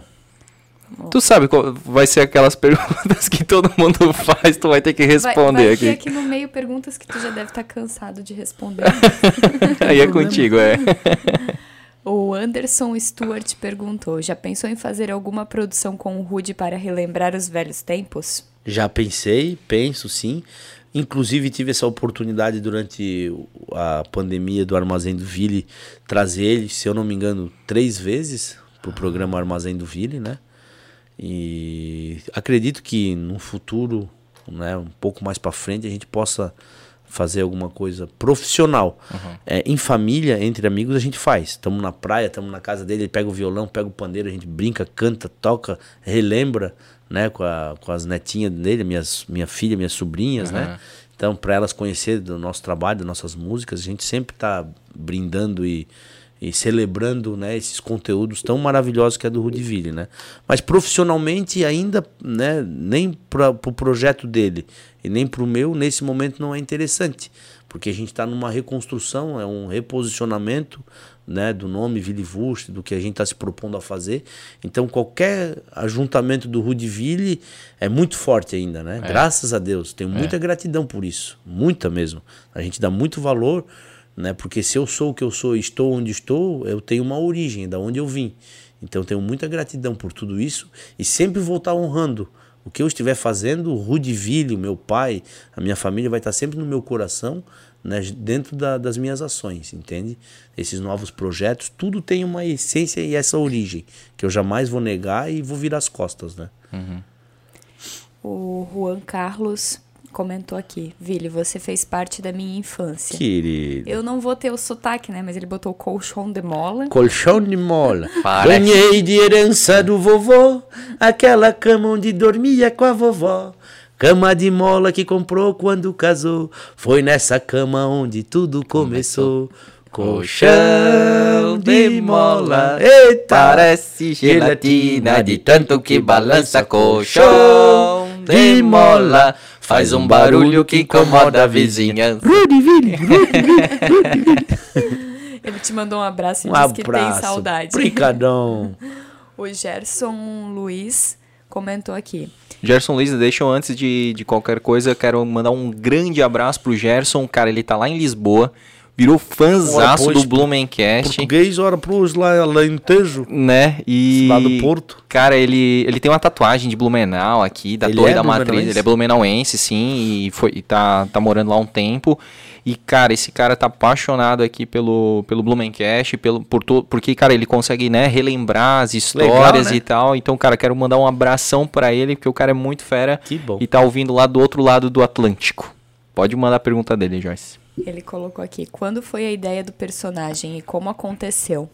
Tu sabe qual vai ser aquelas perguntas que todo mundo faz, tu vai ter que Vai, responder vai aqui. ter aqui no meio perguntas que tu já deve estar cansado de responder. Aí é contigo, é. o Anderson Stewart perguntou: já pensou em fazer alguma produção com o Rude para relembrar os velhos tempos? Já pensei, penso sim. Inclusive tive essa oportunidade durante a pandemia do Armazém do Ville trazer ele, se eu não me engano, três vezes para o programa Armazém do Ville, né? E acredito que no futuro, né, um pouco mais para frente, a gente possa fazer alguma coisa profissional. É, em família, entre amigos, a gente faz. Estamos na praia, estamos na casa dele, ele pega o violão, pega o pandeiro, a gente brinca, canta, toca, relembra, né, com, a- com as netinhas dele, minhas, minha filha, minhas sobrinhas, né? Então, para elas conhecerem do nosso trabalho, das nossas músicas, a gente sempre está brindando e, e celebrando né, esses conteúdos tão maravilhosos que é do Rudiville, né? Mas profissionalmente ainda, né, nem para o pro projeto dele e nem para o meu, nesse momento não é interessante, porque a gente está numa reconstrução, é um reposicionamento né, do nome Villivust, do que a gente está se propondo a fazer. Então qualquer ajuntamento do Rudiville é muito forte ainda, né? Graças a Deus, tenho muita gratidão por isso, muita mesmo. A gente dá muito valor né? Porque se eu sou o que eu sou estou onde estou, eu tenho uma origem, da onde eu vim. Então tenho muita gratidão por tudo isso e sempre vou estar honrando o que eu estiver fazendo, o Rudiville, o meu pai, a minha família vai estar sempre no meu coração, né? Dentro da- das minhas ações, entende? Esses novos projetos, tudo tem uma essência e essa origem que eu jamais vou negar e vou virar as costas, né? O Juan Carlos comentou aqui: Vili, você fez parte da minha infância. Querido. Eu não vou ter o sotaque, né? Mas ele botou colchão de mola. Colchão de mola. Parece. Ganhei de herança do vovô, aquela cama onde dormia com a vovó. Cama de mola que comprou quando casou. Foi nessa cama onde tudo começou. Colchão de mola. Eita! Parece gelatina de tanto que balança colchão de mola. Faz um barulho que incomoda a vizinhança. Ele te mandou um abraço e Um disse que tem abraço. saudade. Brincadão. O Gerson Luiz comentou aqui. Gerson Luiz, deixa eu antes de, de qualquer coisa, eu quero mandar um grande abraço pro Gerson. Cara, ele tá lá em Lisboa, virou fãzaço do Blumencast, Português, ora pros lá, Alentejo. né? E Lá do Porto. Cara, ele, ele tem uma tatuagem de Blumenau aqui, da Ele Torre é da Matriz. Ele é blumenauense, sim, e, foi, e tá, tá morando lá um tempo. E, cara, esse cara tá apaixonado aqui pelo, pelo Blumencast, pelo, por to, porque, cara, ele consegue, né, relembrar as histórias né? e tal. Então, cara, quero mandar um abração pra ele, porque o cara é muito fera Que bom. e tá ouvindo lá do outro lado do Atlântico. Pode mandar a pergunta dele, Joyce. Ele colocou aqui: quando foi a ideia do personagem e como aconteceu?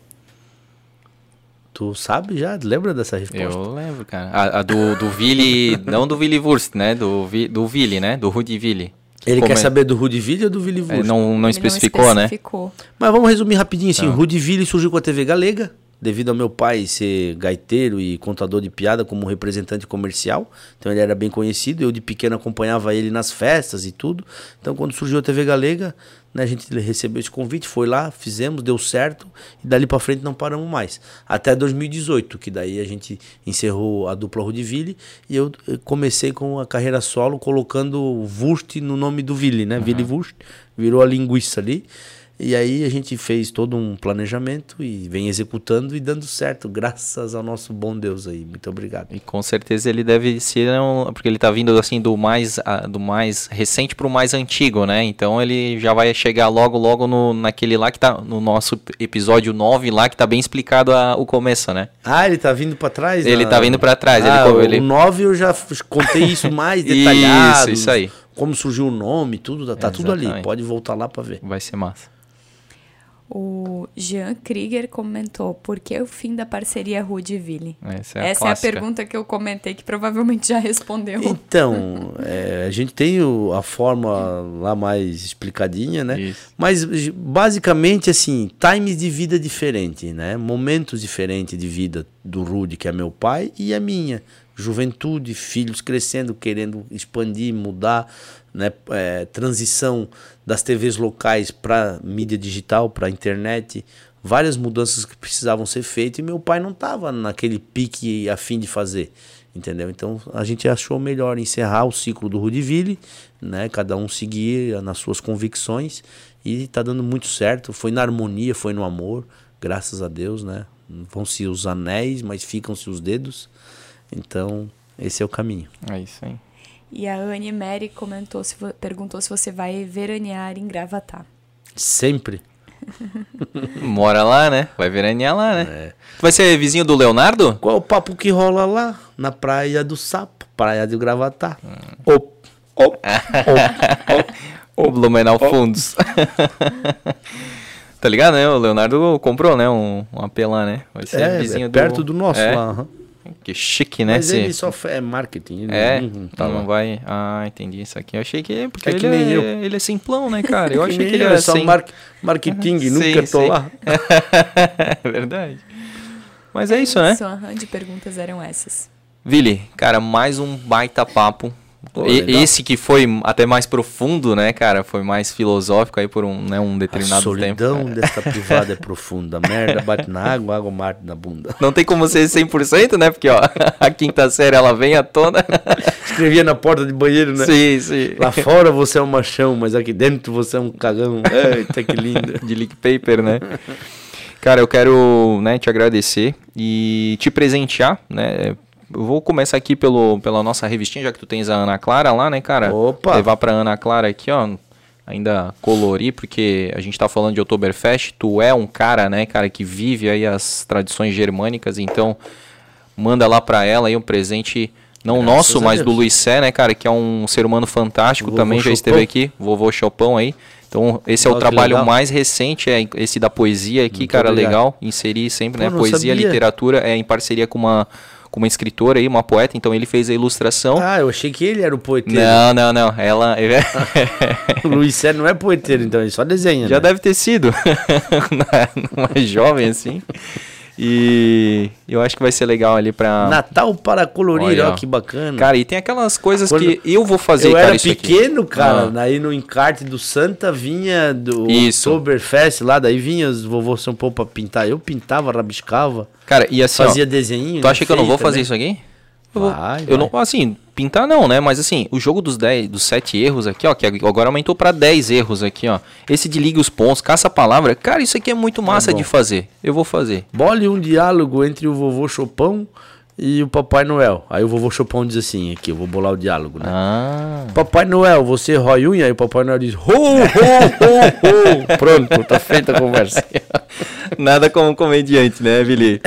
Tu sabe já? Lembra dessa resposta? Eu lembro, cara. A, a do, do Vili, não do Vili Wurst, né? Do, do Vili, né? Do Rudy Vili. Ele Como quer é? saber do Rudiville ou do Vili É, não, não Ele especificou, né? especificou. Mas vamos resumir rapidinho assim. Tá. O Rudiville surgiu com a TV Galega, devido ao meu pai ser gaiteiro e contador de piada como representante comercial. Então ele era bem conhecido. Eu de pequeno acompanhava ele nas festas e tudo. Então quando surgiu a TV Galega, né, a gente recebeu esse convite, foi lá, fizemos, deu certo e dali pra frente não paramos mais. Até 2018, que daí a gente encerrou a dupla Rudiville e eu comecei com a carreira solo colocando Wurst no nome do Ville, né? Ville Wurst, virou a linguiça ali. E aí a gente fez todo um planejamento e vem executando e dando certo, graças ao nosso bom Deus aí. Muito obrigado. E com certeza ele deve ser, um- porque ele tá vindo assim do mais, ah, do mais recente pro mais antigo, né? Então ele já vai chegar logo, logo no, naquele lá que tá, no nosso episódio 9 lá, que tá bem explicado a- o começo, né? Ah, ele tá vindo pra trás? Ele na- tá vindo pra trás, ele Ah, o- ele- O 9 eu já contei isso mais Isso, detalhado. isso aí. Como surgiu o nome, tudo, tá, tá tudo ali. Pode voltar lá pra ver. Vai ser massa. O Jean Krieger comentou: por que o fim da parceria Rudiville? Essa é a Essa é a pergunta que eu comentei, que provavelmente já respondeu. Então, é, a gente tem o- a forma lá mais explicadinha, né? Isso. Mas basicamente assim, times de vida diferentes, né? Momentos diferentes de vida do Rudy, que é meu pai, e a minha, juventude, filhos crescendo, querendo expandir, mudar, né? É, transição das TVs locais para mídia digital, para internet, várias mudanças que precisavam ser feitas e meu pai não estava naquele pique a fim de fazer. Entendeu? Então a gente achou melhor encerrar o ciclo do Rudiville, né? Cada um seguir nas suas convicções e tá dando muito certo. Foi na harmonia, foi no amor, graças a Deus, né? Vão-se os anéis, mas ficam-se os dedos. Então, esse é o caminho. É isso aí. E a Anne Mary comentou, se, perguntou se você vai veranear em Gravatá. Sempre. Mora lá, né? Vai veranear lá, né? É. Tu vai ser vizinho do Leonardo? Qual é o papo que rola lá? Na praia do Sapo, praia de Gravatá. Hum. Op, op, op, O Blumenau Fundos. tá ligado, né? O Leonardo comprou, né? Um, um AP lá, né? Vai ser é, vizinho é perto do, do nosso é. lá. Uhum. Que chique, né? Mas esse... ele só é marketing. Ele é, não, tá não vai... Ah, entendi isso aqui. Eu achei que... Porque é que ele, é, eu. ele é simplão, né, cara? Eu achei que, ele era só sem... mar... marketing, sim, nunca tô sim. lá. é verdade. Mas é, é isso, né? Só de perguntas eram essas. Vili, cara, mais um baita papo. Pô, e, esse que foi até mais profundo, né, cara? Foi mais filosófico aí por um, né, um determinado a solidão tempo. dessa privada é profunda. Merda bate na água, água mate na bunda. Não tem como ser 100%, né? Porque, ó, a quinta série ela vem à tona. Escrevia na porta de banheiro, né? Sim, sim. Lá fora você é um machão, mas aqui dentro você é um cagão. Eita, que lindo. De leak paper, né? Cara, eu quero né, te agradecer e te presentear, né? Eu vou começar aqui pelo, pela nossa revistinha, já que tu tens a Ana Clara lá, né, cara? Opa! Levar pra Ana Clara aqui, ó. Ainda colorir, porque a gente tá falando de Oktoberfest. Tu é um cara, né, cara, que vive aí as tradições germânicas, então manda lá pra ela aí um presente. Não Graças nosso, mas do Luiz Sé, né, cara, que é um ser humano fantástico, também já esteve aqui, vovô Chopão aí. Então, esse é o trabalho legal. mais recente, é esse da poesia aqui, Muito cara, obrigado. legal. Inserir sempre, Pô, né? Poesia, sabia. literatura, é em parceria com uma com uma escritora aí, uma poeta, então ele fez a ilustração. Ah, eu achei que ele era o poeteiro. Não, não, não. Ela. o Luiz Sérgio não é poeteiro, então ele só desenha. Já né? deve ter sido. mais jovem assim. E eu acho que vai ser legal ali pra. Natal para colorir, Olha, ó, que bacana. Cara, e tem aquelas coisas Quando que eu vou fazer, eu cara. era pequeno, cara, ah. aí no encarte do Santa vinha do Isso. Oktoberfest lá, daí vinha os vovô São Paulo pra pintar. Eu pintava, rabiscava. Cara, e assim. Fazia ó, desenho. Tu acha que eu não vou fazer isso aqui? Eu, vai, eu vai. não, assim, pintar não, né? Mas assim, o jogo dos 10, dos 7 erros aqui, ó, que agora aumentou para 10 erros aqui, ó. Esse de liga os pontos, caça a palavra, cara, isso aqui é muito massa é de fazer. Eu vou fazer. Bole um diálogo entre o vovô Chopão e o Papai Noel. Aí o vovô Chopão diz assim, aqui, eu vou bolar o diálogo, né? Ah. Papai Noel, você rói unha? Aí o Papai Noel diz, ho, ho, ho, ho. Pronto, tá feita a conversa. Nada como comediante, né, Vili?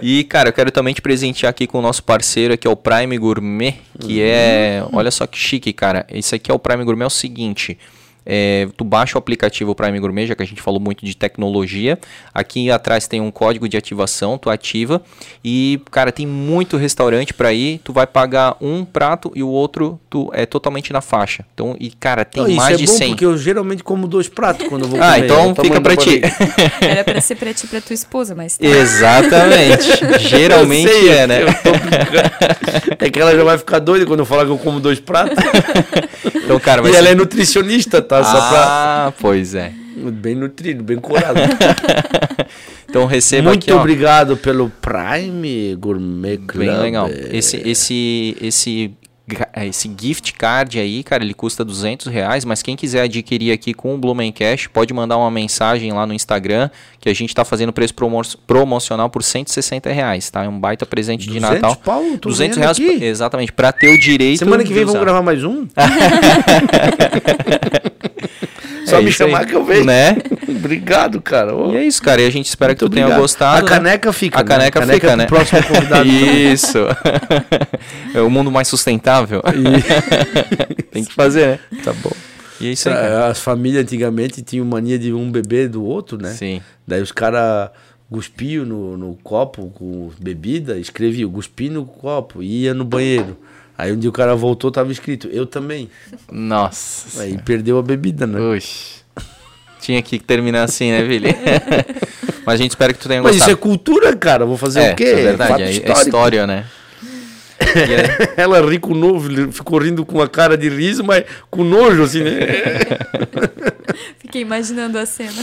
E, cara, eu quero também te presentear aqui com o nosso parceiro, que é o Prime Gourmet, que uhum. é... Olha só que chique, cara. Esse aqui é o Prime Gourmet, é o seguinte... É, tu baixa o aplicativo Prime Gourmet, já que a gente falou muito de tecnologia. Aqui atrás tem um código de ativação, tu ativa e, cara, tem muito restaurante para ir. Tu vai pagar um prato e o outro tu é totalmente na faixa. Então, e cara, tem Não, mais de é bom 100. porque eu geralmente como dois pratos quando eu vou ah, comer. Ah, então fica para ti. Era para ser para ti para tua esposa, mas tá. Exatamente. geralmente sei, é, né? é que ela já vai ficar doida quando eu falar que eu como dois pratos. Então, cara, e ser... ela é nutricionista, tá? Só pra... Ah, pois é. Bem nutrido, bem curado. então receba Muito aqui, obrigado pelo Prime Gourmet Club. Bem legal. Esse, esse, esse esse gift card aí, cara, ele custa 200 reais, mas quem quiser adquirir aqui com o Blumencast, pode mandar uma mensagem lá no Instagram, que a gente está fazendo preço promo promocional por 160 reais, tá? É um baita presente de Natal. Pau, 200 reais, aqui. exatamente, para ter o direito Semana que vem vamos gravar mais um? Só é me chamar aí. que eu vejo. Né? obrigado, cara. Oh. E é isso, cara. E a gente espera Muito que tu tenha gostado. A caneca né? fica. A caneca, né? fica, caneca né? Próximo convidado. isso. é o mundo mais sustentável. Tem que fazer, né? Tá bom. E é isso aí. Cara. As famílias antigamente tinham mania de um beber do outro, né? Sim. Daí os caras cuspiam no, no copo com bebida, escreviam cuspi no copo e ia no banheiro. Aí um dia o cara voltou, tava escrito, eu também. Nossa. Aí perdeu a bebida, né? Oxi. Tinha que terminar assim, né, Vili? Mas a gente espera que tu tenha gostado. Mas isso é cultura, cara. Vou fazer é, o quê? É verdade, é, é história, né? é- Ela ri com novo, ficou rindo com uma cara de riso, mas com nojo, assim, né? Fiquei imaginando a cena.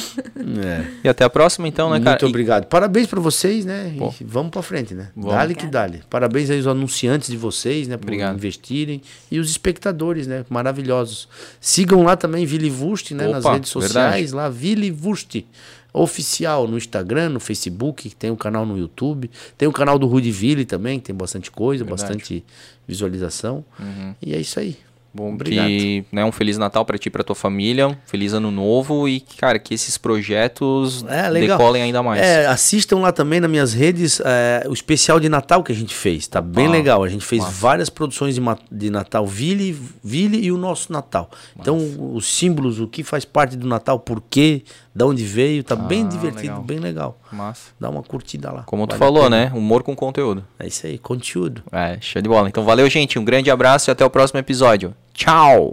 É. E até a próxima, então, né, cara? Muito E- obrigado. Parabéns pra vocês, né? Pô. E vamos pra frente, né? Vamos. Dale que dale. Parabéns aí aos anunciantes de vocês, né? Por Obrigado. investirem. E os espectadores, né? Maravilhosos. Sigam lá também Vili Vust, né? Nas Opa, redes sociais, lá Vili Vust. Oficial no Instagram, no Facebook, tem um canal no YouTube, tem o canal do Rudy Ville também, que tem bastante coisa, Verdade. bastante visualização. Uhum. E é isso aí. Bom, Obrigado. que, né, um feliz Natal pra ti e pra tua família, um feliz ano novo e, cara, que esses projetos É, decolem ainda mais. É, assistam lá também nas minhas redes é, o especial de Natal que a gente fez. Tá bem Ah, legal. A gente fez massa. várias produções de, de Natal, Ville, Ville e o nosso Natal. Então, os símbolos, o que faz parte do Natal, por quê, da onde veio, tá bem Ah, divertido, legal. bem legal. Massa. Dá uma curtida lá. Como tu Vale a falou, né? Humor com conteúdo. É isso aí, conteúdo. É, show de bola. Então valeu, gente. Um grande abraço e até o próximo episódio. Tchau!